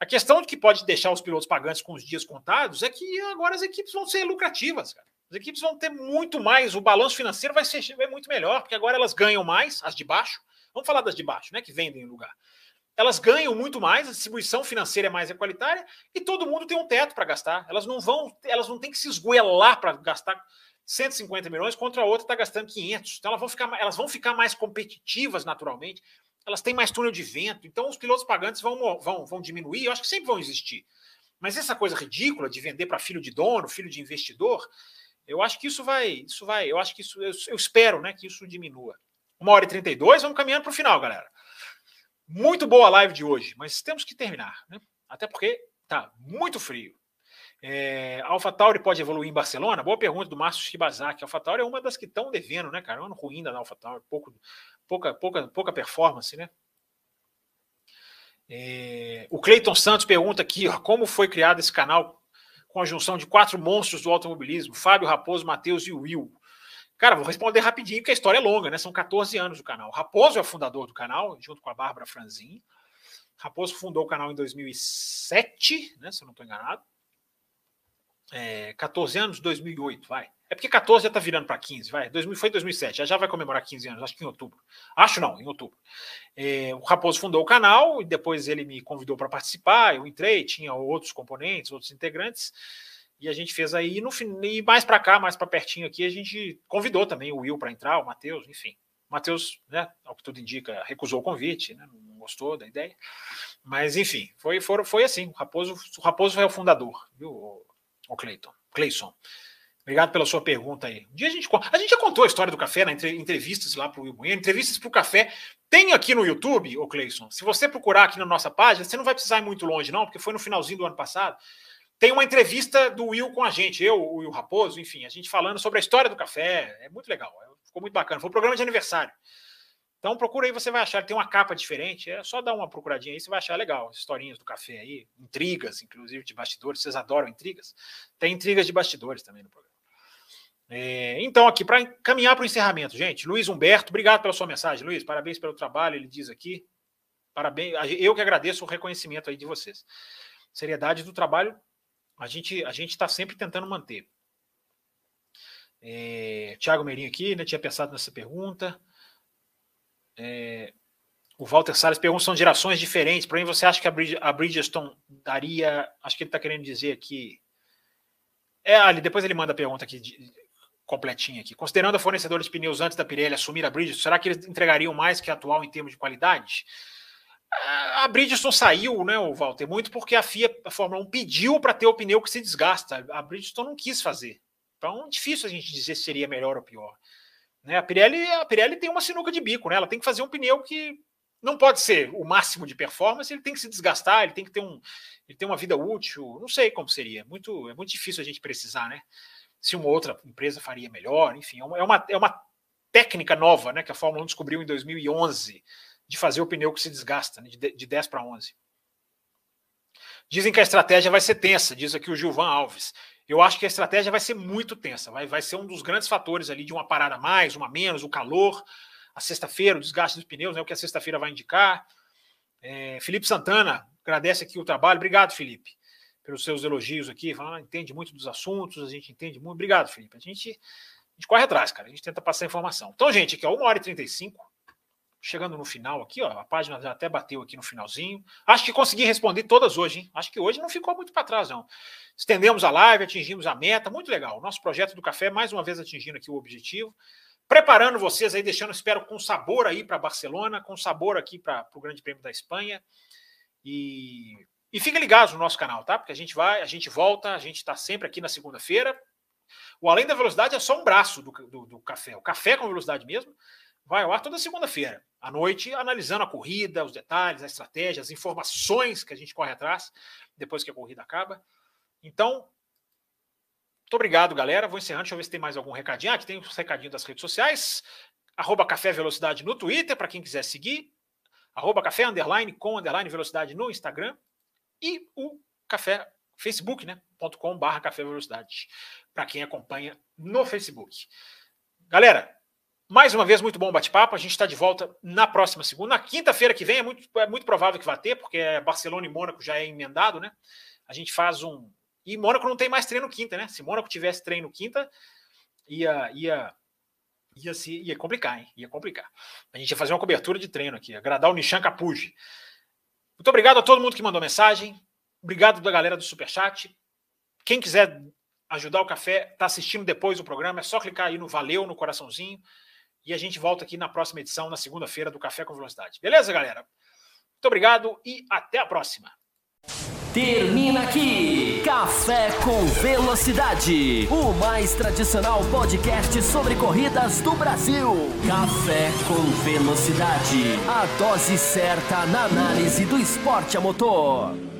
A questão de que pode deixar os pilotos pagantes com os dias contados é que agora as equipes vão ser lucrativas, cara. As equipes vão ter muito mais, o balanço financeiro vai ser vai muito melhor, porque agora elas ganham mais, as de baixo. Vamos falar das de baixo, né? Que vendem o lugar elas ganham muito mais, a distribuição financeira é mais equalitária e todo mundo tem um teto para gastar. Elas não vão, elas não têm que se esgoelar para gastar 150 milhões contra a outra está gastando 500. Então elas vão ficar, elas vão ficar mais competitivas naturalmente. Elas têm mais túnel de vento. Então os pilotos pagantes vão, vão, vão diminuir. Eu acho que sempre vão existir. Mas essa coisa ridícula de vender para filho de dono, filho de investidor, eu acho que isso vai, isso vai, eu acho que isso, eu, eu espero, né, que isso diminua. Uma hora e 32, vamos caminhando para o final, galera. Muito boa a live de hoje, mas temos que terminar, né? Até porque tá muito frio. É, Alpha Tauri pode evoluir em Barcelona? Boa pergunta do Márcio Shibazaki. Alpha Tauri é uma das que estão devendo, né, cara? É um ano ruim da Alpha Tauri, pouco, pouca, pouca, pouca performance, né? É, o Cleiton Santos pergunta aqui ó, como foi criado esse canal com a junção de quatro monstros do automobilismo: Fábio, Raposo, Matheus e Will. Cara, vou responder rapidinho, porque a história é longa, né? São 14 anos do canal. Raposo é o fundador do canal, junto com a Bárbara Franzin. Raposo fundou o canal em 2007, né? Se eu não estou enganado. É, 14 anos, 2008, vai. É porque 14 já está virando para 15, vai. 2000, foi 2007, já, já vai comemorar 15 anos, acho que em outubro. Acho não, em outubro. É, o Raposo fundou o canal e depois ele me convidou para participar. Eu entrei, tinha outros componentes, outros integrantes. E a gente fez aí, no e mais para cá, mais para pertinho aqui, a gente convidou também o Will para entrar, o Matheus, enfim. O Matheus, né, ao que tudo indica, recusou o convite, né, não gostou da ideia. Mas, enfim, foi, foi, foi assim. O Raposo, o Raposo foi o fundador, viu, o, Cleiton? Cleison. Obrigado pela sua pergunta aí. Um dia a gente, a gente já contou a história do café na entrevistas lá para o Will Bueno, entrevistas para o café. Tem aqui no YouTube, ô Cleison. Se você procurar aqui na nossa página, você não vai precisar ir muito longe, não, porque foi no finalzinho do ano passado. Tem uma entrevista do Will com a gente, eu, o Will Raposo, enfim, a gente falando sobre a história do café. É muito legal, ficou muito bacana. Foi um programa de aniversário. Então procura aí, você vai achar. Tem uma capa diferente, é só dar uma procuradinha aí, você vai achar legal. Historinhas do café aí, intrigas, inclusive de bastidores. Vocês adoram intrigas? Tem intrigas de bastidores também no programa. É, então, aqui, para caminhar para o encerramento, gente, Luiz Humberto, obrigado pela sua mensagem, Luiz, parabéns pelo trabalho, ele diz aqui. Parabéns, eu que agradeço o reconhecimento aí de vocês. Seriedade do trabalho, a gente a gente está sempre tentando manter. É, Tiago Meirinho aqui, né, tinha pensado nessa pergunta. É, o Walter Salles pergunta: são gerações diferentes. Para mim, você acha que a, Bridgestone daria. Acho que ele está querendo dizer aqui. É, ali, depois ele manda a pergunta aqui de, completinha aqui. Considerando a fornecedora de pneus antes da Pirelli assumir a Bridgestone, será que eles entregariam mais que a atual em termos de qualidade? A Bridgestone saiu, né, o Walter, muito porque a FIA, a Fórmula 1, pediu para ter o pneu que se desgasta. A Bridgestone não quis fazer. Então, difícil a gente dizer se seria melhor ou pior. Né, a, Pirelli, a Pirelli tem uma sinuca de bico, né? Ela tem que fazer um pneu que não pode ser o máximo de performance, ele tem que se desgastar, ele tem que ter um, ele tem uma vida útil. Não sei como seria. É muito, é muito difícil a gente precisar, né? se uma outra empresa faria melhor, enfim, é uma, é uma é técnica nova né, que a Fórmula 1 descobriu em 2011 de fazer o pneu que se desgasta, né, de, de 10 para 11. Dizem que a estratégia vai ser tensa, diz aqui o Gilvan Alves. Eu acho que a estratégia vai ser muito tensa, vai, vai ser um dos grandes fatores ali de uma parada a mais, uma menos, o calor, a sexta-feira, o desgaste dos pneus, né, o que a sexta-feira vai indicar. É, Felipe Santana agradece aqui o trabalho. Obrigado, Felipe pelos seus elogios aqui, falando, ah, entende muito dos assuntos, a gente entende muito. Obrigado, Felipe. A gente, a gente corre atrás, cara. A gente tenta passar informação. Então, gente, aqui, ó, 1 hora e 35. Chegando no final aqui, ó, a página já até bateu aqui no finalzinho. Acho que consegui responder todas hoje, hein? Acho que hoje não ficou muito para trás, não. Estendemos a live, atingimos a meta, muito legal. Nosso projeto do café, mais uma vez, atingindo aqui o objetivo. Preparando vocês aí, deixando, espero, com sabor aí para Barcelona, com sabor aqui para o Grande Prêmio da Espanha. E e fica ligado no nosso canal, tá? Porque a gente vai, a gente volta, a gente está sempre aqui na segunda-feira. O Além da Velocidade é só um braço do, do, do, café. O café com velocidade mesmo vai ao ar toda segunda-feira, à noite, analisando a corrida, os detalhes, a estratégia, as informações que a gente corre atrás depois que a corrida acaba. Então, muito obrigado, galera. Vou encerrando. Deixa eu ver se tem mais algum recadinho. Ah, aqui tem os recadinhos das redes sociais. Arroba Café Velocidade no Twitter, para quem quiser seguir. Arroba Café Underline com Underline Velocidade no Instagram e o café facebook, né? .com barra café velocidade, para quem acompanha no Facebook. Galera, mais uma vez, muito bom bate-papo. A gente está de volta na próxima segunda. Na quinta-feira que vem é muito, é muito provável que vá ter, porque é Barcelona e Mônaco já é emendado, né? A gente faz um. E Mônaco não tem mais treino quinta, né? Se Mônaco tivesse treino quinta, ia, ia, ia, se, ia complicar, hein? Ia complicar. A gente ia fazer uma cobertura de treino aqui, agradar o Nishan Capuji. Muito obrigado a todo mundo que mandou mensagem. Obrigado da galera do Superchat. Quem quiser ajudar o café, está assistindo depois do programa, é só clicar aí no Valeu, no coraçãozinho. E a gente volta aqui na próxima edição, na segunda-feira, do Café com Velocidade. Beleza, galera? Muito obrigado e até a próxima. Termina aqui Café com Velocidade, o mais tradicional podcast sobre corridas do Brasil. Café com Velocidade, a dose certa na análise do esporte a motor.